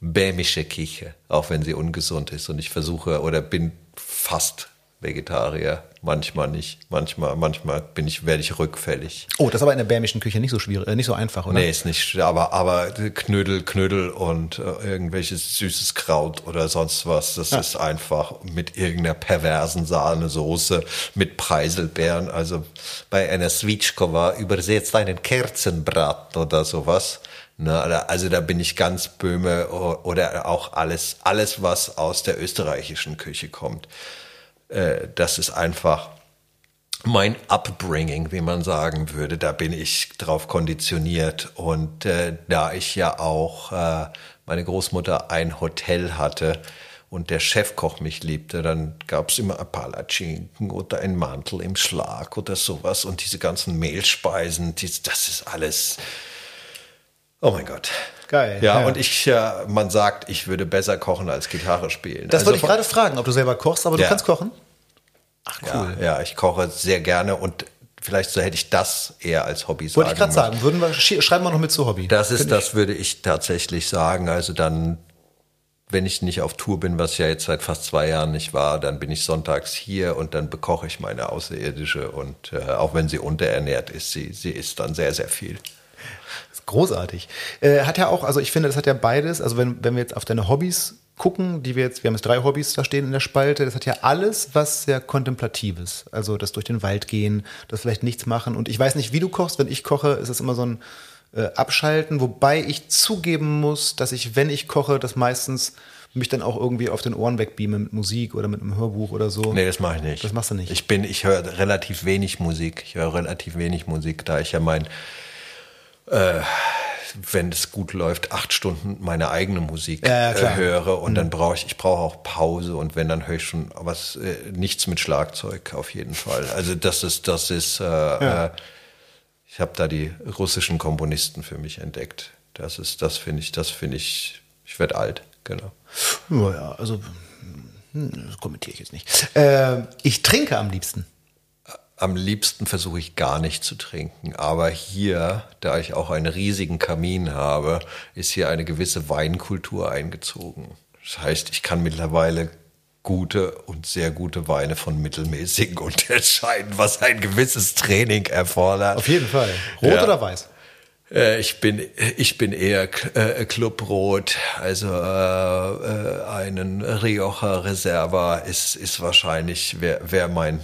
Bämische Kiche, auch wenn sie ungesund ist. Und ich versuche oder bin fast Vegetarier. Manchmal nicht. Manchmal, manchmal bin ich, werde ich rückfällig. Oh, das ist aber in der bärmischen Küche nicht so schwierig, äh, nicht so einfach, oder? Nee, ist nicht, aber, aber Knödel, Knödel und äh, irgendwelches süßes Kraut oder sonst was, das ist einfach mit irgendeiner perversen Sahnesoße, mit Preiselbeeren, also bei einer Switschkova übersetzt einen Kerzenbraten oder sowas. Ne, also da bin ich ganz Böhme oder auch alles, alles, was aus der österreichischen Küche kommt. Äh, das ist einfach mein Upbringing, wie man sagen würde, da bin ich drauf konditioniert. Und äh, da ich ja auch äh, meine Großmutter ein Hotel hatte und der Chefkoch mich liebte, dann gab es immer ein Palatschinken oder ein Mantel im Schlag oder sowas. Und diese ganzen Mehlspeisen, das ist alles. Oh mein Gott. Geil, Ja, ja. und ich, äh, man sagt, ich würde besser kochen als Gitarre spielen. Das Also wollte ich gerade fragen, ob du selber kochst, aber du Ja. kannst kochen. Ach, cool. Ja, ja, ich koche sehr gerne und vielleicht so hätte ich das eher als Hobby sagen Wollte ich gerade sagen. Würden wir, sch- schreiben wir noch mit zu Hobby. Das ist, das würde ich tatsächlich sagen. Also dann, wenn ich nicht auf Tour bin, was ja jetzt seit fast zwei Jahren nicht war, dann bin ich sonntags hier und dann bekoche ich meine Außerirdische und äh, auch wenn sie unterernährt ist, sie, sie isst dann sehr, sehr viel. Großartig. Äh, hat ja auch, also ich finde, das hat ja beides. Also wenn, wenn wir jetzt auf deine Hobbys gucken, die wir jetzt, wir haben jetzt drei Hobbys da stehen in der Spalte, das hat ja alles was sehr Kontemplatives. Also das durch den Wald gehen, das vielleicht nichts machen. Und ich weiß nicht, wie du kochst. Wenn ich koche, ist es immer so ein äh, Abschalten, wobei ich zugeben muss, dass ich, wenn ich koche, das meistens mich dann auch irgendwie auf den Ohren wegbeame mit Musik oder mit einem Hörbuch oder so. Nee, das mache ich nicht. Das machst du nicht. Ich bin, ich höre relativ wenig Musik. Ich höre relativ wenig Musik, da ich ja mein, äh, wenn es gut läuft, acht Stunden meine eigene Musik Ja, ja, äh, höre und dann brauche ich, ich brauche auch Pause und wenn dann höre ich schon was, äh, nichts mit Schlagzeug auf jeden Fall. Also das ist, das ist, äh, äh, ich habe da die russischen Komponisten für mich entdeckt. Das ist, das finde ich, das finde ich, ich werde alt, genau. Naja, also hm, das kommentiere ich jetzt nicht. Äh, ich trinke am liebsten. Am liebsten versuche ich gar nicht zu trinken, aber hier, da ich auch einen riesigen Kamin habe, ist hier eine gewisse Weinkultur eingezogen. Das heißt, ich kann mittlerweile gute und sehr gute Weine von mittelmäßigen unterscheiden, was ein gewisses Training erfordert. Auf jeden Fall. Rot Ja. oder weiß? Äh, ich bin, ich bin eher äh, Clubrot, also äh, einen Rioja Reserva ist, ist wahrscheinlich, wäre wär mein,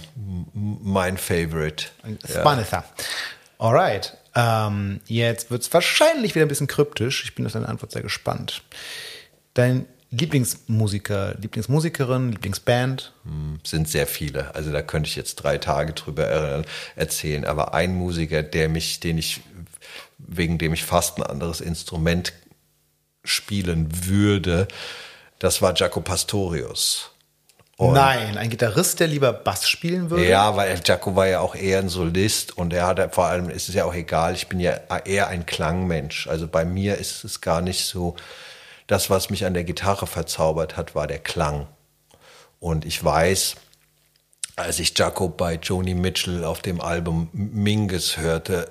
mein Favorite. Spanetha. Ja. Alright. Ähm, jetzt wird es wahrscheinlich wieder ein bisschen kryptisch. Ich bin auf deine Antwort sehr gespannt. Dein Lieblingsmusiker, Lieblingsmusikerin, Lieblingsband? Hm, sind sehr viele. Also da könnte ich jetzt drei Tage drüber erzählen. Aber ein Musiker, der mich, den ich, wegen dem ich fast ein anderes Instrument spielen würde, das war Jaco Pastorius. Und Nein, ein Gitarrist, der lieber Bass spielen würde? Ja, weil Jaco war ja auch eher ein Solist und er hat vor allem, ist es ja auch egal, ich bin ja eher ein Klangmensch. Also bei mir ist es gar nicht so, das, was mich an der Gitarre verzaubert hat, war der Klang. Und ich weiß, als ich Jaco bei Joni Mitchell auf dem Album Mingus hörte,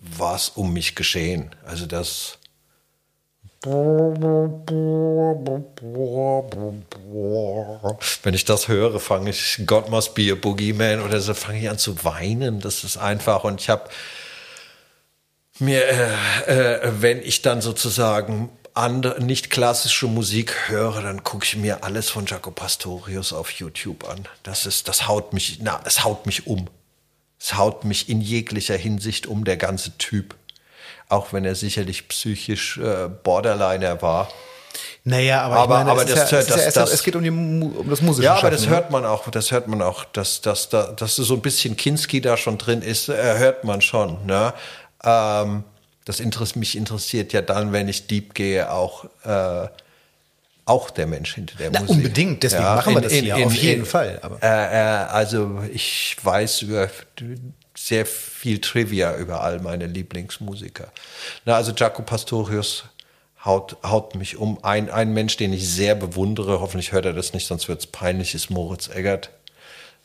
war es um mich geschehen. Also das. Wenn ich das höre, fange ich God Must Be a Boogeyman oder so, fange ich an zu weinen. Das ist einfach. Und ich habe mir, äh, äh, wenn ich dann sozusagen andere, nicht klassische Musik höre, dann gucke ich mir alles von Jaco Pastorius auf YouTube an. Das ist, das haut mich, na, es haut mich um. Es haut mich in jeglicher Hinsicht um, der ganze Typ. Auch wenn er sicherlich psychisch äh, Borderliner war. Naja, aber, aber, meine, aber das, ja, das, das, das, es geht um, die, um das Musische. Ja, aber das ne? hört man auch, das hört man auch, dass, dass, dass, dass so ein bisschen Kinski da schon drin ist, äh, hört man schon. Ne? Ähm, das interess mich interessiert ja dann, wenn ich deep gehe, auch, äh, auch der Mensch hinter der Na, Musik. Unbedingt, deswegen ja, machen wir das in, hier, in, auf jeden Fall. Äh, äh, also ich weiß über sehr viel Trivia über all meine Lieblingsmusiker. Na, also Jaco Pastorius haut, haut mich um. Ein, ein Mensch, den ich sehr bewundere, hoffentlich hört er das nicht, sonst wird es peinlich, ist Moritz Eggert.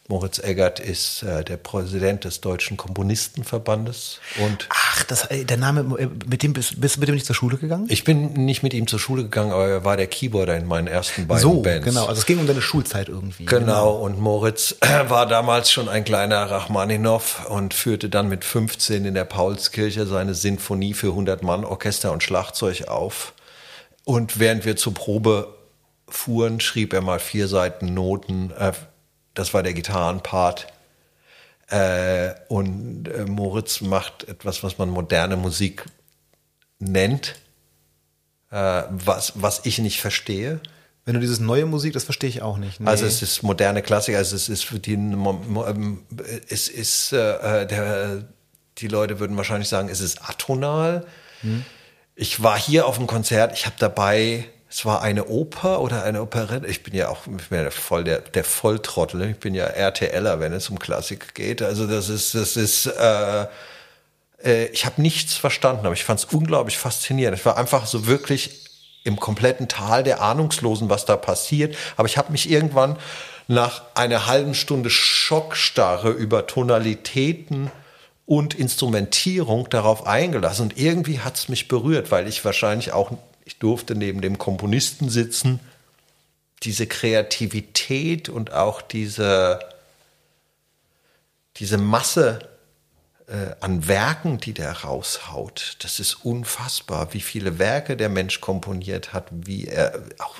Moritz Eggert ist äh, der Präsident des Deutschen Komponistenverbandes und Ach, das, äh, der Name, äh, mit dem bist, bist du mit dem nicht zur Schule gegangen? Ich bin nicht mit ihm zur Schule gegangen, aber er war der Keyboarder in meinen ersten beiden so, Bands. genau. Also es ging um deine Schulzeit irgendwie. Genau. genau. Und Moritz war damals schon ein kleiner Rachmaninow und führte dann mit 15 in der Paulskirche seine Sinfonie für 100 Mann Orchester und Schlagzeug auf. Und während wir zur Probe fuhren, schrieb er mal vier Seiten Noten. Äh, das war der Gitarrenpart. Äh, und äh, Moritz macht etwas, was man moderne Musik nennt, äh, was, was ich nicht verstehe. Wenn du dieses neue Musik, das verstehe ich auch nicht. Nee. Also es ist moderne Klassik, also es ist für die, ähm, es ist, äh, äh, der, die Leute würden wahrscheinlich sagen, es ist atonal. Hm. Ich war hier auf dem Konzert, ich habe dabei es war eine Oper oder eine Operette. Ich bin ja auch ich bin ja voll der, der Volltrottel. Ich bin ja RTLer, wenn es um Klassik geht. Also das ist, das ist, äh, äh, ich habe nichts verstanden, aber ich fand es unglaublich faszinierend. Ich war einfach so wirklich im kompletten Tal der Ahnungslosen, was da passiert. Aber ich habe mich irgendwann nach einer halben Stunde Schockstarre über Tonalitäten und Instrumentierung darauf eingelassen. Und irgendwie hat es mich berührt, weil ich wahrscheinlich auch ich durfte neben dem Komponisten sitzen. Diese Kreativität und auch diese, diese Masse äh, an Werken, die der raushaut, das ist unfassbar, wie viele Werke der Mensch komponiert hat, wie er auch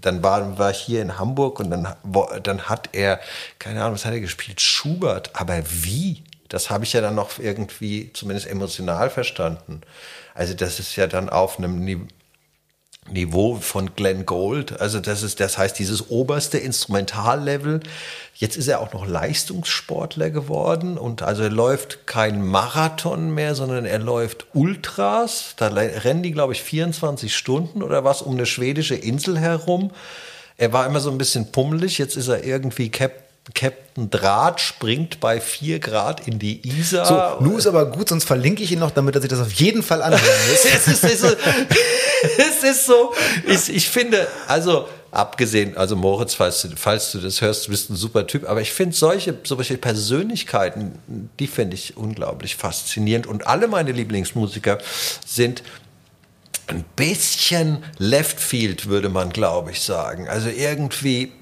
dann war, war ich hier in Hamburg und dann, dann hat er, keine Ahnung, was hat er gespielt? Schubert, aber wie? Das habe ich ja dann noch irgendwie zumindest emotional verstanden. Also das ist ja dann auf einem Niveau, von Glenn Gold. Also das ist, das heißt, dieses oberste Instrumentallevel. Jetzt ist er auch noch Leistungssportler geworden und also er läuft kein Marathon mehr, sondern er läuft Ultras. Da rennen die, glaube ich, 24 Stunden oder was um eine schwedische Insel herum. Er war immer so ein bisschen pummelig. Jetzt ist er irgendwie Captain Captain Draht springt bei 4 Grad in die Isar. So, nu ist aber gut, sonst verlinke ich ihn noch, damit er sich das auf jeden Fall anhören muss. es, ist, es, ist, ist so, ich, ich finde, also abgesehen, also Moritz, falls du, falls du das hörst, du bist ein super Typ, aber ich finde solche, solche Persönlichkeiten, die finde ich unglaublich faszinierend und alle meine Lieblingsmusiker sind ein bisschen Left Field, würde man glaube ich sagen. Also irgendwie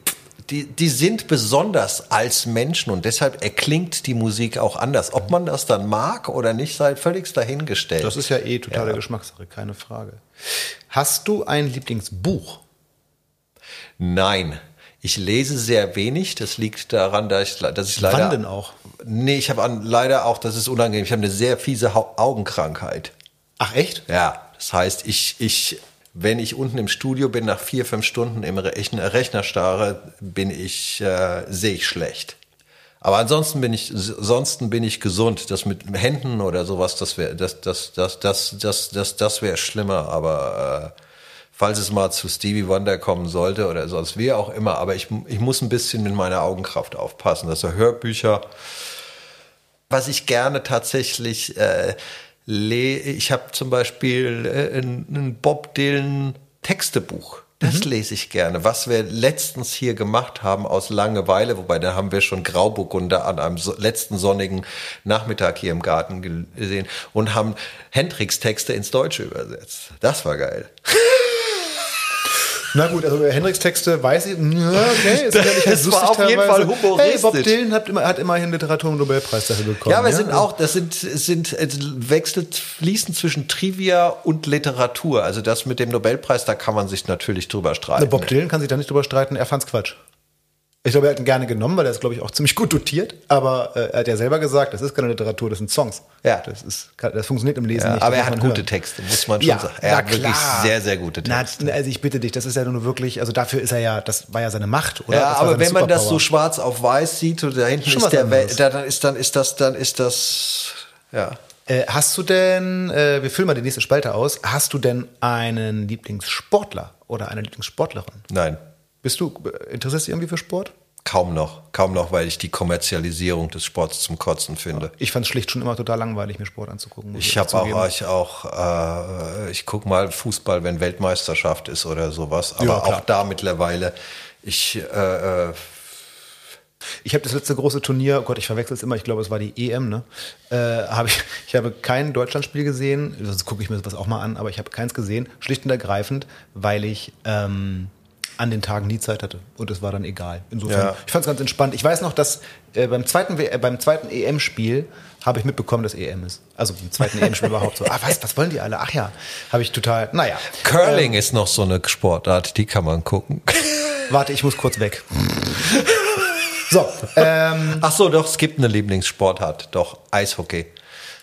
die, die sind besonders als Menschen und deshalb erklingt die Musik auch anders. Ob man das dann mag oder nicht, sei völlig dahingestellt. Das ist ja eh totale ja. Geschmackssache, keine Frage. Hast du ein Lieblingsbuch? Nein. Ich lese sehr wenig. Das liegt daran, dass ich, dass ich leider. Wann denn auch? Nee, ich habe leider auch, das ist unangenehm, ich habe eine sehr fiese Augenkrankheit. Ach echt? Ja. Das heißt, ich, ich, wenn ich unten im Studio bin, nach vier, fünf Stunden im Rechner starre, bin ich, äh, sehe ich schlecht. Aber ansonsten bin ich, ansonsten bin ich gesund. Das mit Händen oder sowas, das wäre, das, das, das, das, das, das, das wäre schlimmer. Aber äh, falls es mal zu Stevie Wonder kommen sollte oder sonst wie auch immer. Aber ich, ich muss ein bisschen mit meiner Augenkraft aufpassen. Das sind Hörbücher. Was ich gerne tatsächlich äh, ich habe zum Beispiel äh, ein, Bob Dylan Textebuch. Das mhm. lese ich gerne. Was wir letztens hier gemacht haben aus Langeweile, wobei da haben wir schon Grauburgunder an einem so, letzten sonnigen Nachmittag hier im Garten gesehen und haben Hendricks Texte ins Deutsche übersetzt. Das war geil. Na gut, also Hendricks Texte weiß ich, okay, ist das ja nicht das lustig war auf teilweise. jeden Fall humoristisch. Hey, Bob Dylan hat, immer, hat immerhin Literatur- und Nobelpreis dafür bekommen. Ja, aber ja? sind auch, das sind, sind wechselt, fließen zwischen Trivia und Literatur. Also das mit dem Nobelpreis, da kann man sich natürlich drüber streiten. Bob Dylan kann sich da nicht drüber streiten, er fand's Quatsch. Ich glaube, er hat ihn gerne genommen, weil er ist, glaube ich, auch ziemlich gut dotiert. Aber äh, er hat ja selber gesagt, das ist keine Literatur, das sind Songs. Ja. Das, ist, das funktioniert im Lesen ja, nicht. Aber er hat gute hören. Texte, muss man schon ja, sagen. Er hat wirklich sehr, sehr gute Texte. Na, also ich bitte dich, das ist ja nur wirklich, also dafür ist er ja, das war ja seine Macht, oder? Ja, aber wenn man das so schwarz auf weiß sieht und da hinten ist der Welt, dann ist, dann ist das, dann ist das, ja. Äh, hast du denn, äh, wir füllen mal die nächste Spalte aus, hast du denn einen Lieblingssportler oder eine Lieblingssportlerin? Nein. Bist du, interessierst du irgendwie für Sport? Kaum noch, kaum noch, weil ich die Kommerzialisierung des Sports zum Kotzen finde. Ich fand es schlicht schon immer total langweilig, mir Sport anzugucken. Ich habe auch, ich auch, äh, ich gucke mal Fußball, wenn Weltmeisterschaft ist oder sowas. Aber ja, auch da mittlerweile, ich äh, äh ich habe das letzte große Turnier, oh Gott, ich verwechsel es immer, ich glaube, es war die EM, ne? Äh, hab ich, ich habe kein Deutschlandspiel gesehen, sonst gucke ich mir sowas auch mal an, aber ich habe keins gesehen, schlicht und ergreifend, weil ich ähm, an den Tagen nie Zeit hatte. Und es war dann egal. Insofern, ja. ich fand es ganz entspannt. Ich weiß noch, dass äh, beim zweiten, äh, beim zweiten EM-Spiel habe ich mitbekommen, dass EM ist. Also beim zweiten EM-Spiel überhaupt so. Ah, was, was wollen die alle? Ach ja, habe ich total, naja. Curling ähm, ist noch so eine Sportart, die kann man gucken. Warte, ich muss kurz weg. So. Ähm, Ach so, doch, es gibt eine Lieblingssportart, doch, Eishockey.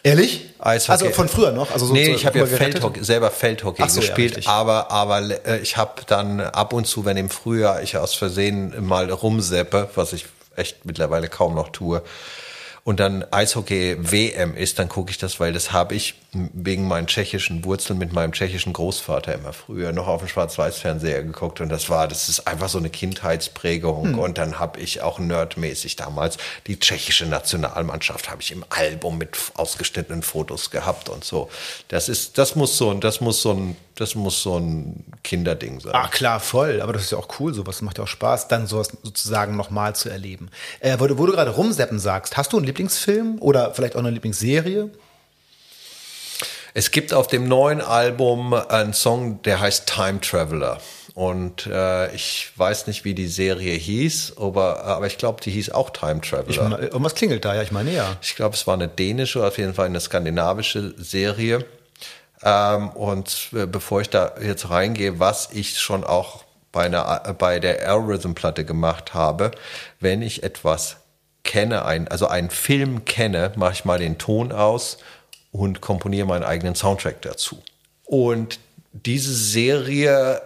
Ehrlich? Eishockey. Also von früher noch? Also so nee, ich habe ja Feldhockey, selber Feldhockey so, gespielt, ja, aber, aber äh, ich habe dann ab und zu, wenn im Frühjahr ich aus Versehen mal rumseppe, was ich echt mittlerweile kaum noch tue, und dann Eishockey WM ist, dann gucke ich das, weil das habe ich wegen meinen tschechischen Wurzeln mit meinem tschechischen Großvater immer früher noch auf dem Schwarz-Weiß-Fernseher geguckt und das war, das ist einfach so eine Kindheitsprägung hm. und dann habe ich auch nerdmäßig damals die tschechische Nationalmannschaft habe ich im Album mit ausgeschnittenen Fotos gehabt und so. Das ist, das muss so, das muss so ein das muss so ein Kinderding sein. Ah, klar, voll. Aber das ist ja auch cool, sowas macht ja auch Spaß, dann sowas sozusagen nochmal zu erleben. Äh, wo, du, wo du gerade rumseppen sagst, hast du einen Lieblingsfilm oder vielleicht auch eine Lieblingsserie? Es gibt auf dem neuen Album einen Song, der heißt Time Traveler. Und äh, ich weiß nicht, wie die Serie hieß, aber, aber ich glaube, die hieß auch Time Traveler. Ich, irgendwas klingelt da, ja, ich meine ja. Ich glaube, es war eine dänische, auf jeden Fall eine skandinavische Serie. Ähm, und äh, bevor ich da jetzt reingehe, was ich schon auch bei, einer, bei der Algorithm-Platte gemacht habe, wenn ich etwas kenne, ein, also einen Film kenne, mache ich mal den Ton aus und komponiere meinen eigenen Soundtrack dazu. Und diese Serie,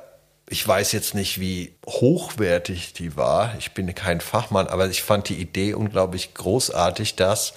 ich weiß jetzt nicht, wie hochwertig die war. Ich bin kein Fachmann, aber ich fand die Idee unglaublich großartig, dass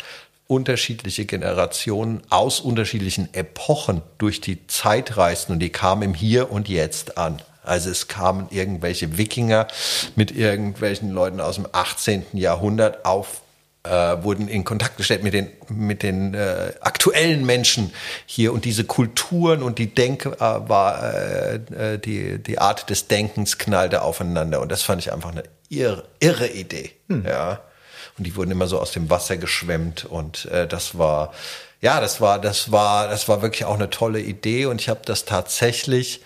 unterschiedliche Generationen aus unterschiedlichen Epochen durch die Zeit reisten und die kamen im Hier und Jetzt an. Also es kamen irgendwelche Wikinger mit irgendwelchen Leuten aus dem 18. Jahrhundert auf, äh, wurden in Kontakt gestellt mit den, mit den äh, aktuellen Menschen hier und diese Kulturen und die Denke äh, war, äh, äh, die, die Art des Denkens knallte aufeinander und das fand ich einfach eine irre, irre Idee. Hm. Ja. Und die wurden immer so aus dem Wasser geschwemmt und äh, das war, ja, das war, das war, das war wirklich auch eine tolle Idee und ich habe das tatsächlich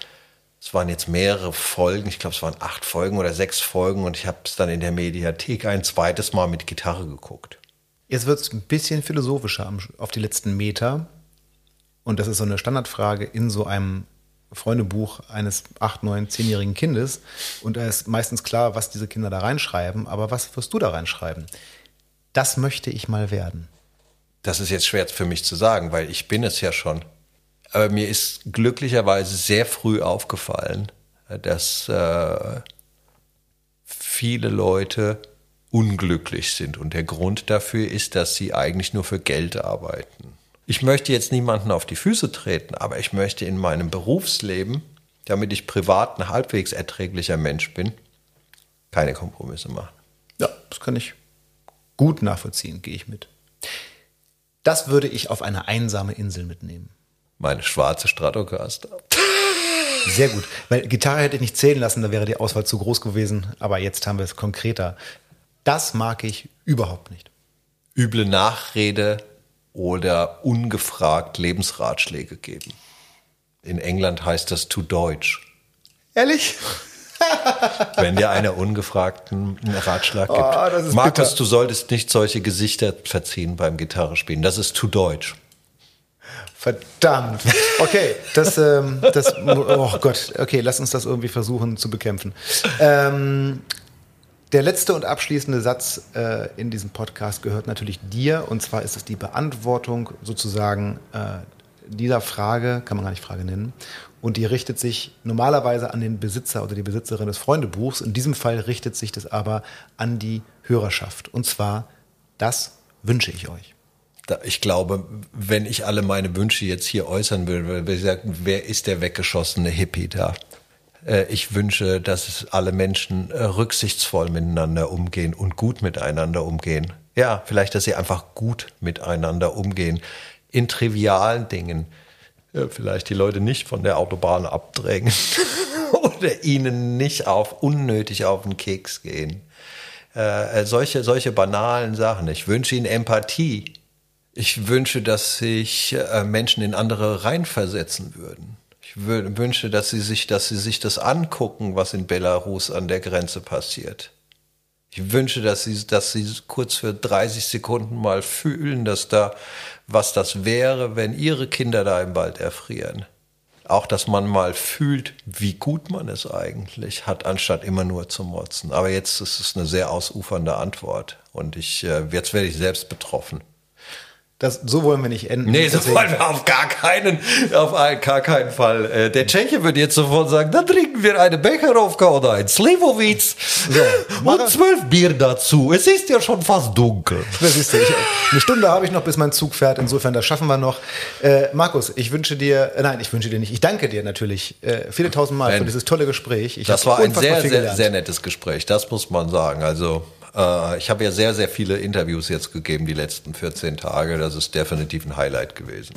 es waren jetzt mehrere Folgen, ich glaube, es waren acht Folgen oder sechs Folgen und ich habe es dann in der Mediathek ein zweites Mal mit Gitarre geguckt. Jetzt wird es ein bisschen philosophischer auf die letzten Meter. Und das ist so eine Standardfrage in so einem Freundebuch eines acht, neun, zehnjährigen Kindes. Und da ist meistens klar, was diese Kinder da reinschreiben. Aber was wirst du da reinschreiben? Das möchte ich mal werden. Das ist jetzt schwer für mich zu sagen, weil ich bin es ja schon. Aber mir ist glücklicherweise sehr früh aufgefallen, dass äh, viele Leute unglücklich sind. Und der Grund dafür ist, dass sie eigentlich nur für Geld arbeiten. Ich möchte jetzt niemanden auf die Füße treten, aber ich möchte in meinem Berufsleben, damit ich privat ein halbwegs erträglicher Mensch bin, keine Kompromisse machen. Ja, das kann ich gut nachvollziehen, gehe ich mit. Das würde ich auf eine einsame Insel mitnehmen meine schwarze Stratocaster. Sehr gut. Weil Gitarre hätte ich nicht zählen lassen, da wäre die Auswahl zu groß gewesen. Aber jetzt haben wir es konkreter. Das mag ich überhaupt nicht. Üble Nachrede oder ungefragt Lebensratschläge geben. In England heißt das to Deutsch. Ehrlich? Wenn dir einer ungefragten Ratschlag gibt. Oh, Markus, bitter. du solltest nicht solche Gesichter verziehen beim Gitarre spielen. Das ist to Deutsch. Verdammt. Okay, das, ähm, das, oh Gott, okay, lass uns das irgendwie versuchen zu bekämpfen. Ähm, der letzte und abschließende Satz äh, in diesem Podcast gehört natürlich dir, und zwar ist es die Beantwortung sozusagen äh, dieser Frage, kann man gar nicht Frage nennen, und die richtet sich normalerweise an den Besitzer oder die Besitzerin des Freundebuchs. In diesem Fall richtet sich das aber an die Hörerschaft. Und zwar, das wünsche ich euch ich glaube, wenn ich alle meine Wünsche jetzt hier äußern will, würde ich sagen, wer ist der weggeschossene Hippie da? Äh, ich wünsche, dass alle Menschen äh, rücksichtsvoll miteinander umgehen und gut miteinander umgehen. Ja, vielleicht, dass sie einfach gut miteinander umgehen. In trivialen Dingen. Äh, vielleicht die Leute nicht von der Autobahn abdrängen oder ihnen nicht auf unnötig auf den Keks gehen. Äh, solche, solche banalen Sachen. Ich wünsche ihnen Empathie. Ich wünsche, dass sich äh, Menschen in andere reinversetzen würden. Ich wünsche, dass sie sich, dass sie sich das angucken, was in Belarus an der Grenze passiert. Ich wünsche, dass sie, dass sie kurz für 30 Sekunden mal fühlen, dass da, was das wäre, wenn ihre Kinder da im Wald erfrieren. Auch, dass man mal fühlt, wie gut man es eigentlich hat, anstatt immer nur zu motzen. Aber jetzt ist es eine sehr ausufernde Antwort. Und ich, äh, jetzt werde ich selbst betroffen. Das, so wollen wir nicht enden. Nee, so wollen wir auf gar keinen, auf gar keinen Fall. Äh, der Tscheche würde jetzt sofort sagen, dann trinken wir eine Becherovka oder ein Slivovitz so, und zwölf Bier dazu. Es ist ja schon fast dunkel. Das ist ich, eine Stunde habe ich noch, bis mein Zug fährt. Insofern, das schaffen wir noch. Äh, Markus, ich wünsche dir, äh, nein, ich wünsche dir nicht, ich danke dir natürlich äh, viele tausend Mal ben, für dieses tolle Gespräch. Ich das war ein sehr, sehr, sehr nettes Gespräch. Das muss man sagen. Also, äh, ich habe ja sehr, sehr viele Interviews jetzt gegeben die letzten 14 Tage. Das ist definitiv ein Highlight gewesen.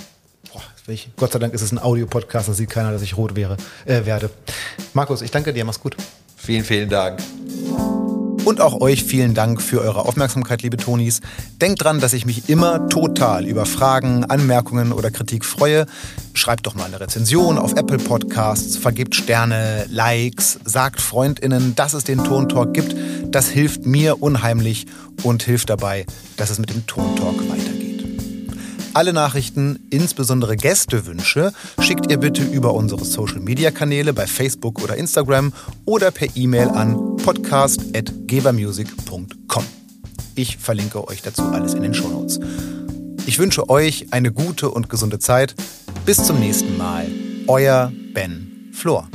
Boah, ich, Gott sei Dank ist es ein Audio-Podcast, da sieht keiner, dass ich rot wäre, äh, werde. Markus, ich danke dir, mach's gut. Vielen, vielen Dank. Und auch euch vielen Dank für eure Aufmerksamkeit, liebe Tonis. Denkt dran, dass ich mich immer total über Fragen, Anmerkungen oder Kritik freue. Schreibt doch mal eine Rezension auf Apple Podcasts, vergebt Sterne, Likes, sagt FreundInnen, dass es den Tontalk gibt. Das hilft mir unheimlich und hilft dabei, dass es mit dem Tontalk weitergeht. Alle Nachrichten, insbesondere Gästewünsche, schickt ihr bitte über unsere Social-Media-Kanäle bei Facebook oder Instagram oder per E-Mail an podcast.gebermusic.com. Ich verlinke euch dazu alles in den Shownotes. Ich wünsche euch eine gute und gesunde Zeit. Bis zum nächsten Mal. Euer Ben Flor.